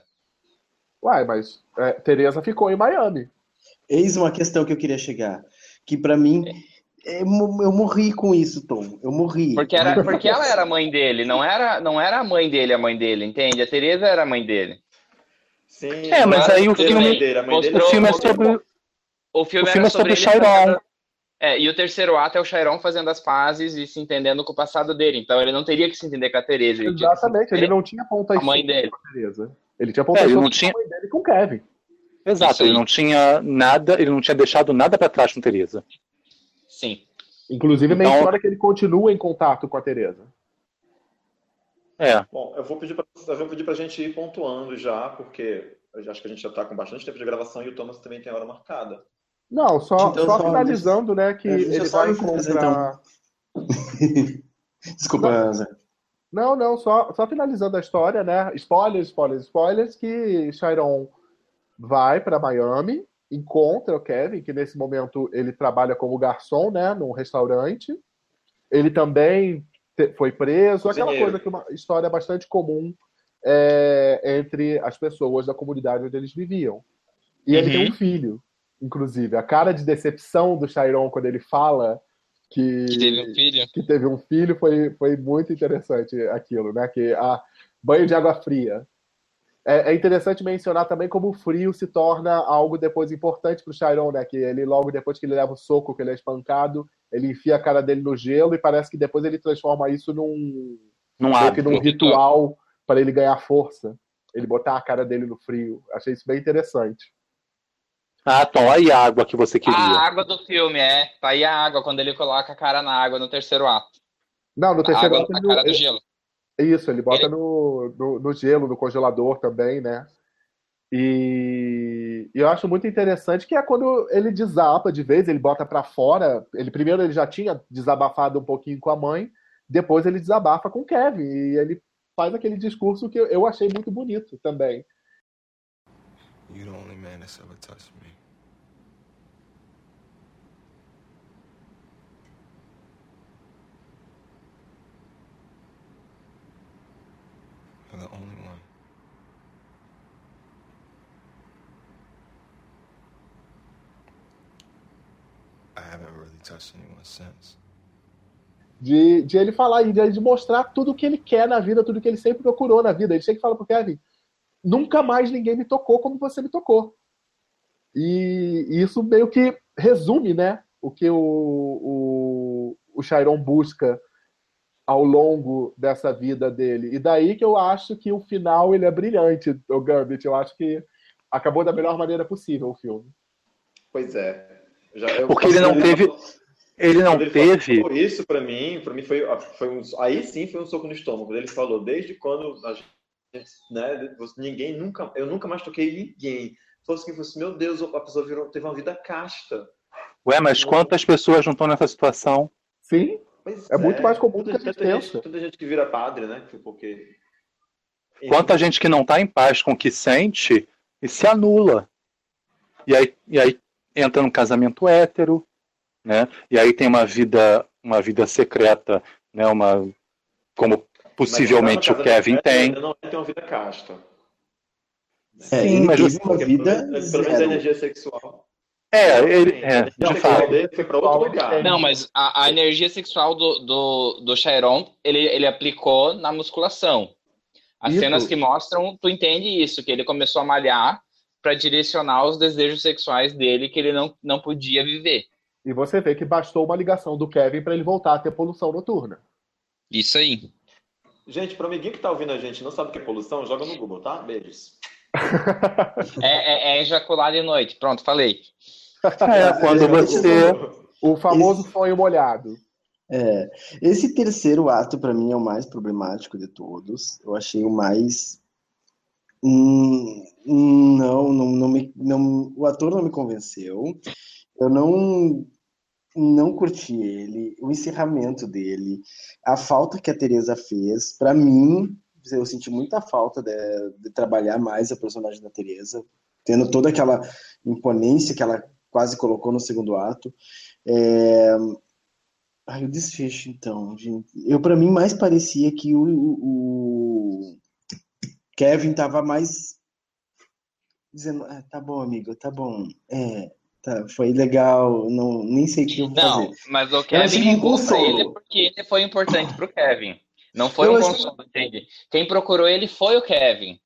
Uai, mas é, Tereza ficou em Miami. Eis uma questão que eu queria chegar. Que pra mim, é, mo- eu morri com isso, Tom. Eu morri. Porque, era, porque ela era a mãe dele, não era, não era a mãe dele a mãe dele, entende? A Teresa era a mãe dele. Sim, É, mas aí o a mãe filme, dele, dele o filme é mostrou- sobre, O filme, o filme era é sobre o Chiron. É, e o terceiro ato é o Chiron fazendo as pazes e se entendendo com o passado dele. Então ele não teria que se entender com a Teresa. Ele Exatamente, ele não tinha pontas com a mãe dele. com a Tereza. Ele tinha pontas É, ele não tinha- com a mãe dele com o Kevin. Exato, ele não tinha nada, ele não tinha deixado nada pra trás com Teresa. Sim. Inclusive, Então- menciona que ele continua em contato com a Teresa. É. Bom, eu vou pedir pedir pra gente ir pontuando já, porque acho que a gente já tá com bastante tempo de gravação e o Thomas também tem hora marcada. Não, só, Então, só só- finalizando, né, que ele vai encontrar... <laughs> Desculpa, Zé. Não, não, só, só finalizando a história, né? Spoilers, spoilers, spoilers, que Chiron vai para Miami, encontra o Kevin, que nesse momento ele trabalha como garçom, né, num restaurante. Ele também foi preso, aquela coisa que é uma história bastante comum é, entre as pessoas da comunidade onde eles viviam. E ele Uhum. tem um filho, inclusive. A cara de decepção do Chiron quando ele fala que, Que teve um filho. que teve um filho foi, foi muito interessante aquilo, né? Que a banho de água fria. É, é interessante mencionar também como o frio se torna algo depois importante para o Chiron, né? Que ele logo depois que ele leva o soco, que ele é espancado, ele enfia a cara dele no gelo e parece que depois ele transforma isso num Num hábito. num ritual para ele ganhar força. Ele botar a cara dele no frio. Achei isso bem interessante. Ah, Tom, aí a água que você queria. A água do filme, é. Tá aí a água, quando ele coloca a cara na água no terceiro ato. Não, no A terceiro água ato na ele- cara do ele- gelo. Isso, ele bota no, no, no gelo, no congelador também, né? E, e eu acho muito interessante que é quando ele desaba de vez, ele bota pra fora. Ele primeiro ele já tinha desabafado um pouquinho com a mãe, depois ele desabafa com o Kevin e ele faz aquele discurso que eu- eu achei muito bonito também. You're the only man that's ever touched me. You're the only one. I haven't really touched anyone since. De, de ele falar e de, de mostrar tudo o que ele quer na vida, tudo que ele sempre procurou na vida. Ele chega e fala pro Kevin: nunca mais ninguém me tocou como você me tocou. E, e isso meio que resume, né? O que o, o, o Chiron busca ao longo dessa vida dele. E daí que eu acho que o final ele é brilhante, o Gambit. Eu acho que acabou da melhor maneira possível o filme. Pois é. Já, eu- Porque ele não teve. Ele não ele teve. falou isso pra mim, para mim foi, foi um, aí sim foi um soco no estômago. Ele falou, desde quando a gente, né, ninguém nunca, eu nunca mais toquei ninguém. Fosse que fosse, meu Deus, a pessoa virou, teve uma vida casta. Ué, mas quantas pessoas não estão nessa situação? Sim, Pois É muito mais comum do que a gente tanta gente, pensa. tanta gente que vira padre, né? Porque Quanta gente que não está em paz com o que sente e se anula. E aí, e aí entra num casamento hétero, né? E aí tem uma vida, uma vida secreta, né? Uma como possivelmente o Kevin tem. Ainda não tem uma vida casta. É, Sim, ele mas você- uma vida Pelo menos a energia sexual. É, ele, é, a energia de sexual fato. dele foi pra outro lugar. Não, mas a, a energia sexual do, do, do Chiron, ele, ele aplicou na musculação. As Isso. cenas que mostram, tu entende isso, que ele começou a malhar para direcionar os desejos sexuais dele que ele não, não podia viver. E você vê que bastou uma ligação do Kevin para ele voltar a ter poluição noturna. Isso aí. Gente, pro amiguinho que tá ouvindo a gente e não sabe o que é poluição, joga no Google, tá? Beijos. É, é, é ejacular de noite. Pronto, falei. É, quando você. O famoso sonho molhado. É, esse terceiro ato para mim é o mais problemático de todos. Eu achei o mais Hum, não, não, não me, não, o ator não me convenceu. Eu não não curti ele, o encerramento dele, a falta que a Teresa fez, para mim, eu senti muita falta de, de trabalhar mais a personagem da Teresa, tendo toda aquela imponência que ela quase colocou no segundo ato. É... Ai, o desfecho, então, gente. Eu, para mim, mais parecia que o, o Kevin tava mais dizendo, ah, tá bom, amigo, tá bom. É, tá, foi legal, não, nem sei o que eu vou Não, fazer. mas o Eu Kevin um consolo. ele porque ele foi importante pro Kevin. Não foi Eu um achei- consolo, entende? Quem procurou ele foi o Kevin.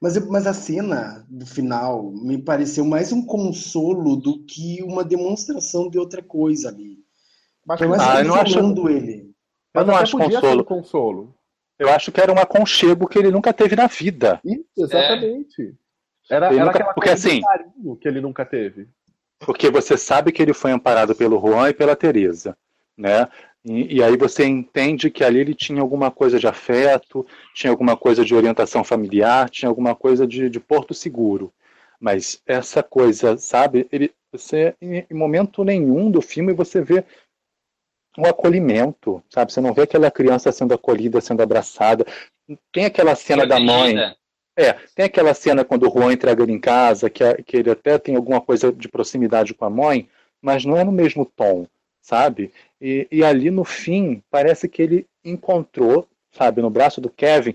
Mas, mas a cena do final me pareceu mais um consolo do que uma demonstração de outra coisa ali. Mas Foi mais Ah, eu não acho- ele. Eu não acho consolo. um consolo. Eu acho que era um aconchego que ele nunca teve na vida. Isso, exatamente. Era, Ele era nunca- aquela porque coisa assim- que ele nunca teve. Porque você sabe que ele foi amparado pelo Juan e pela Teresa, né? E, e aí você entende que ali ele tinha alguma coisa de afeto, tinha alguma coisa de orientação familiar, tinha alguma coisa de, de porto seguro. Mas essa coisa, sabe? Ele, você, em, em momento nenhum do filme você vê um acolhimento, sabe? Você não vê aquela criança sendo acolhida, sendo abraçada. Tem aquela cena da mãe. É, tem aquela cena quando o Juan entrega ele em casa, que, a- que ele até tem alguma coisa de proximidade com a mãe, mas não é no mesmo tom, sabe? E, e ali no fim, parece que ele encontrou, sabe, no braço do Kevin,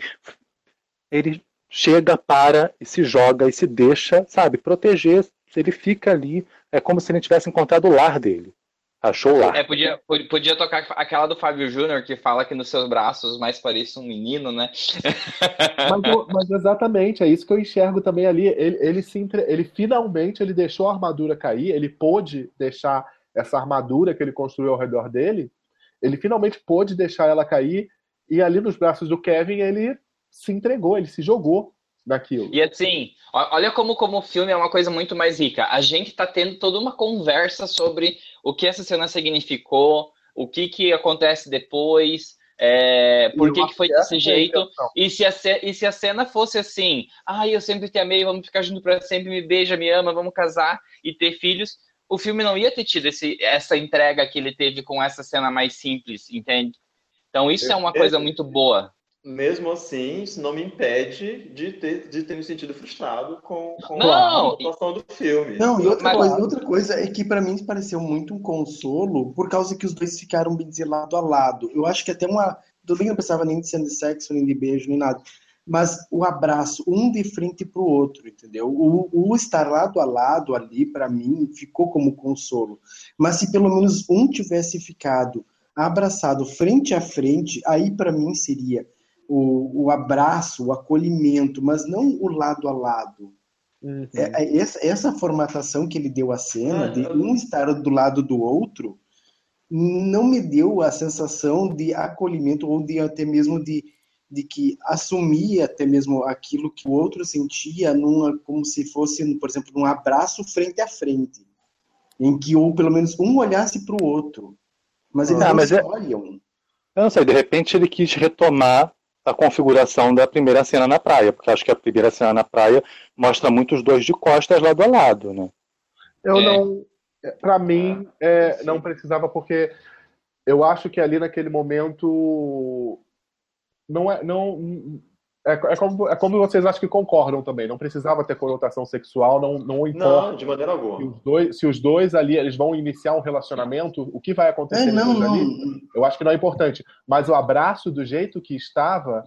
ele chega, para e se joga e se deixa, sabe, proteger. Ele fica ali, é como se ele tivesse encontrado o lar dele. Achou o lar. É, podia, pod- podia tocar aquela do Fábio Júnior que fala que nos seus braços mais parece um menino, né? <laughs> Mas, mas exatamente, é isso que eu enxergo também ali. Ele, ele, se entre- ele finalmente ele deixou a armadura cair, ele pôde deixar essa armadura que ele construiu ao redor dele, ele finalmente pôde deixar ela cair, e ali nos braços do Kevin ele se entregou, ele se jogou naquilo. E assim, olha como, como o filme é uma coisa muito mais rica. A gente tá tendo toda uma conversa sobre o que essa cena significou, o que que acontece depois, é, por que, que foi desse é jeito. E se, a, e se a cena fosse assim, ai, eu sempre te amei, vamos ficar junto pra sempre, me beija, me ama, vamos casar e ter filhos, o filme não ia ter tido esse, essa entrega que ele teve com essa cena mais simples, entende? Então isso é uma coisa muito boa. Mesmo assim, isso não me impede de ter, de ter me sentido frustrado com, com Não, a atuação do filme. Não, e outra Mas- coisa, outra coisa é que pra mim pareceu muito um consolo por causa que os dois ficaram bem lado a lado. Eu acho que até uma. Tudo bem, não precisava nem de cena de sexo, nem de beijo, nem nada. Mas o abraço, um de frente pro outro, entendeu? O, o estar lado a lado ali, pra mim, ficou como consolo. Mas se pelo menos um tivesse ficado abraçado frente a frente, aí pra mim seria o, o abraço, o acolhimento, mas não o lado a lado. Uhum. É- é essa, essa formatação que ele deu à cena, de um estar do lado do outro, não me deu a sensação de acolhimento ou de até mesmo de, de que assumia até mesmo aquilo que o outro sentia numa, como se fosse, por exemplo, num abraço frente a frente, em que ou pelo menos um olhasse para o outro, mas eles Ah, não mas se é- olham. Eu não sei, de repente ele quis retomar a configuração da primeira cena na praia, porque acho que a primeira cena na praia mostra muito os dois de costas lado a lado, né? Eu É. não. Pra mim, é, não precisava, porque eu acho que ali naquele momento. Não é. Não, é, é, como, é como vocês acham que concordam também. Não precisava ter conotação sexual, não, não importa. Não, de maneira Se alguma. os, dois, se os dois ali eles vão iniciar um relacionamento, o que vai acontecer É, não, não. ali, eu acho que não é importante. Mas o abraço, do jeito que estava,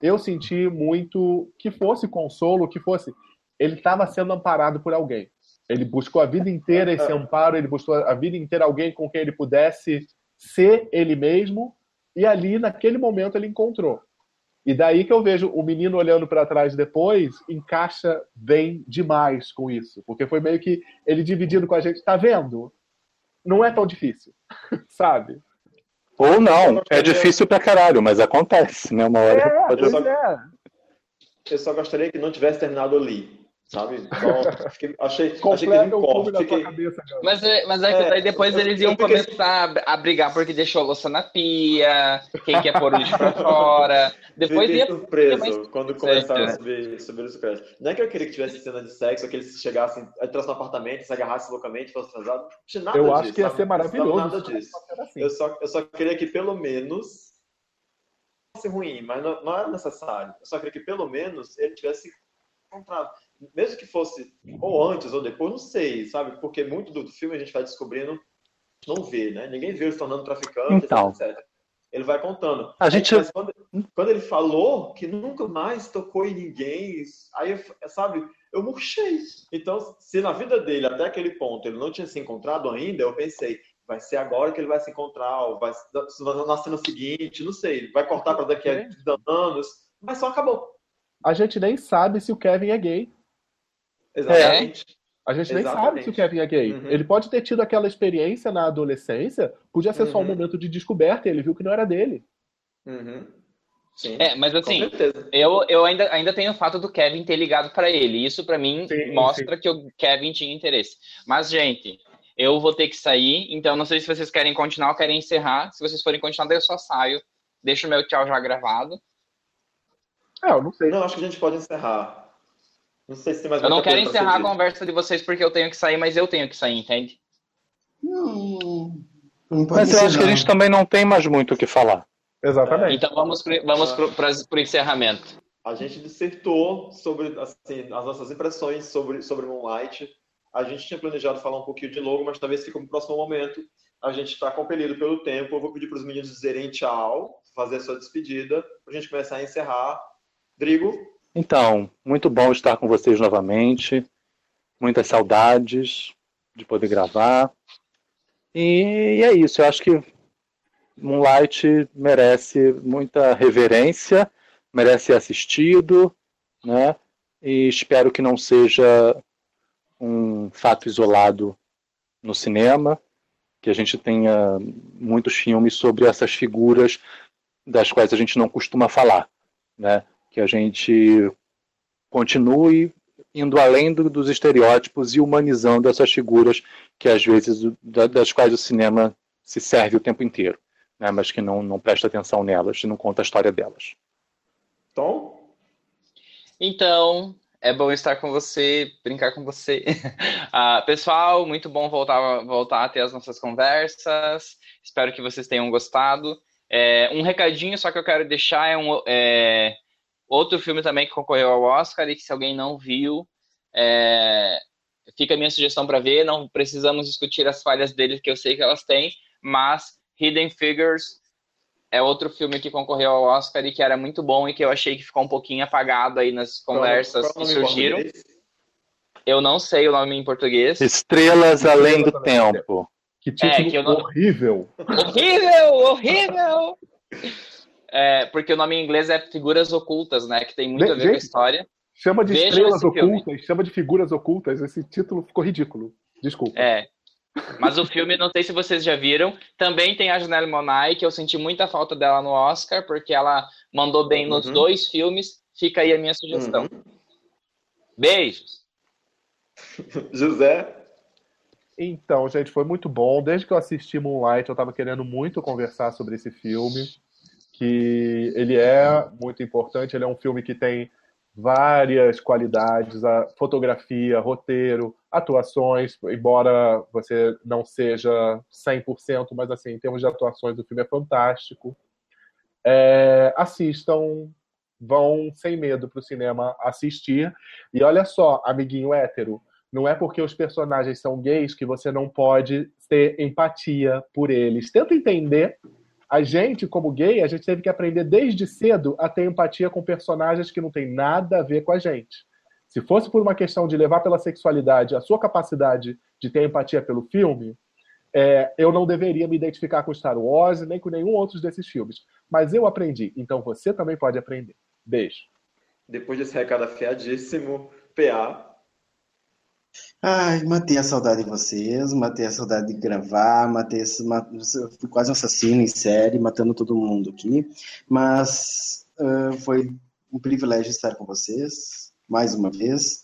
eu senti muito que fosse consolo, que fosse. Ele estava sendo amparado por alguém. Ele buscou a vida inteira esse <laughs> amparo, ele buscou a vida inteira alguém com quem ele pudesse ser ele mesmo, e ali, naquele momento, ele encontrou. E daí que eu vejo o menino olhando para trás depois, encaixa bem demais com isso. Porque foi meio que ele dividindo com a gente, tá vendo? Não é tão difícil, <laughs> sabe? Ou não, é difícil pra caralho, mas acontece, né? Uma hora É, pode... pois é. Eu só gostaria que não tivesse terminado ali, sabe? Só fiquei- achei, achei que teve um corte. Fiquei, cabeça. Mas é, mas é que É, daí depois eu- eles iam fiquei- começar a, brigar porque deixou a louça na pia, quem quer pôr o lixo pra <laughs> fora. Depois Fiquei ia. surpreso mais- quando começaram a Certo. subir, subir os créditos. Não é que eu queria que tivesse cena de sexo, que eles chegassem, entrassem no apartamento, se agarrassem loucamente, fossem transados. Não tinha nada Eu disso. acho que ia sabe? ser maravilhoso. Nada disso. Assim. Eu só, eu só queria que pelo menos fosse ruim, mas não, não era necessário. Eu só queria que pelo menos ele tivesse encontrado. Mesmo que fosse ou antes ou depois, não sei, sabe? Porque muito do filme a gente vai descobrindo, não vê, né? Ninguém vê ele se tornando traficante, Então. etc. Ele vai contando. A gente- mas quando, quando ele falou que nunca mais tocou em ninguém, aí, sabe, eu murchei. Então, se na vida dele, até aquele ponto, ele não tinha se encontrado ainda, eu pensei, vai ser agora que ele vai se encontrar, ou vai na cena seguinte, não sei, vai cortar para daqui a 30 anos, mas só acabou. A gente nem sabe se o Kevin é gay. Exatamente. A gente nem Exatamente. sabe se o Kevin é gay. Uhum. Ele pode ter tido aquela experiência na adolescência, podia ser só um Uhum. momento de descoberta e ele viu que não era dele. Uhum. Sim, É, mas assim, eu, eu ainda, ainda tenho o fato do Kevin ter ligado pra ele. Isso pra mim Sim, mostra que o Kevin tinha interesse. Mas, gente, eu vou ter que sair, então não sei se vocês querem continuar ou querem encerrar. Se vocês forem continuar, daí eu só saio. Deixo o meu tchau já gravado. É, eu não sei. Não, acho que a gente pode encerrar. Não sei se tem mais Eu não quero encerrar a conversa de vocês porque eu tenho que sair, mas eu tenho que sair, entende? Não, não pode Mas eu acho que a gente também não tem mais muito o que falar. Exatamente. Então vamos pro, vamos pro encerramento. A gente dissertou sobre assim, as nossas impressões sobre, sobre Moonlight. A gente tinha planejado falar um pouquinho de logo, mas talvez fique para o próximo momento. A gente está compelido pelo tempo. Eu vou pedir para os meninos dizerem tchau, fazer a sua despedida, para a gente começar a encerrar. Drigo, Então, muito bom estar com vocês novamente. Muitas saudades de poder gravar. E é isso. Eu acho que Moonlight merece muita reverência, merece ser assistido, né? E espero que não seja um fato isolado no cinema, que a gente tenha muitos filmes sobre essas figuras das quais a gente não costuma falar, né? Que a gente continue indo além do- dos estereótipos e humanizando essas figuras que às vezes das quais o cinema se serve o tempo inteiro, né? Mas que não não presta atenção nelas e não conta a história delas. Tom? Então, é bom estar com você, brincar com você. <laughs> Ah, pessoal, muito bom voltar, voltar a ter as nossas conversas. Espero que vocês tenham gostado. É, um recadinho só que eu quero deixar é um é, outro filme também que concorreu ao Oscar e que se alguém não viu, é, fica a minha sugestão para ver. Não precisamos discutir as falhas dele, que eu sei que elas têm, mas Hidden Figures é outro filme que concorreu ao Oscar e que era muito bom e que eu achei que ficou um pouquinho apagado aí nas conversas Qual é o que surgiram. Eu não sei o nome em português. Estrelas além do tempo. Que título É, que eu não- horrível. Horrível, horrível! <laughs> É, porque o nome em inglês é Figuras Ocultas, né? Que tem muito a ver com a Gente, história. Chama de Vejam estrelas esse filme. ocultas, chama de figuras ocultas. Esse título ficou ridículo. Desculpa. É. Mas o filme, não sei se vocês já viram, também tem a Janelle Monáe, que eu senti muita falta dela no Oscar, porque ela mandou bem nos Uhum. dois filmes. Fica aí a minha sugestão. Beijos! <laughs> José? Então, gente, foi muito bom. Desde que eu assisti Moonlight, eu estava querendo muito conversar sobre esse filme, que ele é muito importante. Ele é um filme que tem várias qualidades, a fotografia, roteiro, atuações, embora você não seja 100%, mas assim, em termos de atuações, o filme é fantástico. É, assistam, vão sem medo para o cinema assistir. E olha só, amiguinho hétero, não é porque os personagens são gays que você não pode ter empatia por eles. Tenta entender. A gente, como gay, a gente teve que aprender desde cedo a ter empatia com personagens que não tem nada a ver com a gente. Se fosse por uma questão de levar pela sexualidade a sua capacidade de ter empatia pelo filme, é, eu não deveria me identificar com Star Wars nem com nenhum outro desses filmes. Mas eu aprendi, então você também pode aprender. Beijo. Depois desse recado afiadíssimo, PA. Ai, matei a saudade de vocês, matei a saudade de gravar, matei esse, fui quase um assassino em série, matando todo mundo aqui, mas ah, foi um privilégio estar com vocês, mais uma vez,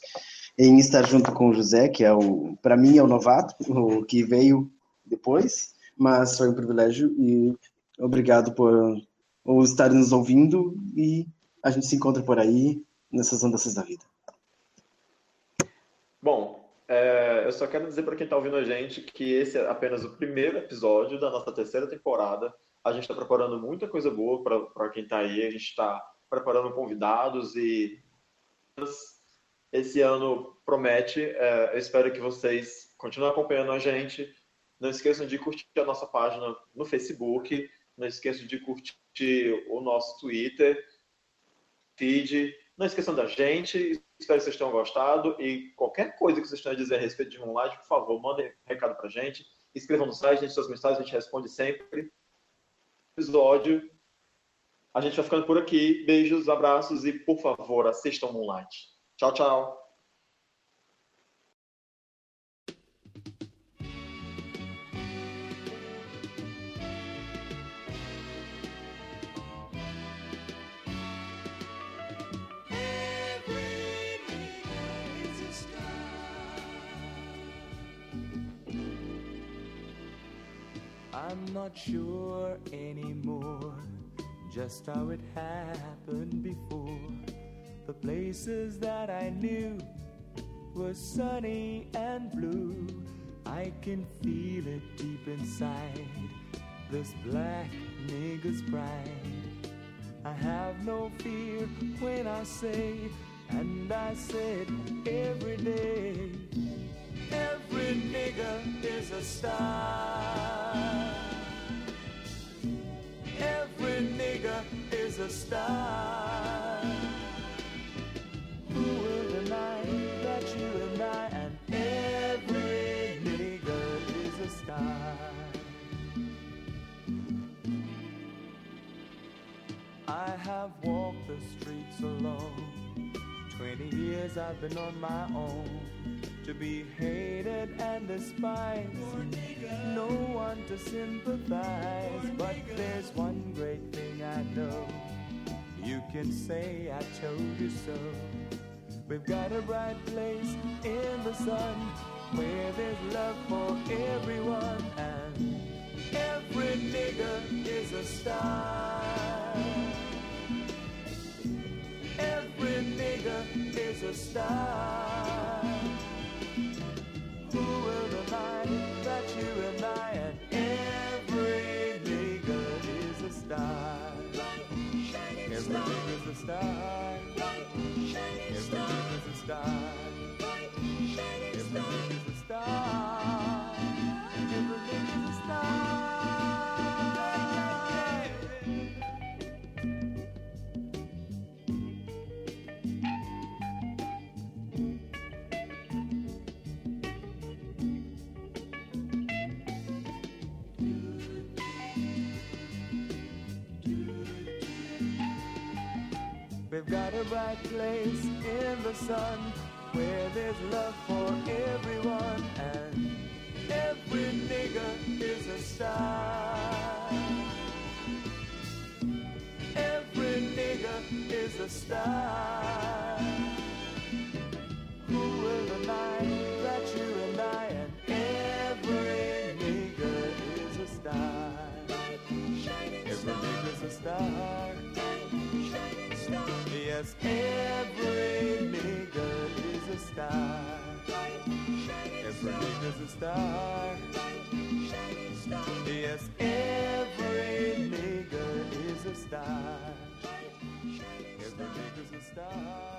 em estar junto com o José, que é o, para mim é o novato, o que veio depois, mas foi um privilégio e obrigado por, por estar nos ouvindo e a gente se encontra por aí nessas andanças da vida. Bom, é, eu só quero dizer para quem está ouvindo a gente que esse é apenas o primeiro episódio da nossa terceira temporada. A gente está preparando muita coisa boa para quem está aí. A gente está preparando convidados e esse ano promete. É, eu espero que vocês continuem acompanhando a gente. Não esqueçam de curtir a nossa página no Facebook. Não esqueçam de curtir o nosso Twitter, feed. Não esqueçam da gente. Espero que vocês tenham gostado. E qualquer coisa que vocês tenham a dizer a respeito de Moonlight, por favor, mandem recado pra gente. Escrevam no site, deixem suas mensagens, a gente responde sempre. Episódio. A gente vai ficando por aqui. Beijos, abraços e, por favor, assistam Moonlight. Tchau, tchau. I'm not sure anymore just how it happened before. The places that I knew were sunny and blue. I can feel it deep inside this black nigger's pride. I have no fear when I say, and I said every day, every nigger is a star. The long. Twenty years I've been on my own. To be hated and despised. No one to sympathize. But there's one great thing I know. You can say I told you so. We've got a bright place in the sun where there's love for everyone and every nigger is a star. Nigger is a star. Who will deny that you and I and every nigger is a star? Every nigger's a star. Every nigger's a star. A bright place in the sun where there's love for everyone and every nigger is a star. Every nigger is a star. Who will deny that you and I and every nigger is a star? Every nigger's a star. Yes, every nigga is a star. Every nigga's a star. Yes, every nigga is a star. Every nigga's a star.